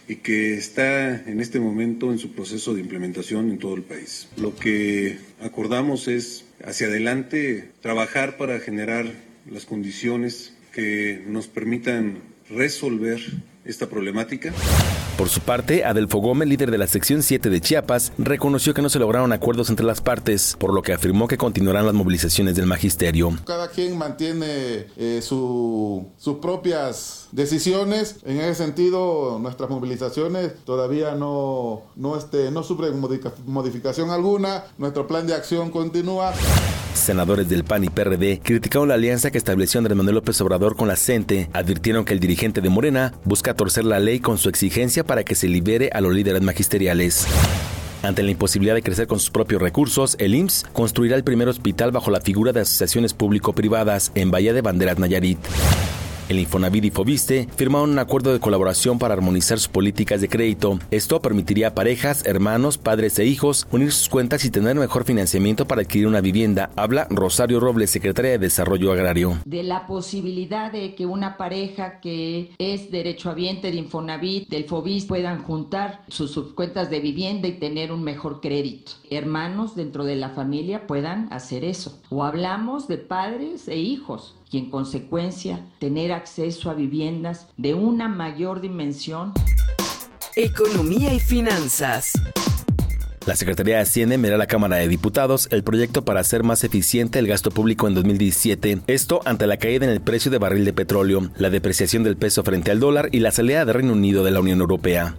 y que está en este momento en su proceso de implementación en todo el país. Lo que acordamos es hacia adelante trabajar para generar las condiciones que nos permitan resolver esta problemática. Por su parte, Adelfo Gómez, líder de la sección 7 de Chiapas, reconoció que no se lograron acuerdos entre las partes, por lo que afirmó que continuarán las movilizaciones del magisterio. Cada quien mantiene eh, sus propias decisiones. En ese sentido, nuestras movilizaciones todavía no, no, este, no sufren modificación alguna. Nuestro plan de acción continúa. Senadores del PAN y PRD criticaron la alianza que estableció Andrés Manuel López Obrador con la CENTE. Advirtieron que el dirigente de Morena busca torcer la ley con su exigencia para que se libere a los líderes magisteriales. Ante la imposibilidad de crecer con sus propios recursos, el IMSS construirá el primer hospital bajo la figura de asociaciones público-privadas en Bahía de Banderas, Nayarit. El Infonavit y Fobiste firmaron un acuerdo de colaboración para armonizar sus políticas de crédito. Esto permitiría a parejas, hermanos, padres e hijos unir sus cuentas y tener mejor financiamiento para adquirir una vivienda. Habla Rosario Robles, secretaria de Desarrollo Agrario. De la posibilidad de que una pareja que es derechohabiente de Infonavit, del Fobiste, puedan juntar sus, sus cuentas de vivienda y tener un mejor crédito. Hermanos dentro de la familia puedan hacer eso. O hablamos de padres e hijos y en consecuencia tener acceso a viviendas de una mayor dimensión. Economía y finanzas. La Secretaría de Hacienda enviará a la Cámara de Diputados el proyecto para hacer más eficiente el gasto público en 2017. Esto ante la caída en el precio de barril de petróleo, la depreciación del peso frente al dólar y la salida de Reino Unido de la Unión Europea.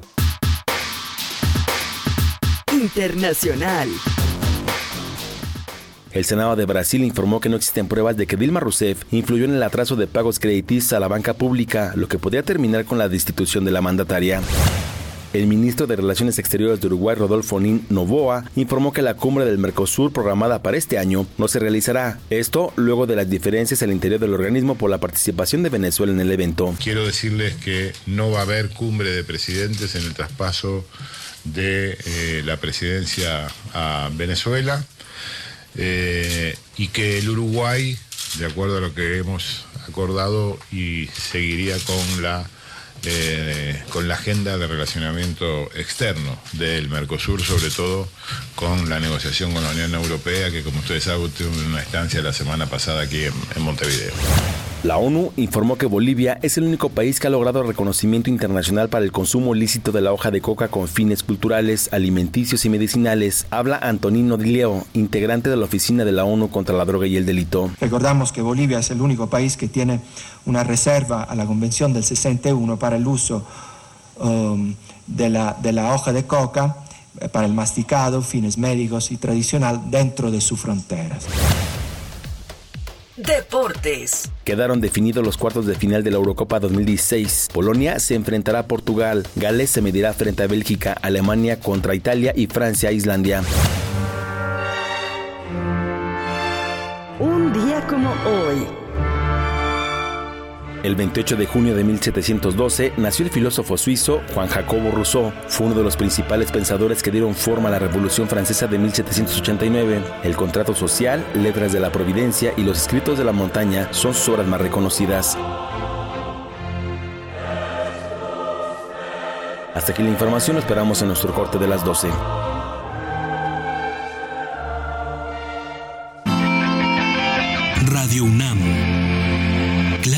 Internacional. El Senado de Brasil informó que no existen pruebas de que Dilma Rousseff influyó en el atraso de pagos creditistas a la banca pública, lo que podría terminar con la destitución de la mandataria. El ministro de Relaciones Exteriores de Uruguay, Rodolfo Nin Novoa, informó que la cumbre del Mercosur programada para este año no se realizará. Esto luego de las diferencias al interior del organismo por la participación de Venezuela en el evento. Quiero decirles que no va a haber cumbre de presidentes en el traspaso de eh, la presidencia a Venezuela. Eh, y que el Uruguay, de acuerdo a lo que hemos acordado, y seguiría con la eh, con la agenda de relacionamiento externo del Mercosur, sobre todo con la negociación con la Unión Europea, que como ustedes saben, tuvo una estancia la semana pasada aquí en Montevideo. La ONU informó que Bolivia es el único país que ha logrado reconocimiento internacional para el consumo lícito de la hoja de coca con fines culturales, alimenticios y medicinales. Habla Antonino Dileo, integrante de la Oficina de la ONU contra la Droga y el Delito. Recordamos que Bolivia es el único país que tiene una reserva a la Convención del 61 para el uso um, de, la, de la hoja de coca eh, para el masticado, fines médicos y tradicional dentro de sus fronteras. Deportes. Quedaron definidos los cuartos de final de la Eurocopa 2016. Polonia se enfrentará a Portugal, Gales se medirá frente a Bélgica, Alemania contra Italia y Francia Islandia. Un día como hoy. El 28 de junio de 1712 nació el filósofo suizo Juan Jacobo Rousseau. Fue uno de los principales pensadores que dieron forma a la Revolución Francesa de 1789. El contrato social, Letras de la Providencia y los escritos de la montaña son sus obras más reconocidas. Hasta aquí la información, esperamos en nuestro corte de las 12. Radio UNAM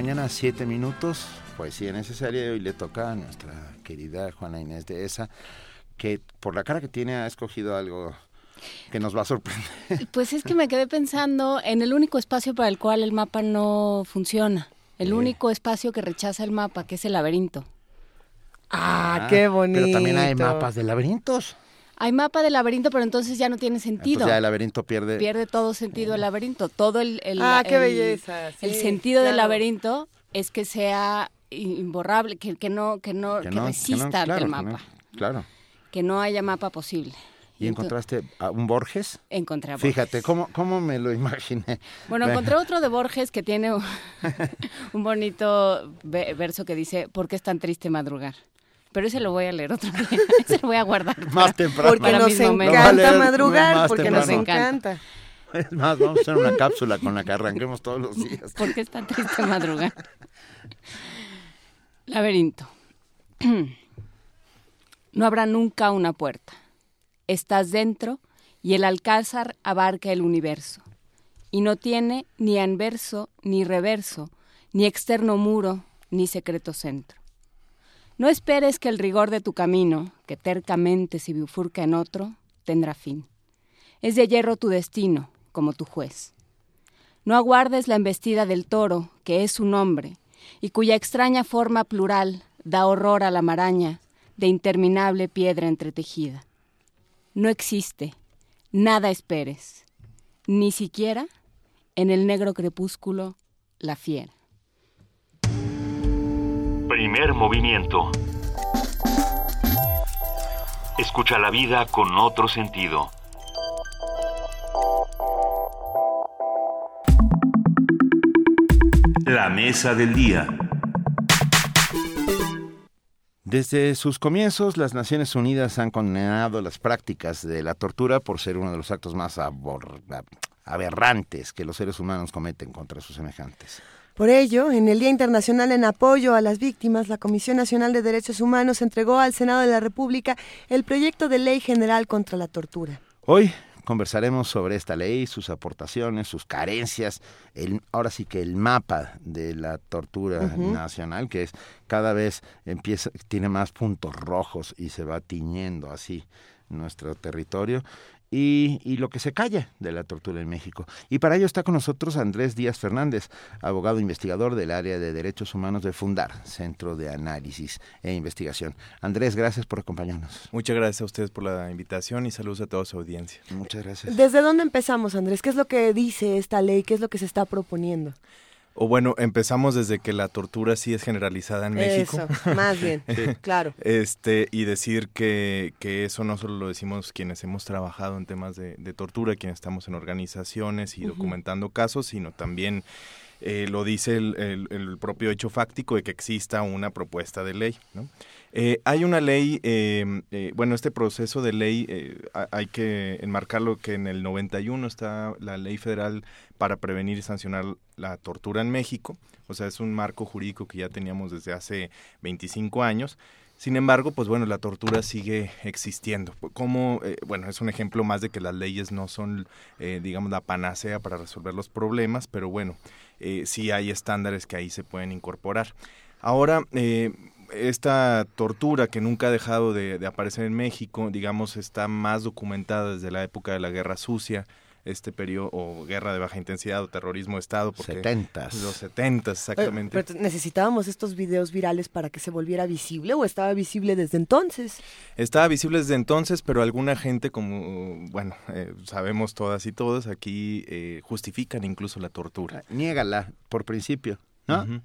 Mañana, siete minutos. poesía necesaria y hoy le toca a nuestra querida Juana Inés de esa, que por la cara que tiene ha escogido algo que nos va a sorprender. Pues es que me quedé pensando en el único espacio para el cual el mapa no funciona, el único espacio que rechaza el mapa, que es el laberinto. Ah, qué bonito. Pero también hay mapas de laberintos. Hay mapa de laberinto, pero entonces ya no tiene sentido. Entonces ya el laberinto pierde... Pierde todo sentido el laberinto. Todo el... el Ah, qué el- belleza, el sentido del laberinto es que sea imborrable, que, que no, que no, que, no- resista no, ante claro, el que mapa. no, claro. Que no haya mapa posible. ¿Y encontraste a un Borges? Encontré a Borges. Fíjate, ¿cómo, cómo me lo imaginé? Bueno, encontré otro de Borges que tiene un, un bonito ve- verso que dice, ¿por qué es tan triste madrugar? Pero ese lo voy a leer otro día, ese lo voy a guardar. Más temprano. Porque nos encanta madrugar, porque temprano. nos encanta. Es más, vamos a hacer una cápsula con la que arranquemos todos los días. ¿Por qué es tan triste madrugar? Laberinto. No habrá nunca una puerta. Estás dentro y el alcázar abarca el universo. Y no tiene ni anverso, ni reverso, ni externo muro, ni secreto centro. No esperes que el rigor de tu camino, que tercamente se bifurca en otro, tendrá fin. Es de hierro tu destino, como tu juez. No aguardes la embestida del toro, que es su nombre, y cuya extraña forma plural da horror a la maraña de interminable piedra entretejida. No existe, nada esperes, ni siquiera en el negro crepúsculo la fiera. Primer movimiento. Escucha la vida con otro sentido. La mesa del día. Desde sus comienzos, las Naciones Unidas han condenado las prácticas de la tortura por ser uno de los actos más abor- aberrantes que los seres humanos cometen contra sus semejantes. Por ello, en el Día Internacional en Apoyo a las Víctimas, la Comisión Nacional de Derechos Humanos entregó al Senado de la República el proyecto de ley general contra la tortura. Hoy conversaremos sobre esta ley, sus aportaciones, sus carencias, el, ahora sí que el mapa de la tortura nacional, que es cada vez empieza, tiene más puntos rojos y se va tiñendo así nuestro territorio. Y, y lo que se calla de la tortura en México. Y para ello está con nosotros Andrés Díaz Fernández, abogado investigador del área de derechos humanos de Fundar, Centro de Análisis e Investigación. Andrés, gracias por acompañarnos. Muchas gracias a ustedes por la invitación y saludos a toda su audiencia. Muchas gracias. ¿Desde dónde empezamos, Andrés? ¿Qué es lo que dice esta ley? ¿Qué es lo que se está proponiendo? O bueno, empezamos desde que la tortura sí es generalizada en México. Eso, más bien, claro. Este, y decir que, que eso no solo lo decimos quienes hemos trabajado en temas de, de tortura, quienes estamos en organizaciones y documentando casos, sino también eh, lo dice el, el- el propio hecho fáctico de que exista una propuesta de ley. ¿no? Eh, hay una ley, eh, eh, bueno, este proceso de ley eh, ha- hay que enmarcarlo que en el 91 está la ley federal para prevenir y sancionar la tortura en México, o sea, es un marco jurídico que ya teníamos desde hace 25 años. Sin embargo, pues bueno, la tortura sigue existiendo. Como, eh, bueno, es un ejemplo más de que las leyes no son, eh, digamos, la panacea para resolver los problemas, pero bueno, eh, sí hay estándares que ahí se pueden incorporar. Ahora, eh, esta tortura que nunca ha dejado de, de aparecer en México, digamos, está más documentada desde la época de la Guerra Sucia, este periodo, o guerra de baja intensidad, o terrorismo de Estado. Porque Setentas. Los setentas, exactamente. Pero, pero necesitábamos estos videos virales para que se volviera visible o estaba visible desde entonces. Estaba visible desde entonces, pero alguna gente, como, bueno, eh, sabemos todas y todos, aquí eh, justifican incluso la tortura. Niégala, por principio, ¿no?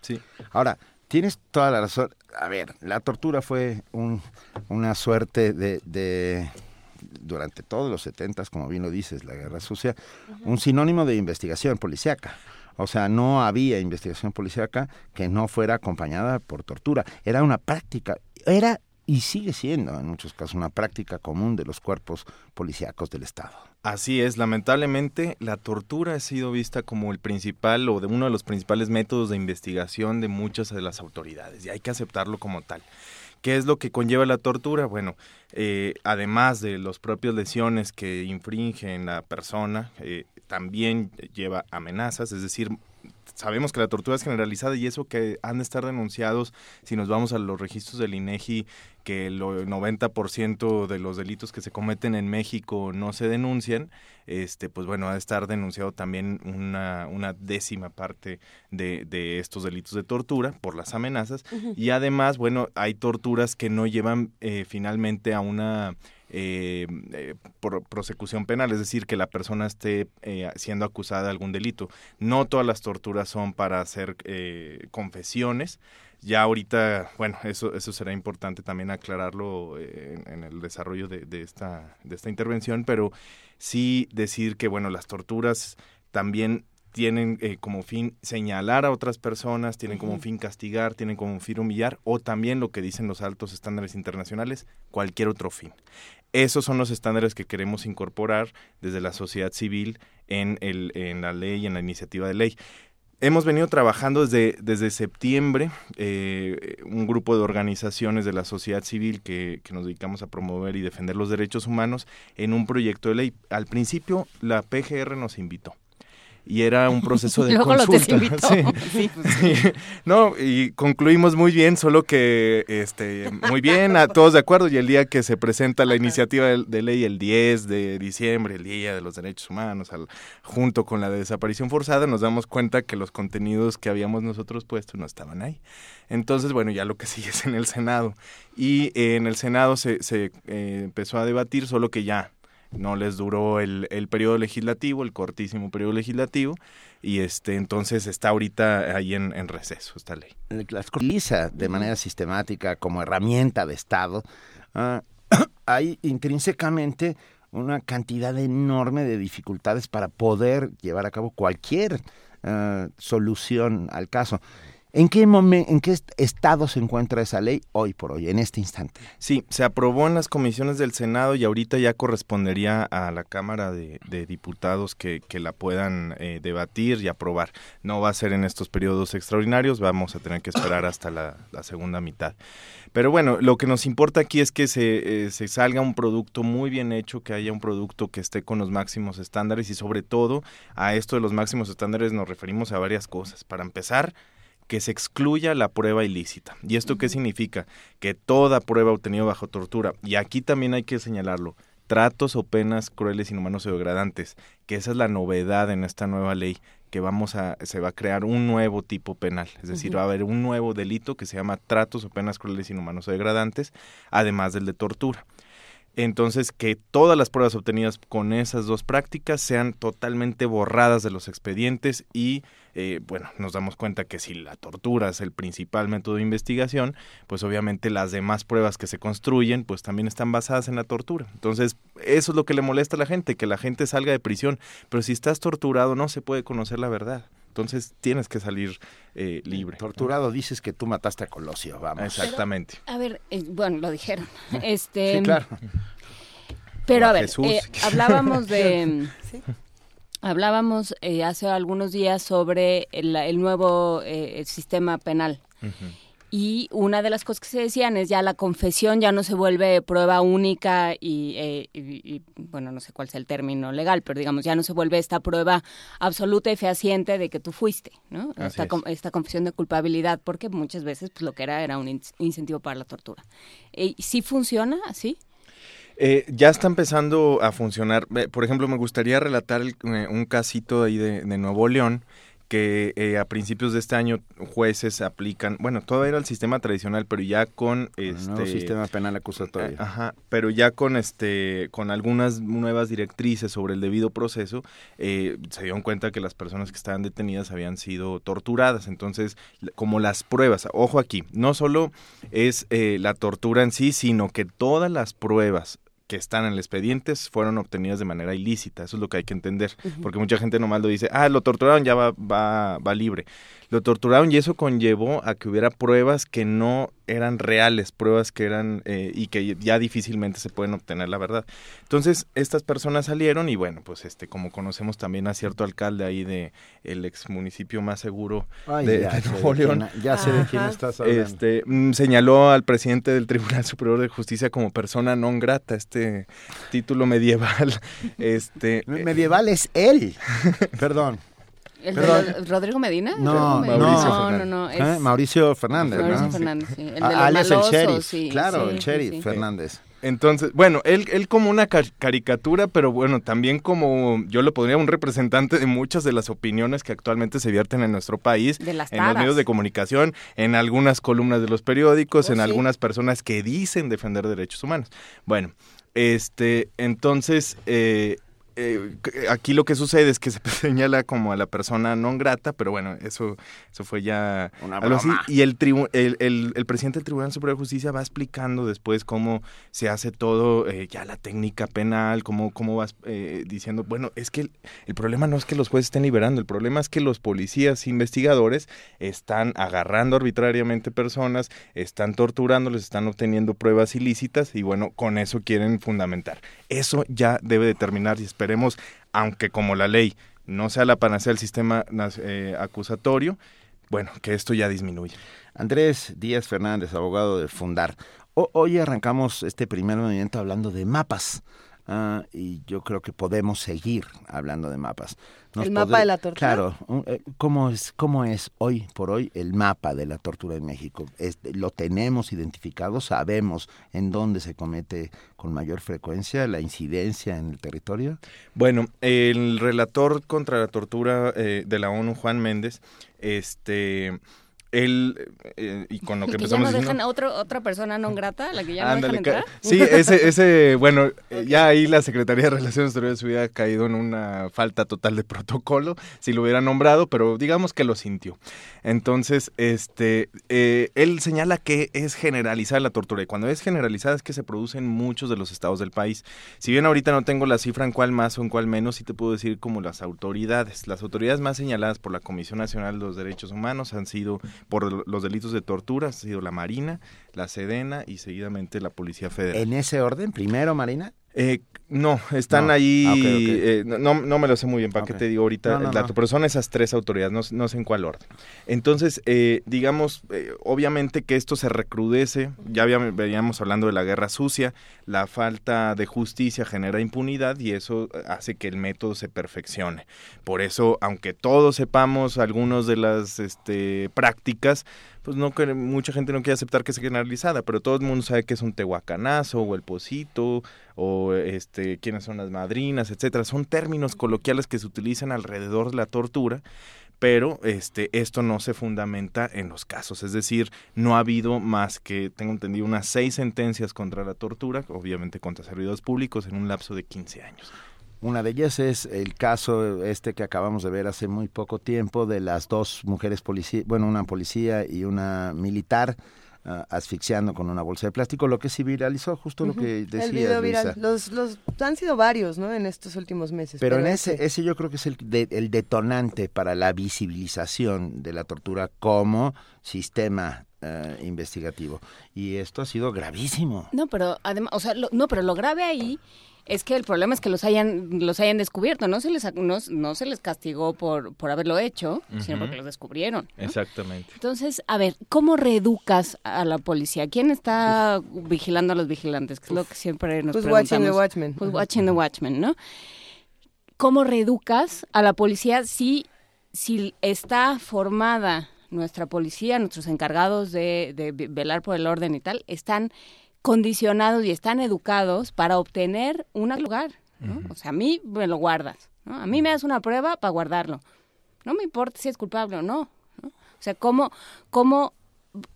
Sí. Ahora, tienes toda la razón. A ver, la tortura fue un- una suerte de, de- durante todos los setentas, como bien lo dices, la guerra sucia, un sinónimo de investigación policíaca. O sea, no había investigación policíaca que no fuera acompañada por tortura. Era una práctica, era y sigue siendo en muchos casos una práctica común de los cuerpos policíacos del Estado. Así es, lamentablemente la tortura ha sido vista como el principal o de uno de los principales métodos de investigación de muchas de las autoridades y hay que aceptarlo como tal. ¿Qué es lo que conlleva la tortura? Bueno, eh, además de los propios lesiones que infringe en la persona, eh, también lleva amenazas, es decir, sabemos que la tortura es generalizada y eso que han de estar denunciados, si nos vamos a los registros del INEGI, que el 90% de los delitos que se cometen en México no se denuncian, este, pues bueno, ha de estar denunciado también una, una décima parte de, de, estos delitos de tortura por las amenazas. Y además, bueno, hay torturas que no llevan eh, finalmente a una eh, eh, por prosecución penal, es decir, que la persona esté eh, siendo acusada de algún delito. No todas las torturas son para hacer eh, confesiones. Ya ahorita, bueno, eso, eso será importante también aclararlo en, en, el desarrollo de, de, esta, de esta intervención, pero sí decir que, bueno, las torturas también tienen eh, como fin señalar a otras personas, tienen como fin castigar, tienen como fin humillar, o también lo que dicen los altos estándares internacionales, cualquier otro fin. Esos son los estándares que queremos incorporar desde la sociedad civil en, el, en la ley, en la iniciativa de ley. Hemos venido trabajando desde, desde septiembre, eh, un grupo de organizaciones de la sociedad civil que, que, nos dedicamos a promover y defender los derechos humanos en un proyecto de ley. Al principio la PGR nos invitó y era un proceso de Luego consulta. Lo sí. Sí, pues sí. No, y concluimos muy bien, solo que este muy bien, a todos de acuerdo, y el día que se presenta la iniciativa de, de, ley el 10 de diciembre, el Día de los Derechos Humanos, al, junto con la de desaparición forzada, nos damos cuenta que los contenidos que habíamos nosotros puesto no estaban ahí. Entonces, bueno, ya lo que sigue es en el Senado. Y eh, en el Senado se, se eh, empezó a debatir, solo que ya no les duró el, el periodo legislativo, el cortísimo periodo legislativo, y este entonces está ahorita ahí en, en receso esta ley. Las utiliza de manera sistemática como herramienta de Estado. Uh, hay intrínsecamente una cantidad enorme de dificultades para poder llevar a cabo cualquier uh, solución al caso. ¿En qué, momento, ¿En qué estado se encuentra esa ley hoy por hoy, en este instante? Sí, se aprobó en las comisiones del Senado y ahorita ya correspondería a la Cámara de, Diputados que, la puedan eh, debatir y aprobar. No va a ser en estos periodos extraordinarios, vamos a tener que esperar hasta la, segunda mitad. Pero bueno, lo que nos importa aquí es que eh, se salga un producto muy bien hecho, que haya un producto que esté con los máximos estándares y sobre todo a esto de los máximos estándares nos referimos a varias cosas. Para empezar, que se excluya la prueba ilícita. ¿Y esto qué significa? Que toda prueba obtenida bajo tortura, y aquí también hay que señalarlo, tratos o penas crueles, inhumanos o degradantes, que esa es la novedad en esta nueva ley, que vamos a, se va a crear un nuevo tipo penal, es decir, uh -huh. va a haber un nuevo delito que se llama tratos o penas crueles, inhumanos o degradantes, además del de tortura. Entonces, que todas las pruebas obtenidas con esas dos prácticas sean totalmente borradas de los expedientes y, eh, bueno, nos damos cuenta que si la tortura es el principal método de investigación, pues obviamente las demás pruebas que se construyen, pues también están basadas en la tortura. Entonces, eso es lo que le molesta a la gente, que la gente salga de prisión. Pero si estás torturado, no se puede conocer la verdad. Entonces tienes que salir eh, libre. Torturado dices que tú mataste a Colosio, vamos. Exactamente. Pero, a ver, eh, bueno, lo dijeron. Este, sí, claro. Pero a, a ver, eh, hablábamos de... ¿Sí? Hablábamos eh, hace algunos días sobre el, el nuevo eh, sistema penal. Uh -huh. Y una de las cosas que se decían es ya la confesión ya no se vuelve prueba única y, eh, y, y, bueno, no sé cuál sea el término legal, pero digamos, ya no se vuelve esta prueba absoluta y fehaciente de que tú fuiste, ¿no? Esta, esta, confesión de culpabilidad, porque muchas veces pues, lo que era era un in incentivo para la tortura. Eh, ¿Sí funciona así? Eh, ya está empezando a funcionar. Por ejemplo, me gustaría relatar el, eh, un casito ahí de, de Nuevo León que eh, a principios de este año jueces aplican, bueno, todo era el sistema tradicional, pero ya con este nuevo sistema penal acusatorio. Eh, ajá, pero ya con este con algunas nuevas directrices sobre el debido proceso, eh, se dieron cuenta que las personas que estaban detenidas habían sido torturadas, entonces como las pruebas, ojo aquí, no solo es eh, la tortura en sí, sino que todas las pruebas que están en el expediente fueron obtenidas de manera ilícita. Eso es lo que hay que entender. Uh -huh. Porque mucha gente nomás lo dice, ah, lo torturaron, ya va, va, va libre. Lo torturaron y eso conllevó a que hubiera pruebas que no eran reales, pruebas que eran eh, y que ya difícilmente se pueden obtener la verdad. Entonces, estas personas salieron y bueno, pues este, como conocemos también a cierto alcalde ahí de el ex municipio más seguro Ay, de, ya, de Nuevo León. Ya sé de quién estás hablando. Este, mm, señaló al presidente del Tribunal Superior de Justicia como persona non grata, este título medieval. este medieval es él. Perdón. ¿El de Rodrigo Medina? No, Rodrigo no, Medina. no, no, no, ¿Eh? es- Mauricio Fernández, Mauricio ¿no? Fernández, sí. El de Ah, los alias el sheriff, sí, claro, sí, el sheriff sí. Fernández. Entonces, bueno, él, él como una ca- caricatura, pero bueno, también como yo lo podría un representante de muchas de las opiniones que actualmente se vierten en nuestro país, De las en los medios de comunicación, en algunas columnas de los periódicos, Oh, en sí. algunas personas que dicen defender derechos humanos. Bueno, este, entonces, eh, eh, c- aquí lo que sucede es que se señala como a la persona no grata, pero bueno, eso, eso fue ya Una algo así. broma. Y el, tribu- el, el- el presidente del Tribunal Superior de Justicia va explicando después cómo se hace todo, eh, ya la técnica penal, cómo, cómo vas eh, diciendo, bueno, es que el, el problema no es que los jueces estén liberando, el problema es que los policías investigadores están agarrando arbitrariamente personas, están torturándoles, están obteniendo pruebas ilícitas y bueno, con eso quieren fundamentar. Eso ya debe determinar y aunque como la ley no sea la panacea del sistema eh, acusatorio, bueno, que esto ya disminuya. Andrés Díaz Fernández, abogado de Fundar. Ho- hoy arrancamos este primer movimiento hablando de mapas. Ah, y yo creo que podemos seguir hablando de mapas. ¿El mapa de la tortura? Claro. eh, ¿cómo, es, ¿Cómo es hoy por hoy el mapa de la tortura en México? Es- ¿Lo tenemos identificado? ¿Sabemos en dónde se comete con mayor frecuencia la incidencia en el territorio? Bueno, el relator contra la tortura eh, de la ONU, Juan Méndez, este, él, eh, y con lo que ¿Y que ya empezamos no diciendo... dejan a otro, otra persona no grata, la que ya no Ándale, dejan ca- entrar? Sí, ese, ese, bueno, eh, ya ahí la Secretaría de Relaciones Exteriores hubiera caído en una falta total de protocolo si lo hubiera nombrado, pero digamos que lo sintió. Entonces, este, eh, él señala que es generalizada la tortura y cuando es generalizada es que se produce en muchos de los estados del país. Si bien ahorita no tengo la cifra en cuál más o en cuál menos, sí te puedo decir como las autoridades. Las autoridades más señaladas por la Comisión Nacional de los Derechos Humanos han sido por los delitos de tortura, ha sido la Marina, la Sedena y seguidamente la Policía Federal. ¿En ese orden? Primero, Marina. Eh, no, están No. ahí, Ah, eh, no, no me lo sé muy bien, para Ok. qué te digo ahorita No, el dato, pero son esas tres autoridades, no, no sé en cuál orden. Entonces, eh, digamos, eh, obviamente que esto se recrudece, ya habíamos, veníamos hablando de la guerra sucia, la falta de justicia genera impunidad y eso hace que el método se perfeccione. Por eso, aunque todos sepamos algunos de las este, prácticas, pues no mucha gente no quiere aceptar que sea generalizada, pero todo el mundo sabe que es un tehuacanazo o el pocito o este quiénes son las madrinas, etcétera. Son términos coloquiales que se utilizan alrededor de la tortura, pero este esto no se fundamenta en los casos, es decir, no ha habido más que tengo entendido unas seis sentencias contra la tortura, obviamente contra servidores públicos en un lapso de 15 años. Una de ellas es el caso este que acabamos de ver hace muy poco tiempo de las dos mujeres policías, bueno, una policía y una militar ah, asfixiando con una bolsa de plástico, lo que sí viralizó, justo lo que el decías, video viral. Los, los, han sido varios, ¿no? En estos últimos meses. Pero en ese, ese yo creo que es el, de- el detonante para la visibilización de la tortura como sistema eh, investigativo. Y esto ha sido gravísimo. No, pero además, o sea, lo- no, pero lo grave ahí es que el problema es que los hayan los hayan descubierto, no se les no, no se les castigó por por haberlo hecho, sino porque los descubrieron. ¿no? Exactamente. Entonces, a ver, ¿cómo reeducas a la policía? ¿Quién está vigilando a los vigilantes? Que es lo que siempre nos Who's preguntamos. watching the watchmen? Who's watching the watchmen, ¿no? ¿Cómo reeducas a la policía si, si está formada nuestra policía, nuestros encargados de, de velar por el orden y tal, están condicionados y están educados para obtener un lugar? ¿no? O sea, a mí me lo guardas, ¿no? A mí me das una prueba para guardarlo. No me importa si es culpable o no. ¿no? O sea, ¿cómo, cómo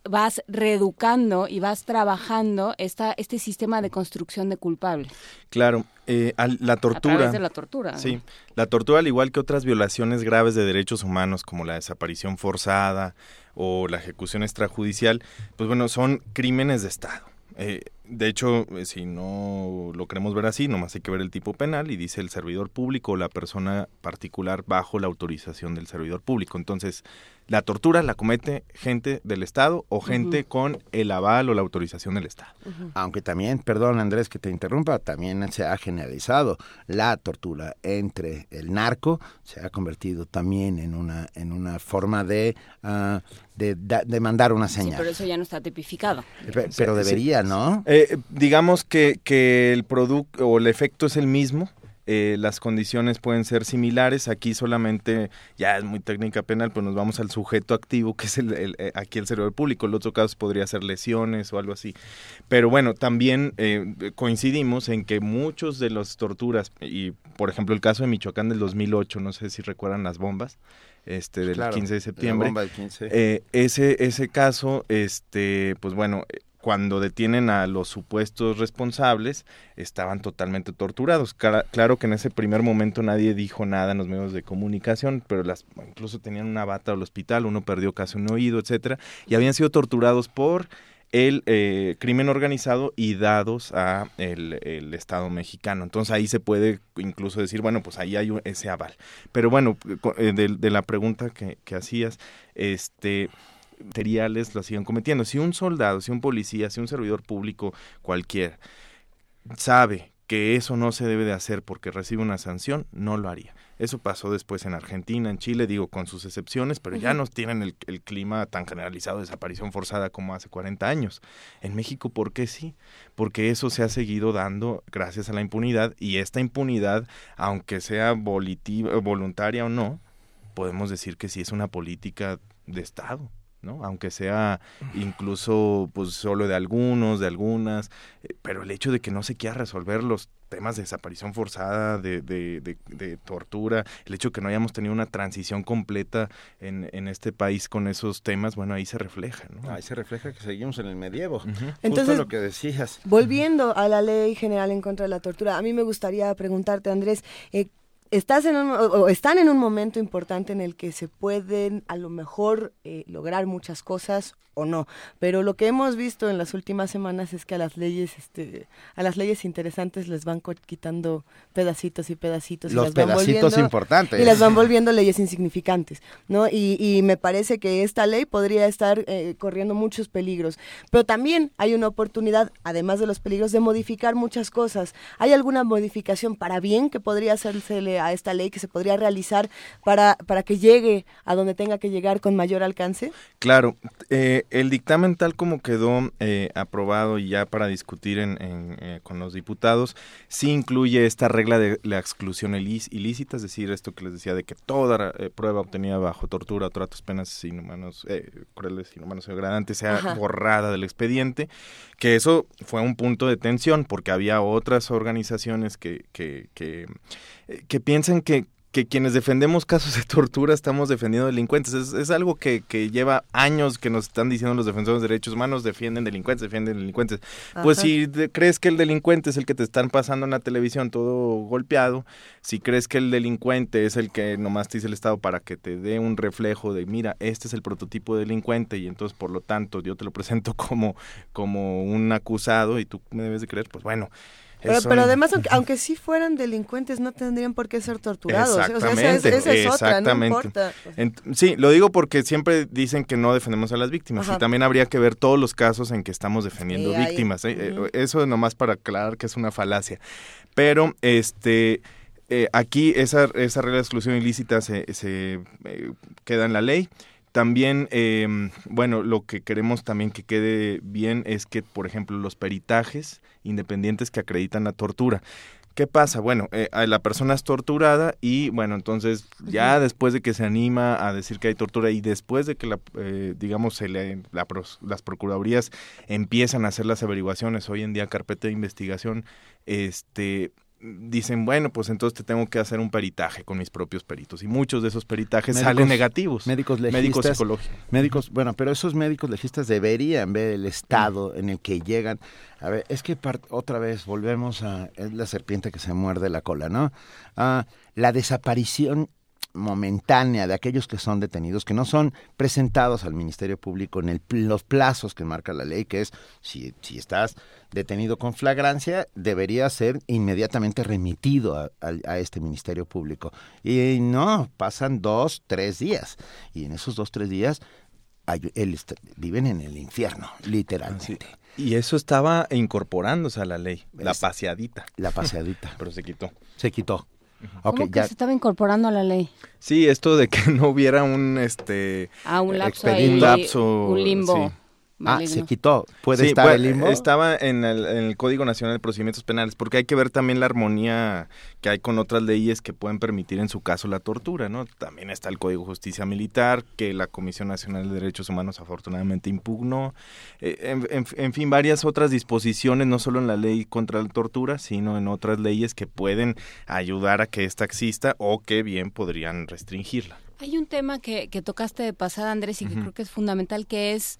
vas reeducando y vas trabajando esta, este sistema de construcción de culpables? Claro, eh, al- la tortura. A través de la tortura. ¿no? Sí, la tortura, al igual que otras violaciones graves de derechos humanos, como la desaparición forzada o la ejecución extrajudicial, pues bueno, son crímenes de Estado. Eh, de hecho, eh, si no lo queremos ver así, nomás hay que ver el tipo penal y dice el servidor público o la persona particular bajo la autorización del servidor público. Entonces, la tortura la comete gente del Estado o gente con el aval o la autorización del Estado. Aunque también, perdón Andrés que te interrumpa, también se ha generalizado la tortura entre el narco, se ha convertido también en una en una forma de ah, de, da- de mandar una Sí, señal. pero eso ya no está tipificado. Pe- pero Sí, debería, ¿no? Eh, digamos que, que el producto o el efecto es el mismo, eh, las condiciones pueden ser similares. Aquí solamente, ya es muy técnica penal, pues nos vamos al sujeto activo, que es el, eh, aquí el servidor público. En otro caso podría ser lesiones o algo así. Pero bueno, también eh, coincidimos en que muchos de las torturas, y por ejemplo el caso de Michoacán del 2008, no sé si recuerdan las bombas, este del 15 de septiembre. bomba del 15. ese, ese caso, este, pues bueno, cuando detienen a los supuestos responsables, estaban totalmente torturados. Claro, que en ese primer momento nadie dijo nada en los medios de comunicación, pero las, incluso tenían una bata al hospital, uno perdió casi un oído, etcétera, y habían sido torturados por el eh, crimen organizado y dados a el, Estado mexicano. Entonces ahí se puede incluso decir, bueno, pues ahí hay ese aval. Pero bueno, eh, de, de la pregunta que hacías, este materiales lo siguen cometiendo. Si un soldado, si un policía, si un servidor público cualquiera sabe que eso no se debe de hacer porque recibe una sanción, no lo haría. Eso pasó después en Argentina, en Chile, digo, con sus excepciones, pero ya no tienen el, el, clima tan generalizado de desaparición forzada como hace 40 años. En México, ¿por qué sí? Porque eso se ha seguido dando gracias a la impunidad y esta impunidad, aunque sea voluntaria o no, podemos decir que sí es una política de Estado. ¿No? Aunque sea incluso pues solo de algunos, de algunas, eh, pero el hecho de que no se quiera resolver los temas de desaparición forzada, de, de, de, tortura, el hecho de que no hayamos tenido una transición completa en, en, este país con esos temas, bueno, ahí se refleja, ¿no? Ahí se refleja que seguimos en el medievo. Entonces, lo que decías. Volviendo a la ley general en contra de la tortura, a mí me gustaría preguntarte, Andrés, eh, estás en un, o están en un momento importante en el que se pueden a lo mejor eh, lograr muchas cosas o no. Pero lo que hemos visto en las últimas semanas es que a las leyes, este, a las leyes interesantes les van quitando pedacitos y pedacitos. Los y las pedacitos importantes. Y las van volviendo leyes insignificantes, ¿no? Y, y me parece que esta ley podría estar eh, corriendo muchos peligros. Pero también hay una oportunidad, además de los peligros, de modificar muchas cosas. ¿Hay alguna modificación para bien que podría hacerse a esta ley, que se podría realizar para, para que llegue a donde tenga que llegar con mayor alcance? Claro. Eh, el dictamen tal como quedó eh, aprobado y ya para discutir en, eh, con los diputados, sí incluye esta regla de la exclusión ilícita, es decir, esto que les decía de que toda eh, prueba obtenida bajo tortura o tratos penas inhumanos, crueles, inhumanos o degradantes sea borrada del expediente, que eso fue un punto de tensión porque había otras organizaciones que, que, que, que piensan que, que quienes defendemos casos de tortura estamos defendiendo delincuentes. Es, algo que, que, lleva años que nos están diciendo los defensores de derechos humanos, defienden delincuentes, defienden delincuentes. Pues si crees que el delincuente es el que te están pasando en la televisión todo golpeado, si crees que el delincuente es el que nomás te dice el Estado para que te dé un reflejo de, mira, este es el prototipo de delincuente y entonces por lo tanto yo te lo presento como, como un acusado y tú me debes de creer, pues bueno. Pero, además, aunque, sí fueran delincuentes, no tendrían por qué ser torturados. Exactamente, exactamente. sí, lo digo porque siempre dicen que no defendemos a las víctimas y también habría que ver todos los casos en que estamos defendiendo víctimas. ¿eh? Eh, eso nomás para aclarar que es una falacia. Pero, este... Eh, aquí esa, esa regla de exclusión ilícita se, se queda en la ley. También, eh, bueno, lo que queremos también que quede bien es que, por ejemplo, los peritajes independientes que acreditan la tortura. ¿Qué pasa? Bueno, eh, la persona es torturada y bueno, entonces ya después de que se anima a decir que hay tortura y después de que, la, eh, digamos, se le, las procuradurías empiezan a hacer las averiguaciones, hoy en día carpeta de investigación, este, dicen, bueno, pues entonces te tengo que hacer un peritaje con mis propios peritos. Y muchos de esos peritajes salen negativos. Médicos legistas. Médicos psicológicos. Médicos, bueno, pero esos médicos legistas deberían ver el estado en el que llegan. A ver, es que otra vez volvemos a... Es la serpiente que se muerde la cola, ¿no? Ah, la desaparición momentánea de aquellos que son detenidos, que no son presentados al Ministerio Público en el, los plazos que marca la ley, que es si, si estás detenido con flagrancia, debería ser inmediatamente remitido a, a, este Ministerio Público. Y no, pasan dos, tres días. Y en esos dos, tres días él viven en el infierno, literalmente. Y eso estaba incorporándose a la ley, la paseadita. La paseadita. Pero se quitó. Se quitó. ¿Cómo que se estaba incorporando a la ley? Sí, esto de que no hubiera un este ah, un lapso, un, lapso un limbo. Ah, maligno. se quitó. ¿Puede Sí, estar bueno, el limbo? Estaba en el, en el Código Nacional de Procedimientos Penales, porque hay que ver también la armonía que hay con otras leyes que pueden permitir en su caso la tortura, ¿no? También está el Código de Justicia Militar, que la Comisión Nacional de Derechos Humanos afortunadamente impugnó. Eh, en, en- en fin, varias otras disposiciones, no solo en la ley contra la tortura, sino en otras leyes que pueden ayudar a que ésta exista o que bien podrían restringirla. Hay un tema que, que tocaste de pasada, Andrés, y que creo que es fundamental, que es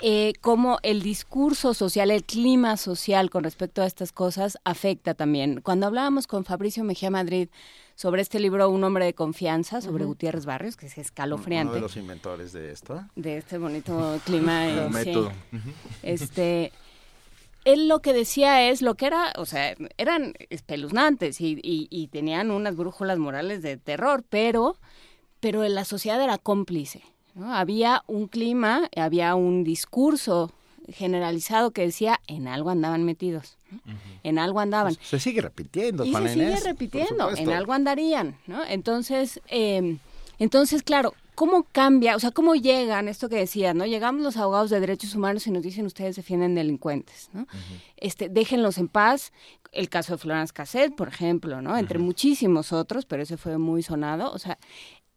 eh, cómo el discurso social, el clima social con respecto a estas cosas afecta también. Cuando hablábamos con Fabricio Mejía Madrid sobre este libro Un hombre de confianza, sobre. Gutiérrez Barrios, que es Uno escalofriante, de los inventores de esto. de este bonito clima. eh, sí. método. Este, él lo que decía es lo que era, o sea, eran espeluznantes y, y- y tenían unas brújulas morales de terror, pero, pero la sociedad era cómplice. ¿No? Había un clima, había un discurso generalizado que decía en algo andaban metidos, ¿no? en algo andaban. Se sigue repitiendo, Y se sigue Inés, repitiendo, en algo andarían, ¿no? Entonces, eh, entonces, claro, ¿cómo cambia? O sea, ¿cómo llegan, esto que decías, ¿no? Llegamos los abogados de derechos humanos y nos dicen ustedes defienden delincuentes, ¿no? este, déjenlos en paz. El caso de Florence Cassette, por ejemplo, ¿no? Entre muchísimos otros, pero ese fue muy sonado. O sea,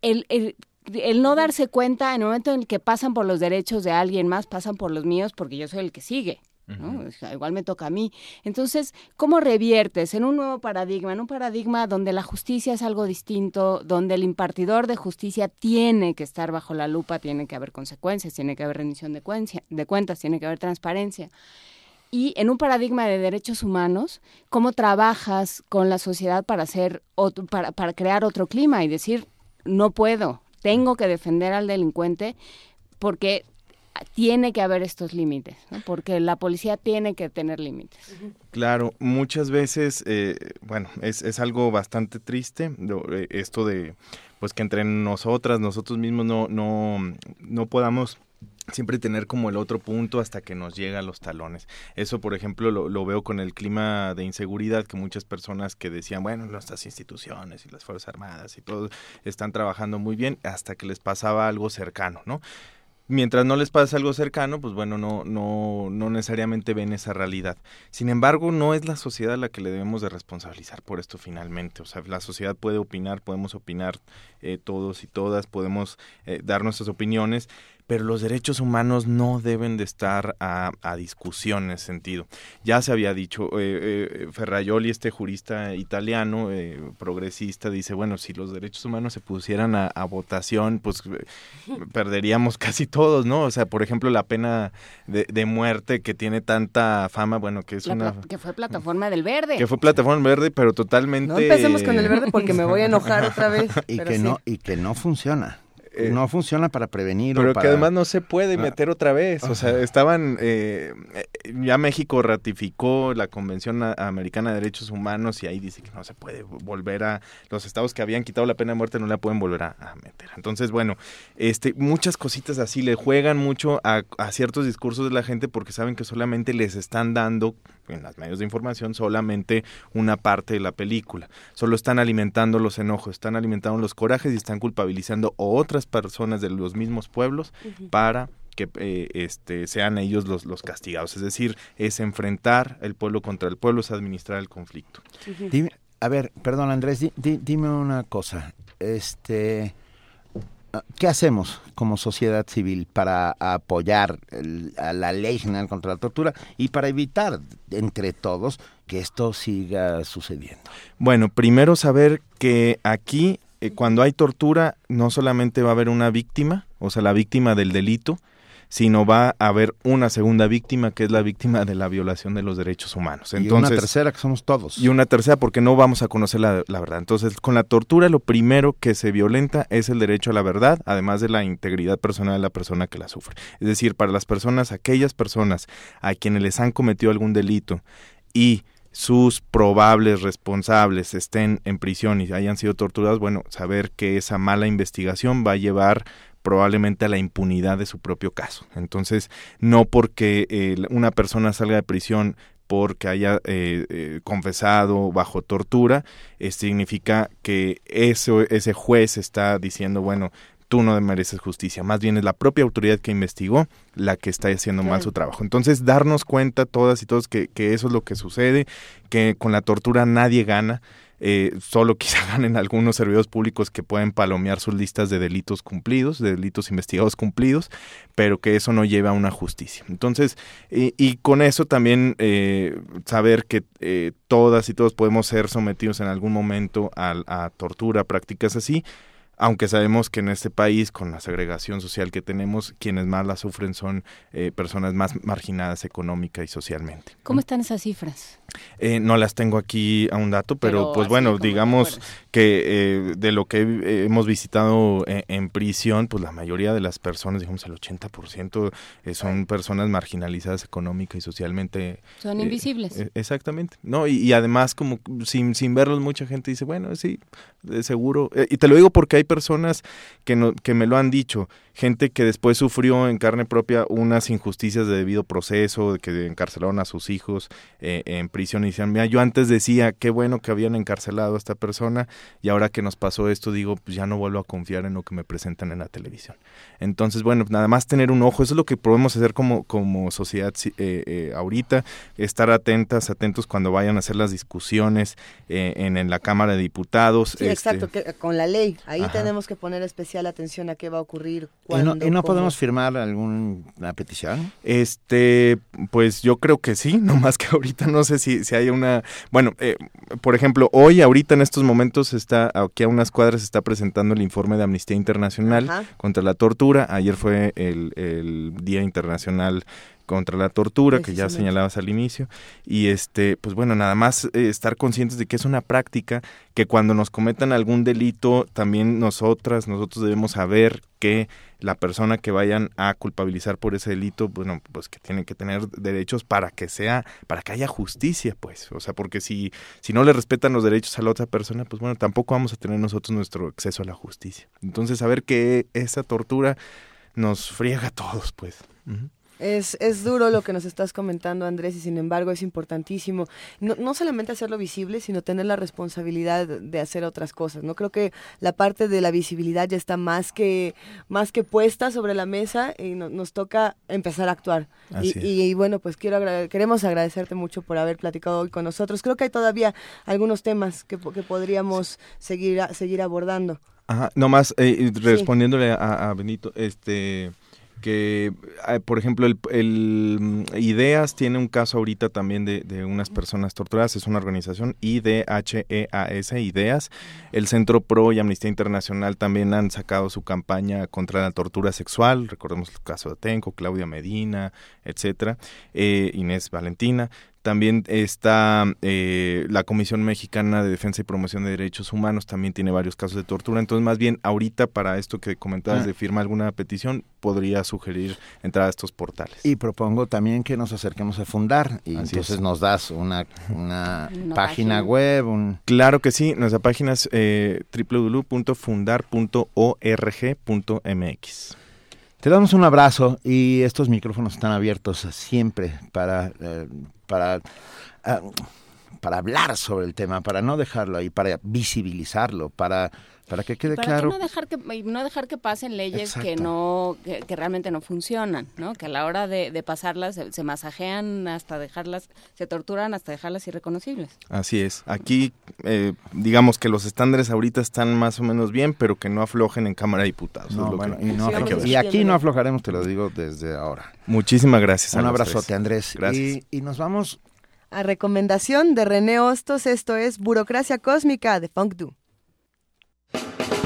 el, el, el no darse cuenta en el momento en el que pasan por los derechos de alguien más, pasan por los míos porque yo soy el que sigue. ¿no? O sea, igual me toca a mí. Entonces, ¿cómo reviertes en un nuevo paradigma, en un paradigma donde la justicia es algo distinto, donde el impartidor de justicia tiene que estar bajo la lupa, tiene que haber consecuencias, tiene que haber rendición de, cuencia- de cuentas, tiene que haber transparencia? Y en un paradigma de derechos humanos, ¿cómo trabajas con la sociedad para hacer otro- para, para crear otro clima y decir no puedo, tengo que defender al delincuente porque tiene que haber estos límites, porque la policía tiene que tener límites. Claro, muchas veces, eh, bueno, es, es algo bastante triste eh, esto de, pues que entre nosotras, nosotros mismos no, no, no podamos siempre tener como el otro punto hasta que nos llega a los talones. Eso, por ejemplo, lo, veo con el clima de inseguridad que muchas personas que decían, bueno, nuestras instituciones y las Fuerzas Armadas y todo están trabajando muy bien hasta que les pasaba algo cercano, ¿no? mientras no les pasa algo cercano, pues bueno, no, no, no necesariamente ven esa realidad. Sin embargo, no es la sociedad la que le debemos de responsabilizar por esto finalmente. O sea, la sociedad puede opinar, podemos opinar eh, todos y todas, podemos eh, dar nuestras opiniones, pero los derechos humanos no deben de estar a, a discusión en ese sentido. Ya se había dicho, eh, eh, Ferraioli, este jurista italiano, eh, progresista, dice, bueno, si los derechos humanos se pusieran a, a votación, pues eh, perderíamos casi todos, ¿no? O sea, por ejemplo, la pena de, de muerte que tiene tanta fama, bueno, que es La una... que fue plataforma del verde. Que fue plataforma verde, pero totalmente... No empecemos con el verde porque me voy a enojar otra vez. y pero que sí. no y que no funciona no funciona para prevenir o Pero para- que además no se puede Ah. meter otra vez. O sea, estaban. eh, eh, ya México ratificó la Convención Americana de Derechos Humanos y ahí dice que no se puede volver a. Los estados que habían quitado la pena de muerte no la pueden volver a, a meter. Entonces, bueno, este, muchas cositas así le juegan mucho a, a ciertos discursos de la gente porque saben que solamente les están dando en los medios de información solamente una parte de la película. Solo están alimentando los enojos, están alimentando los corajes y están culpabilizando a otras personas de los mismos pueblos para que eh, este, sean ellos los, los castigados. Es decir, es enfrentar el pueblo contra el pueblo, es administrar el conflicto. Dime- a ver, perdón Andrés, di- di- dime una cosa. Este, ¿qué hacemos como sociedad civil para apoyar a la ley general contra la tortura y para evitar entre todos que esto siga sucediendo? Bueno, primero saber que aquí, eh, cuando hay tortura, no solamente va a haber una víctima, o sea, la víctima del delito, sino va a haber una segunda víctima, que es la víctima de la violación de los derechos humanos. y una Entonces, tercera que somos todos. y una tercera porque no vamos a conocer la, la verdad. Entonces, con la tortura lo primero que se violenta es el derecho a la verdad, además de la integridad personal de la persona que la sufre. Es decir, para las personas, aquellas personas a quienes les han cometido algún delito y sus probables responsables estén en prisión y hayan sido torturados, bueno, saber que esa mala investigación va a llevar probablemente a la impunidad de su propio caso. Entonces, no porque eh, una persona salga de prisión porque haya eh, eh, confesado bajo tortura, eh, significa que eso, ese juez está diciendo, bueno, tú no mereces justicia. Más bien es la propia autoridad que investigó la que está haciendo mal su trabajo. Entonces, darnos cuenta todas y todos que, que eso es lo que sucede, que con la tortura nadie gana. Eh, solo quizá ganen algunos servidores públicos que pueden palomear sus listas de delitos cumplidos, de delitos investigados cumplidos, pero que eso no lleva a una justicia. Entonces, y, con eso también eh, saber que eh, todas y todos podemos ser sometidos en algún momento a tortura, prácticas así, aunque sabemos que en este país, con la segregación social que tenemos, quienes más la sufren son eh, personas más marginadas económica y socialmente. ¿Cómo están esas cifras? Eh, no las tengo aquí a un dato, pero, pues bueno, digamos que eh, de lo que hemos visitado en, prisión, pues la mayoría de las personas, digamos el 80%, son personas marginalizadas económica y socialmente. Son invisibles. exactamente. No, y, y, además como sin, sin verlos mucha gente dice, bueno, sí, de seguro. y te lo digo porque hay personas que, no, que me lo han dicho, gente que después sufrió en carne propia unas injusticias de debido proceso, que encarcelaron a sus hijos eh, en prisión y decían, mira, yo antes decía, qué bueno que habían encarcelado a esta persona y ahora que nos pasó esto, digo, pues ya no vuelvo a confiar en lo que me presentan en la televisión. Entonces, bueno, nada más tener un ojo, eso es lo que podemos hacer como, como sociedad eh, eh, ahorita, estar atentas, atentos cuando vayan a hacer las discusiones en, en, la Cámara de Diputados. Sí, exacto, que, con la ley, ahí tenemos que poner especial atención a qué va a ocurrir. ¿Y no, podemos firmar alguna petición? Este, pues yo creo que sí, nomás que ahorita no sé si, si hay una... Bueno, eh, por ejemplo, hoy, ahorita en estos momentos, está aquí a unas cuadras está presentando el informe de Amnistía Internacional contra la tortura. Ayer fue el, el Día Internacional contra la tortura que ya señalabas al inicio. Y este pues bueno nada más eh, estar conscientes de que es una práctica que cuando nos cometan algún delito también nosotras nosotros debemos saber que la persona que vayan a culpabilizar por ese delito bueno pues que tienen que tener derechos para que sea para que haya justicia pues. O sea porque si si no le respetan los derechos a la otra persona pues bueno tampoco vamos a tener nosotros nuestro acceso a la justicia. Entonces saber que esa tortura nos friega a todos pues es, es duro lo que nos estás comentando, Andrés, y sin embargo es importantísimo no, no solamente hacerlo visible, sino tener la responsabilidad de hacer otras cosas. No creo que la parte de la visibilidad ya está más que más que puesta sobre la mesa y nos toca empezar a actuar. Y, y, bueno, pues quiero queremos agradecerte mucho por haber platicado hoy con nosotros. Creo que hay todavía algunos temas que, que podríamos seguir seguir abordando. Ajá, nomás eh, respondiéndole a, a Benito, este que, eh, por ejemplo, el, mm, Ideas tiene un caso ahorita también de, de, unas personas torturadas, es una organización IDHEAS, Ideas. El Centro PRO y Amnistía Internacional también han sacado su campaña contra la tortura sexual, recordemos el caso de Atenco, Claudia Medina, etcétera, eh, Inés Valentina. También está eh, la Comisión Mexicana de Defensa y Promoción de Derechos Humanos, también tiene varios casos de tortura. Entonces, más bien, ahorita para esto que comentabas ah. de firma alguna petición, podría sugerir entrar a estos portales. Y propongo también que nos acerquemos a Fundar y entonces nos das una, una, página, web. Un... Claro que sí, nuestra página es eh, www.fundar.org.mx. Te damos un abrazo y estos micrófonos están abiertos siempre para, eh, para, ah, para hablar sobre el tema, para no dejarlo ahí, para visibilizarlo, para para que quede claro. no dejar que no dejar que pasen leyes que no que, realmente no funcionan, ¿no? Que a la hora de, pasarlas se, masajean hasta dejarlas, se torturan hasta dejarlas irreconocibles. Así es. Aquí eh, digamos que los estándares ahorita están más o menos bien, pero que no aflojen en Cámara de Diputados. y, aquí no aflojaremos, te lo digo desde ahora. Muchísimas gracias. Un abrazote, Andrés. Gracias. Y, y nos vamos a recomendación de René Hostos, esto es Burocracia Cósmica de Funk Du. Movimiento.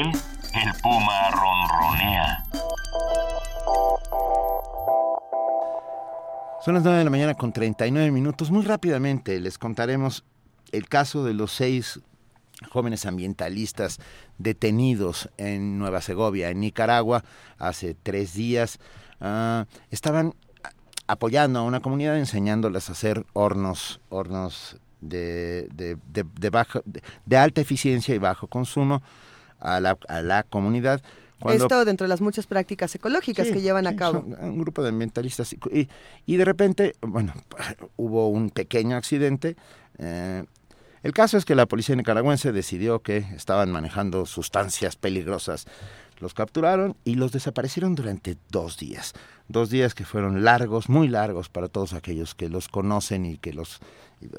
El puma ronronea. Son las 9 de la mañana con 39 minutos. Muy rápidamente les contaremos el caso de los seis jóvenes ambientalistas detenidos en Nueva Segovia, en Nicaragua, hace tres días. Ah, estaban apoyando a una comunidad, enseñándoles a hacer hornos, hornos de, de, de, alta eficiencia y bajo consumo a la, a la comunidad. Esto dentro de las muchas prácticas ecológicas que llevan a cabo. Un grupo de ambientalistas. Y, y, de repente, bueno, hubo un pequeño accidente. Eh, el caso es que la policía nicaragüense decidió que estaban manejando sustancias peligrosas. Los capturaron y los desaparecieron durante dos días. Dos días que fueron largos, muy largos para todos aquellos que los conocen y que los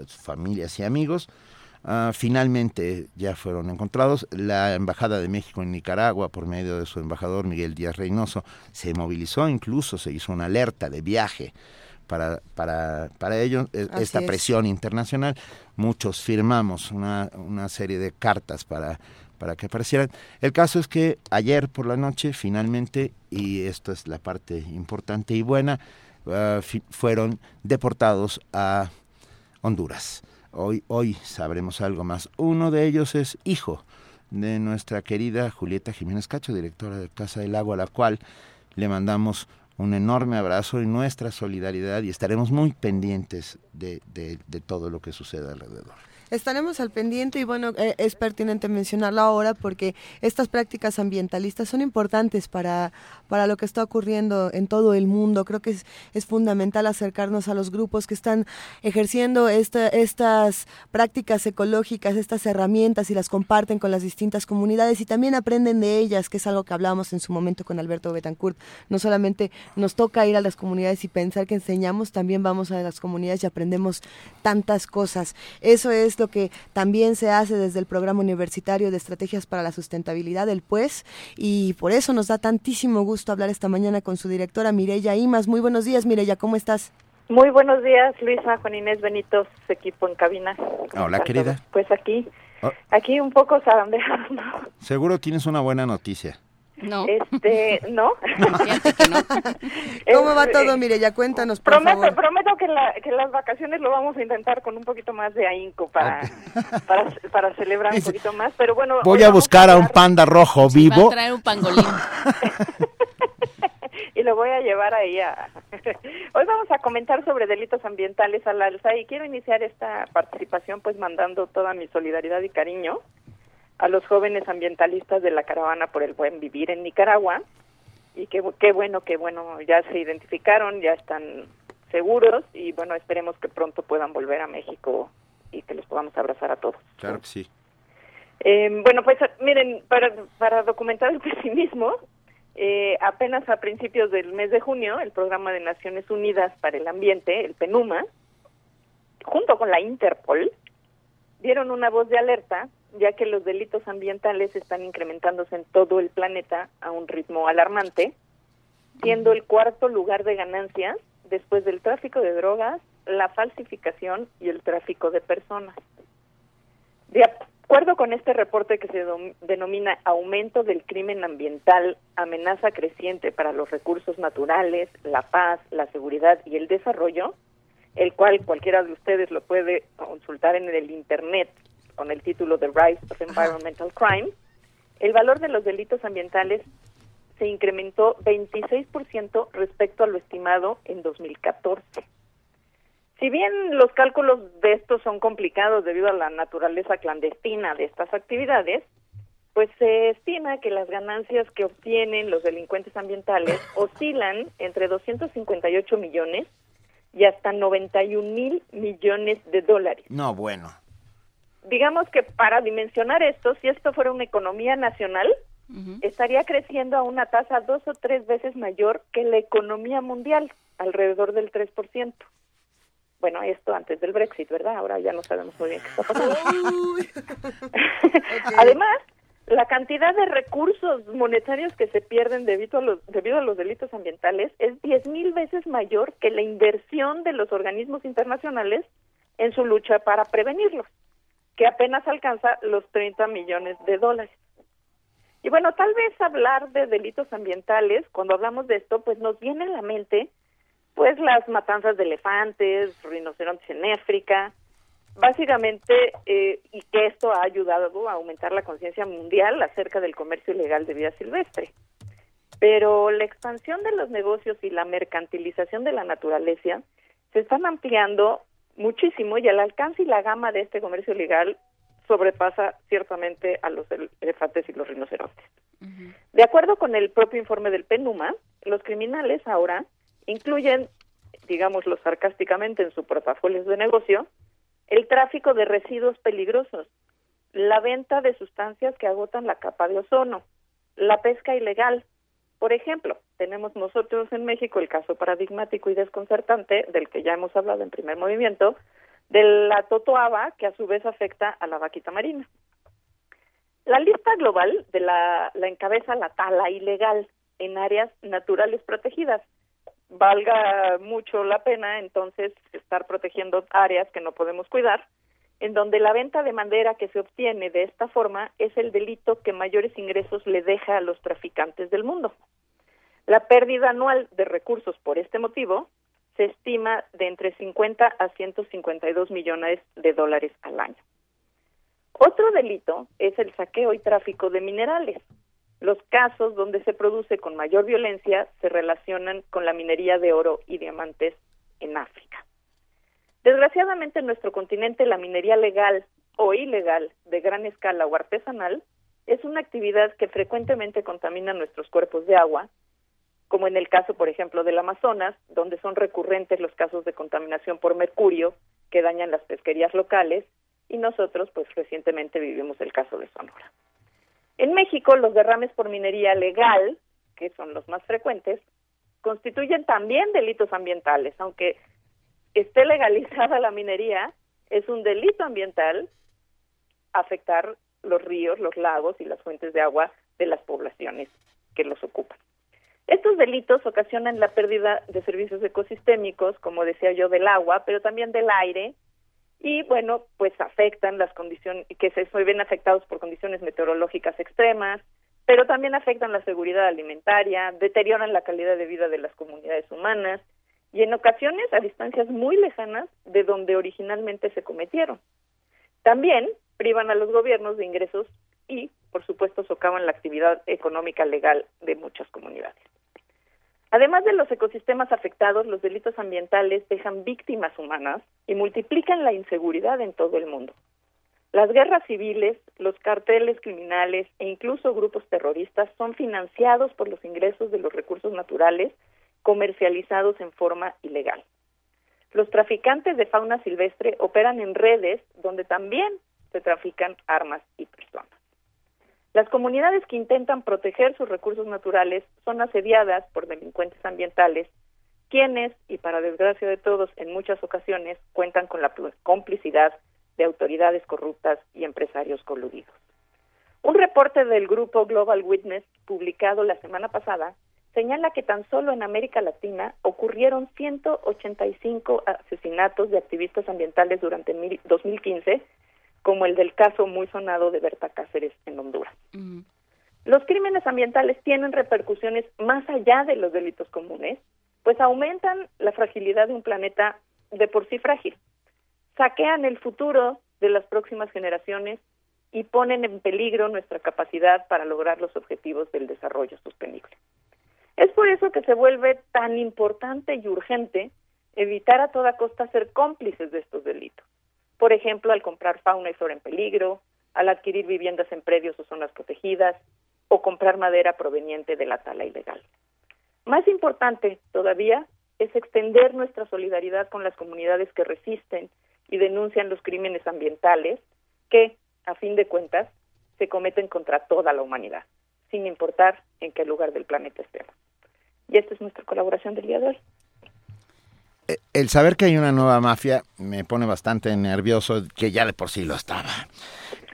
familias y amigos. Uh, finalmente ya fueron encontrados. La Embajada de México en Nicaragua, por medio de su embajador Miguel Díaz Reynoso, se movilizó, incluso se hizo una alerta de viaje para, para, para ello, e, esta presión internacional. Muchos firmamos una, una serie de cartas para, para que aparecieran. El caso es que ayer por la noche, finalmente, y esto es la parte importante y buena, uh, fueron deportados a Honduras. Hoy, hoy sabremos algo más. Uno de ellos es hijo de nuestra querida Julieta Jiménez Cacho, directora de Casa del Agua, a la cual le mandamos un enorme abrazo y nuestra solidaridad y estaremos muy pendientes de, de, todo lo que suceda alrededor. Estaremos al pendiente y bueno, eh, es pertinente mencionarlo ahora porque estas prácticas ambientalistas son importantes para, para lo que está ocurriendo en todo el mundo. Creo que es, es fundamental acercarnos a los grupos que están ejerciendo esta, estas prácticas ecológicas, estas herramientas y las comparten con las distintas comunidades y también aprenden de ellas, que es algo que hablábamos en su momento con Alberto Betancourt. No solamente nos toca ir a las comunidades y pensar que enseñamos, también vamos a las comunidades y aprendemos tantas cosas. Eso es lo que también se hace desde el Programa Universitario de Estrategias para la Sustentabilidad, el PUES, y por eso nos da tantísimo gusto hablar esta mañana con su directora Mireya Imas. Muy buenos días, Mireya, ¿cómo estás? Muy buenos días, Luisa, Juan Inés Benito, su equipo en cabina. Hola, querida. Pues aquí, oh. aquí un poco zarandeados, ¿no? Seguro tienes una buena noticia. No. Este, no. ¿Cómo va todo? Mire, ya cuéntanos, por prometo, favor. Prometo que, la, que las vacaciones lo vamos a intentar con un poquito más de ahínco para, para, para, celebrar un poquito más, pero bueno. Voy a buscar a, un panda rojo vivo. Va a traer un pangolín. y lo voy a llevar ahí a... Hoy vamos a comentar sobre delitos ambientales al alza y quiero iniciar esta participación pues mandando toda mi solidaridad y cariño a los jóvenes ambientalistas de la caravana por el buen vivir en Nicaragua y qué, qué bueno, qué bueno, ya se identificaron, ya están seguros y bueno, esperemos que pronto puedan volver a México y que los podamos abrazar a todos. Claro que sí. Eh, bueno, pues miren, para, para documentar el pesimismo, eh, apenas a principios del mes de junio, el Programa de Naciones Unidas para el Ambiente, el PENUMA, junto con la Interpol, dieron una voz de alerta ya que los delitos ambientales están incrementándose en todo el planeta a un ritmo alarmante, siendo el cuarto lugar de ganancias después del tráfico de drogas, la falsificación y el tráfico de personas. De acuerdo con este reporte que se denomina Aumento del Crimen Ambiental, amenaza creciente para los recursos naturales, la paz, la seguridad y el desarrollo, el cual cualquiera de ustedes lo puede consultar en el Internet con el título The Rise of Environmental Crime, el valor de los delitos ambientales se incrementó 26% respecto a lo estimado en 2014. Si bien los cálculos de estos son complicados debido a la naturaleza clandestina de estas actividades, pues se estima que las ganancias que obtienen los delincuentes ambientales oscilan entre 258 millones y hasta 91 mil millones de dólares. No, bueno digamos que para dimensionar esto, si esto fuera una economía nacional, estaría creciendo a una tasa dos o tres veces mayor que la economía mundial, alrededor del 3%. Bueno, esto antes del Brexit, ¿verdad? Ahora ya no sabemos muy bien qué está pasando. Además, la cantidad de recursos monetarios que se pierden debido a los, debido a los delitos ambientales es diez mil veces mayor que la inversión de los organismos internacionales en su lucha para prevenirlos, que apenas alcanza los 30 millones de dólares. Y bueno, tal vez hablar de delitos ambientales, cuando hablamos de esto, pues nos viene a la mente pues las matanzas de elefantes, rinocerontes en África, básicamente, eh, y que esto ha ayudado a aumentar la conciencia mundial acerca del comercio ilegal de vida silvestre. Pero la expansión de los negocios y la mercantilización de la naturaleza se están ampliando muchísimo y el alcance y la gama de este comercio ilegal sobrepasa ciertamente a los elefantes y los rinocerontes. De acuerdo con el propio informe del PENUMA, los criminales ahora incluyen, digámoslo sarcásticamente en su portafolio de negocio, el tráfico de residuos peligrosos, la venta de sustancias que agotan la capa de ozono, la pesca ilegal. Por ejemplo, tenemos nosotros en México el caso paradigmático y desconcertante del que ya hemos hablado en primer movimiento, de la totoaba, que a su vez afecta a la vaquita marina. La lista global de la, la encabeza la tala ilegal en áreas naturales protegidas. Valga mucho la pena entonces estar protegiendo áreas que no podemos cuidar, en donde la venta de madera que se obtiene de esta forma es el delito que mayores ingresos le deja a los traficantes del mundo. La pérdida anual de recursos por este motivo se estima de entre 50 a 152 millones de dólares al año. Otro delito es el saqueo y tráfico de minerales. Los casos donde se produce con mayor violencia se relacionan con la minería de oro y diamantes en África. Desgraciadamente en nuestro continente la minería legal o ilegal de gran escala o artesanal es una actividad que frecuentemente contamina nuestros cuerpos de agua como en el caso, por ejemplo, del Amazonas, donde son recurrentes los casos de contaminación por mercurio que dañan las pesquerías locales, y nosotros, pues recientemente vivimos el caso de Sonora. En México, los derrames por minería legal, que son los más frecuentes, constituyen también delitos ambientales, aunque esté legalizada la minería, es un delito ambiental afectar los ríos, los lagos y las fuentes de agua de las poblaciones que los ocupan. Estos delitos ocasionan la pérdida de servicios ecosistémicos, como decía yo, del agua, pero también del aire, y bueno, pues afectan las condiciones, que se ven afectados por condiciones meteorológicas extremas, pero también afectan la seguridad alimentaria, deterioran la calidad de vida de las comunidades humanas y en ocasiones a distancias muy lejanas de donde originalmente se cometieron. También privan a los gobiernos de ingresos y, por supuesto, socavan la actividad económica legal de muchas comunidades. Además de los ecosistemas afectados, los delitos ambientales dejan víctimas humanas y multiplican la inseguridad en todo el mundo. Las guerras civiles, los carteles criminales e incluso grupos terroristas son financiados por los ingresos de los recursos naturales comercializados en forma ilegal. Los traficantes de fauna silvestre operan en redes donde también se trafican armas y personas. Las comunidades que intentan proteger sus recursos naturales son asediadas por delincuentes ambientales, quienes, y para desgracia de todos, en muchas ocasiones cuentan con la complicidad de autoridades corruptas y empresarios coludidos. Un reporte del grupo Global Witness, publicado la semana pasada, señala que tan solo en América Latina ocurrieron 185 asesinatos de activistas ambientales durante 2015 como el del caso muy sonado de Berta Cáceres en Honduras. Los crímenes ambientales tienen repercusiones más allá de los delitos comunes, pues aumentan la fragilidad de un planeta de por sí frágil, saquean el futuro de las próximas generaciones y ponen en peligro nuestra capacidad para lograr los objetivos del desarrollo sostenible. Es por eso que se vuelve tan importante y urgente evitar a toda costa ser cómplices de estos delitos por ejemplo, al comprar fauna y flora en peligro, al adquirir viviendas en predios o zonas protegidas, o comprar madera proveniente de la tala ilegal. Más importante todavía es extender nuestra solidaridad con las comunidades que resisten y denuncian los crímenes ambientales que, a fin de cuentas, se cometen contra toda la humanidad, sin importar en qué lugar del planeta estemos. Y esta es nuestra colaboración del día de hoy. Eh, el saber que hay una nueva mafia me pone bastante nervioso, que ya de por sí lo estaba.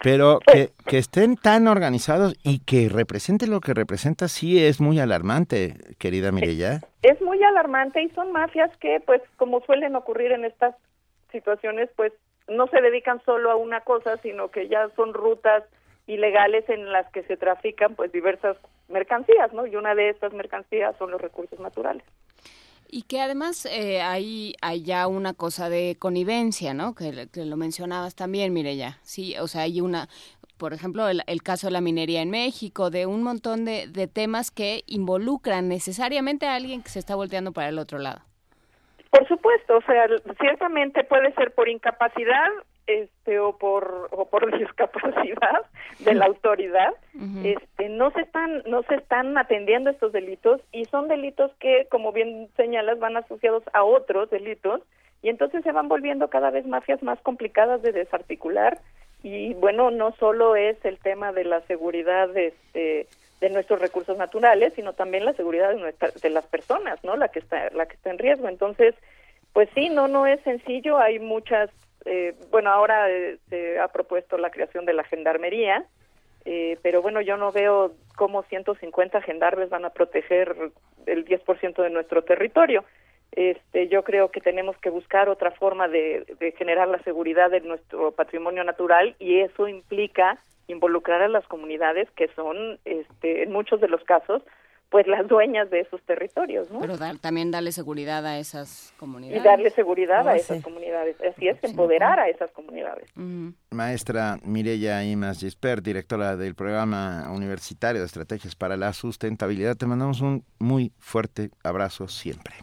Pero que, que estén tan organizados y que represente lo que representa sí es muy alarmante, querida Mireya. Es muy alarmante y son mafias que, pues, como suelen ocurrir en estas situaciones pues no se dedican solo a una cosa, sino que ya son rutas ilegales en las que se trafican pues diversas mercancías, ¿no? Y una de estas mercancías son los recursos naturales. Y que además eh, hay, hay ya una cosa de connivencia, ¿no? Que, que lo mencionabas también, ya Sí, o sea, hay una, por ejemplo, el, el, caso de la minería en México, de un montón de, de temas que involucran necesariamente a alguien que se está volteando para el otro lado. Por supuesto, o sea, ciertamente puede ser por incapacidad este o por o por discapacidad de la autoridad este no se están no se están atendiendo estos delitos y son delitos que como bien señalas van asociados a otros delitos y entonces se van volviendo cada vez mafias más complicadas de desarticular y bueno no solo es el tema de la seguridad este de nuestros recursos naturales sino también la seguridad de, nuestra, de las personas no la que está la que está en riesgo. Entonces pues sí no no es sencillo. Hay muchas eh, bueno, ahora eh, se ha propuesto la creación de la gendarmería, eh, pero bueno, yo no veo cómo 150 gendarmes van a proteger el 10% de nuestro territorio. Este, yo creo que tenemos que buscar otra forma de, de generar la seguridad de nuestro patrimonio natural y eso implica involucrar a las comunidades que son, este, en muchos de los casos, pues las dueñas de esos territorios, ¿no? Pero también darle seguridad a esas comunidades. Y darle seguridad a esas comunidades. Así es, empoderar a esas comunidades. Maestra Mireya Imas Gisper, directora del programa universitario de estrategias para la sustentabilidad, te mandamos un muy fuerte abrazo siempre.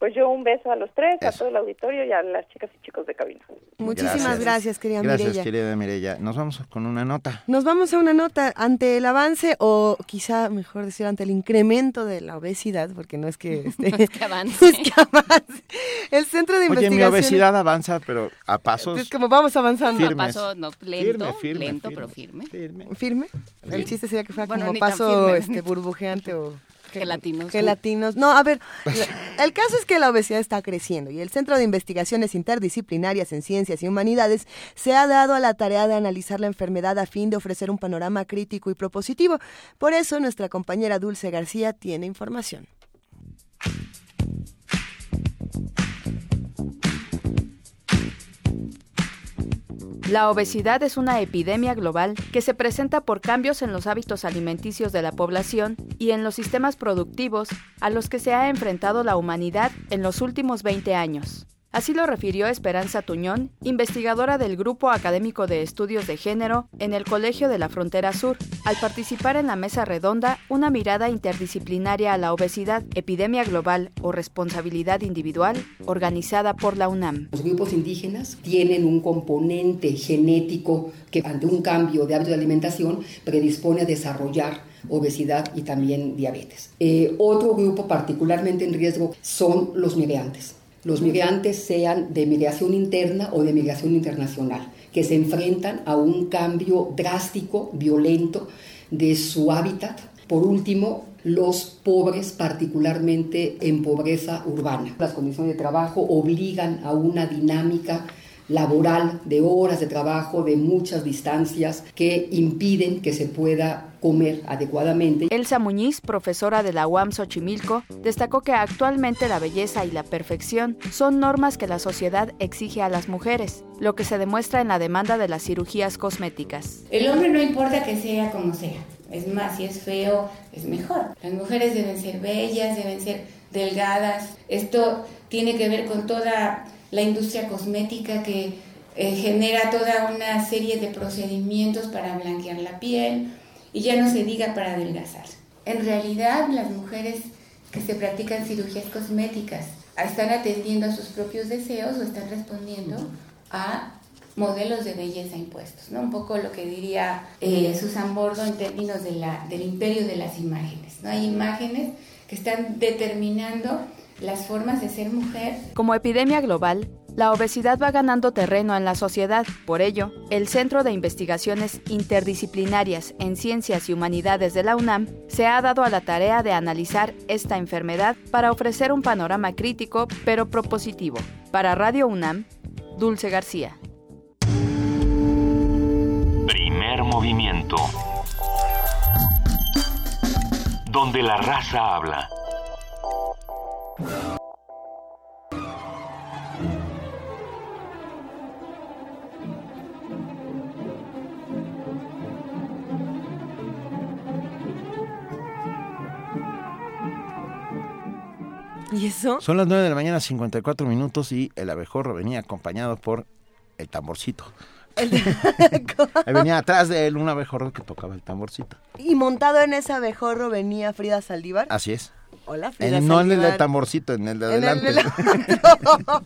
Pues yo un beso a los tres, a todo el auditorio y a las chicas y chicos de cabina. Muchísimas gracias, querida Mireya. Gracias, querida Mireya. Nos vamos con una nota. Nos vamos a una nota ante el avance o quizá mejor decir ante el incremento de la obesidad, porque no es que es que avance. es que avance. El Centro de Oye, Investigación mi obesidad avanza, pero a pasos Es como vamos avanzando. A paso no, lento, Firme, firme, lento firme. pero firme. Firme. ¿Firme? El chiste sería que fuera Bueno, como paso firme. este burbujeante o Gelatinos. Gelatinos. No, a ver, el caso es que la obesidad está creciendo y el Centro de Investigaciones Interdisciplinarias en Ciencias y Humanidades se ha dado a la tarea de analizar la enfermedad a fin de ofrecer un panorama crítico y propositivo. Por eso nuestra compañera Dulce García tiene información. La obesidad es una epidemia global que se presenta por cambios en los hábitos alimenticios de la población y en los sistemas productivos a los que se ha enfrentado la humanidad en los últimos 20 años. Así lo refirió Esperanza Tuñón, investigadora del Grupo Académico de Estudios de Género en el Colegio de la Frontera Sur, al participar en la mesa redonda Una mirada interdisciplinaria a la obesidad, epidemia global o responsabilidad individual, organizada por la UNAM. Los grupos indígenas tienen un componente genético que ante un cambio de hábito de alimentación predispone a desarrollar obesidad y también diabetes. Eh, otro grupo particularmente en riesgo son los migrantes. Los migrantes sean de migración interna o de migración internacional, que se enfrentan a un cambio drástico, violento de su hábitat. Por último, los pobres, particularmente en pobreza urbana. Las condiciones de trabajo obligan a una dinámica laboral de horas de trabajo, de muchas distancias, que impiden que se pueda comer adecuadamente. Elsa Muñiz, profesora de la UAM Xochimilco, destacó que actualmente la belleza y la perfección son normas que la sociedad exige a las mujeres, lo que se demuestra en la demanda de las cirugías cosméticas. El hombre no importa que sea como sea, es más, si es feo, es mejor. Las mujeres deben ser bellas, deben ser delgadas. Esto tiene que ver con toda la industria cosmética que eh, genera toda una serie de procedimientos para blanquear la piel y ya no se diga para adelgazar. En realidad las mujeres que se practican cirugías cosméticas están atendiendo a sus propios deseos o están respondiendo a modelos de belleza impuestos, ¿no? Un poco lo que diría eh, Susan Bordo en términos de la, del imperio de las imágenes, ¿no? Hay imágenes que están determinando las formas de ser mujer. Como epidemia global, la obesidad va ganando terreno en la sociedad. Por ello, el Centro de Investigaciones Interdisciplinarias en Ciencias y Humanidades de la UNAM se ha dado a la tarea de analizar esta enfermedad para ofrecer un panorama crítico pero propositivo. Para Radio UNAM, Dulce García. Primer movimiento. Donde la raza habla. ¿Y eso? Son las 9 de la mañana, 54 minutos, y el abejorro venía acompañado por el tamborcito. El de... venía atrás de él un abejorro que tocaba el tamborcito. Y montado en ese abejorro venía Frida Saldívar. Así es. Hola, Frida. no en el de tamborcito, en el de adelante. En el de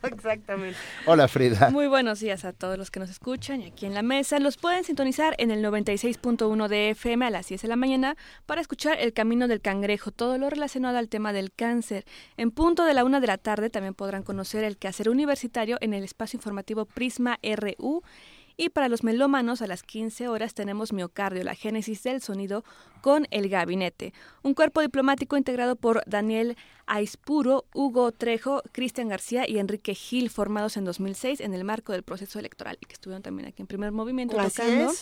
Exactamente. Hola, Frida. Muy buenos días a todos los que nos escuchan y aquí en la mesa. Los pueden sintonizar en el 96.1 de FM a las 10 de la mañana para escuchar El Camino del Cangrejo, todo lo relacionado al tema del cáncer. En punto de la una de la tarde también podrán conocer el quehacer universitario en el espacio informativo Prisma RU y para los melómanos, a las 15 horas tenemos Miocardio, la génesis del sonido con El Gabinete, un cuerpo diplomático integrado por Daniel Aispuro, Hugo Trejo, Cristian García y Enrique Gil, formados en 2006 en el marco del proceso electoral y que estuvieron también aquí en primer movimiento tocando.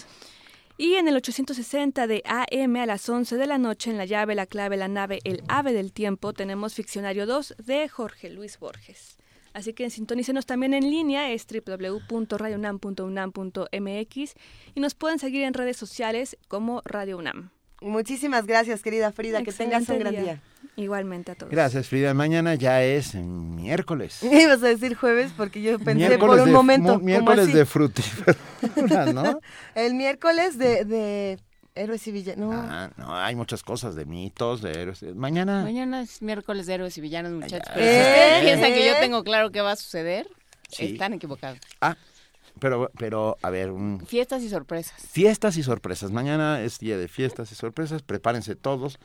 Y en el 860 de AM a las 11 de la noche, en la llave, la clave, la nave, el ave del tiempo, tenemos Ficcionario 2 de Jorge Luis Borges. Así que sintonícenos también en línea, es www.radiounam.unam.mx y nos pueden seguir en redes sociales como Radio UNAM. Muchísimas gracias, querida Frida, que tengas un gran día. Igualmente a todos. Gracias, Frida. Mañana ya es miércoles. Ibas a decir jueves porque yo pensé por un momento. Miércoles de frutífera, ¿no? El miércoles de Héroes y villanos. No. Ah, no, hay muchas cosas de mitos, de héroes. Mañana. Mañana es miércoles de héroes y villanos, muchachos. Pero si ustedes piensan que yo tengo claro qué va a suceder, están equivocados. Ah, pero, pero, a ver. Un... Fiestas y sorpresas. Fiestas y sorpresas. Mañana es día de fiestas y sorpresas. Prepárense todos.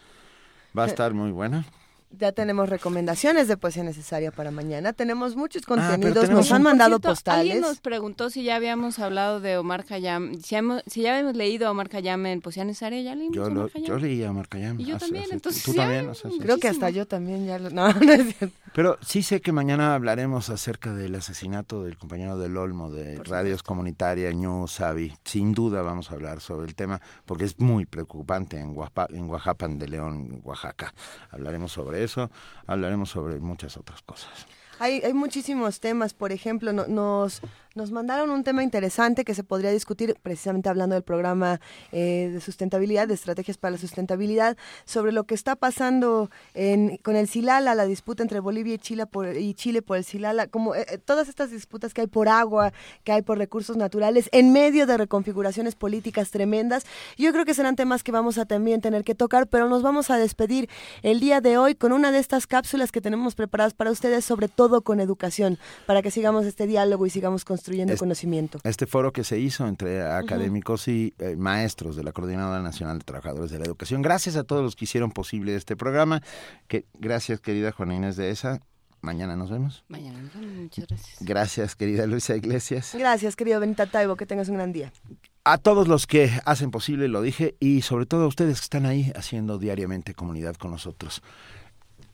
Va a estar muy buena. Ya tenemos recomendaciones de poesía necesaria para mañana. Tenemos muchos ah, contenidos. nos han mandado postales. Alguien nos preguntó si ya habíamos hablado de Omar Khayyam. Si, si ya habíamos leído a Omar Khayyam en Poesía Necesaria, ya leímos yo, a Omar Yo leí a Omar Khayyam. Y yo también, entonces. Tú también, Creo que hasta yo también ya lo. No, no es cierto. Pero sí sé que mañana hablaremos acerca del asesinato del compañero del Olmo de Radios Comunitaria, Ñu Sabi. Sin duda vamos a hablar sobre el tema porque es muy preocupante en, Oaxaca, en Oaxaca de León, Oaxaca. Hablaremos sobre eso, hablaremos sobre muchas otras cosas. Hay, hay muchísimos temas, por ejemplo, nos, nos mandaron un tema interesante que se podría discutir precisamente hablando del programa eh, de sustentabilidad, de estrategias para la sustentabilidad, sobre lo que está pasando en, con el Silala, la disputa entre Bolivia y Chile por, y Chile por el Silala, como eh, eh, todas estas disputas que hay por agua, que hay por recursos naturales, en medio de reconfiguraciones políticas tremendas. Yo creo que serán temas que vamos a también tener que tocar, pero nos vamos a despedir el día de hoy con una de estas cápsulas que tenemos preparadas para ustedes, sobre todo con educación, para que sigamos este diálogo y sigamos construyendo este, conocimiento. Este foro que se hizo entre académicos y eh, maestros de la Coordinadora Nacional de Trabajadores de la Educación. Gracias a todos los que hicieron posible este programa. Que, gracias, querida Juana Inés de esa. Mañana nos vemos. Mañana nos vemos. Muchas gracias. Gracias, querida Luisa Iglesias. Gracias, querido Benita Taibo. Que tengas un gran día. A todos los que hacen posible, lo dije, y sobre todo a ustedes que están ahí haciendo diariamente comunidad con nosotros.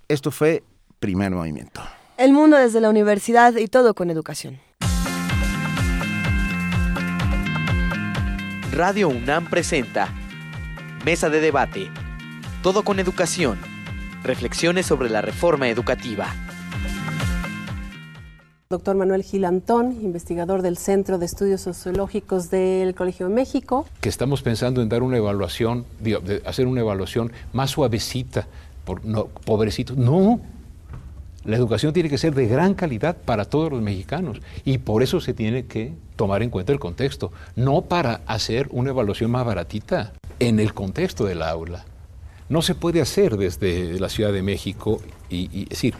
Esto fue Primer Movimiento. El mundo desde la universidad y todo con educación. Radio UNAM presenta Mesa de debate. Todo con educación. Reflexiones sobre la reforma educativa. Doctor Manuel Gil Antón, investigador del Centro de Estudios Sociológicos del Colegio de México. Que estamos pensando en dar una evaluación, de hacer una evaluación más suavecita, por, no, pobrecitos. No, la educación tiene que ser de gran calidad para todos los mexicanos y por eso se tiene que tomar en cuenta el contexto, no para hacer una evaluación más baratita en el contexto del aula. No se puede hacer desde la Ciudad de México y, es decir,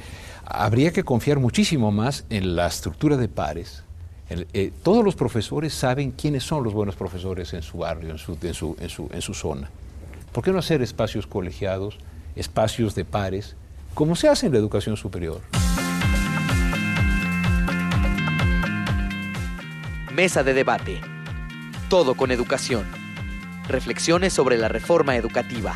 habría que confiar muchísimo más en la estructura de pares. Eh, todos los profesores saben quiénes son los buenos profesores en su barrio, su, en su zona. ¿Por qué no hacer espacios colegiados, espacios de pares? Como se hace en la educación superior. Mesa de debate. Todo con educación. Reflexiones sobre la reforma educativa.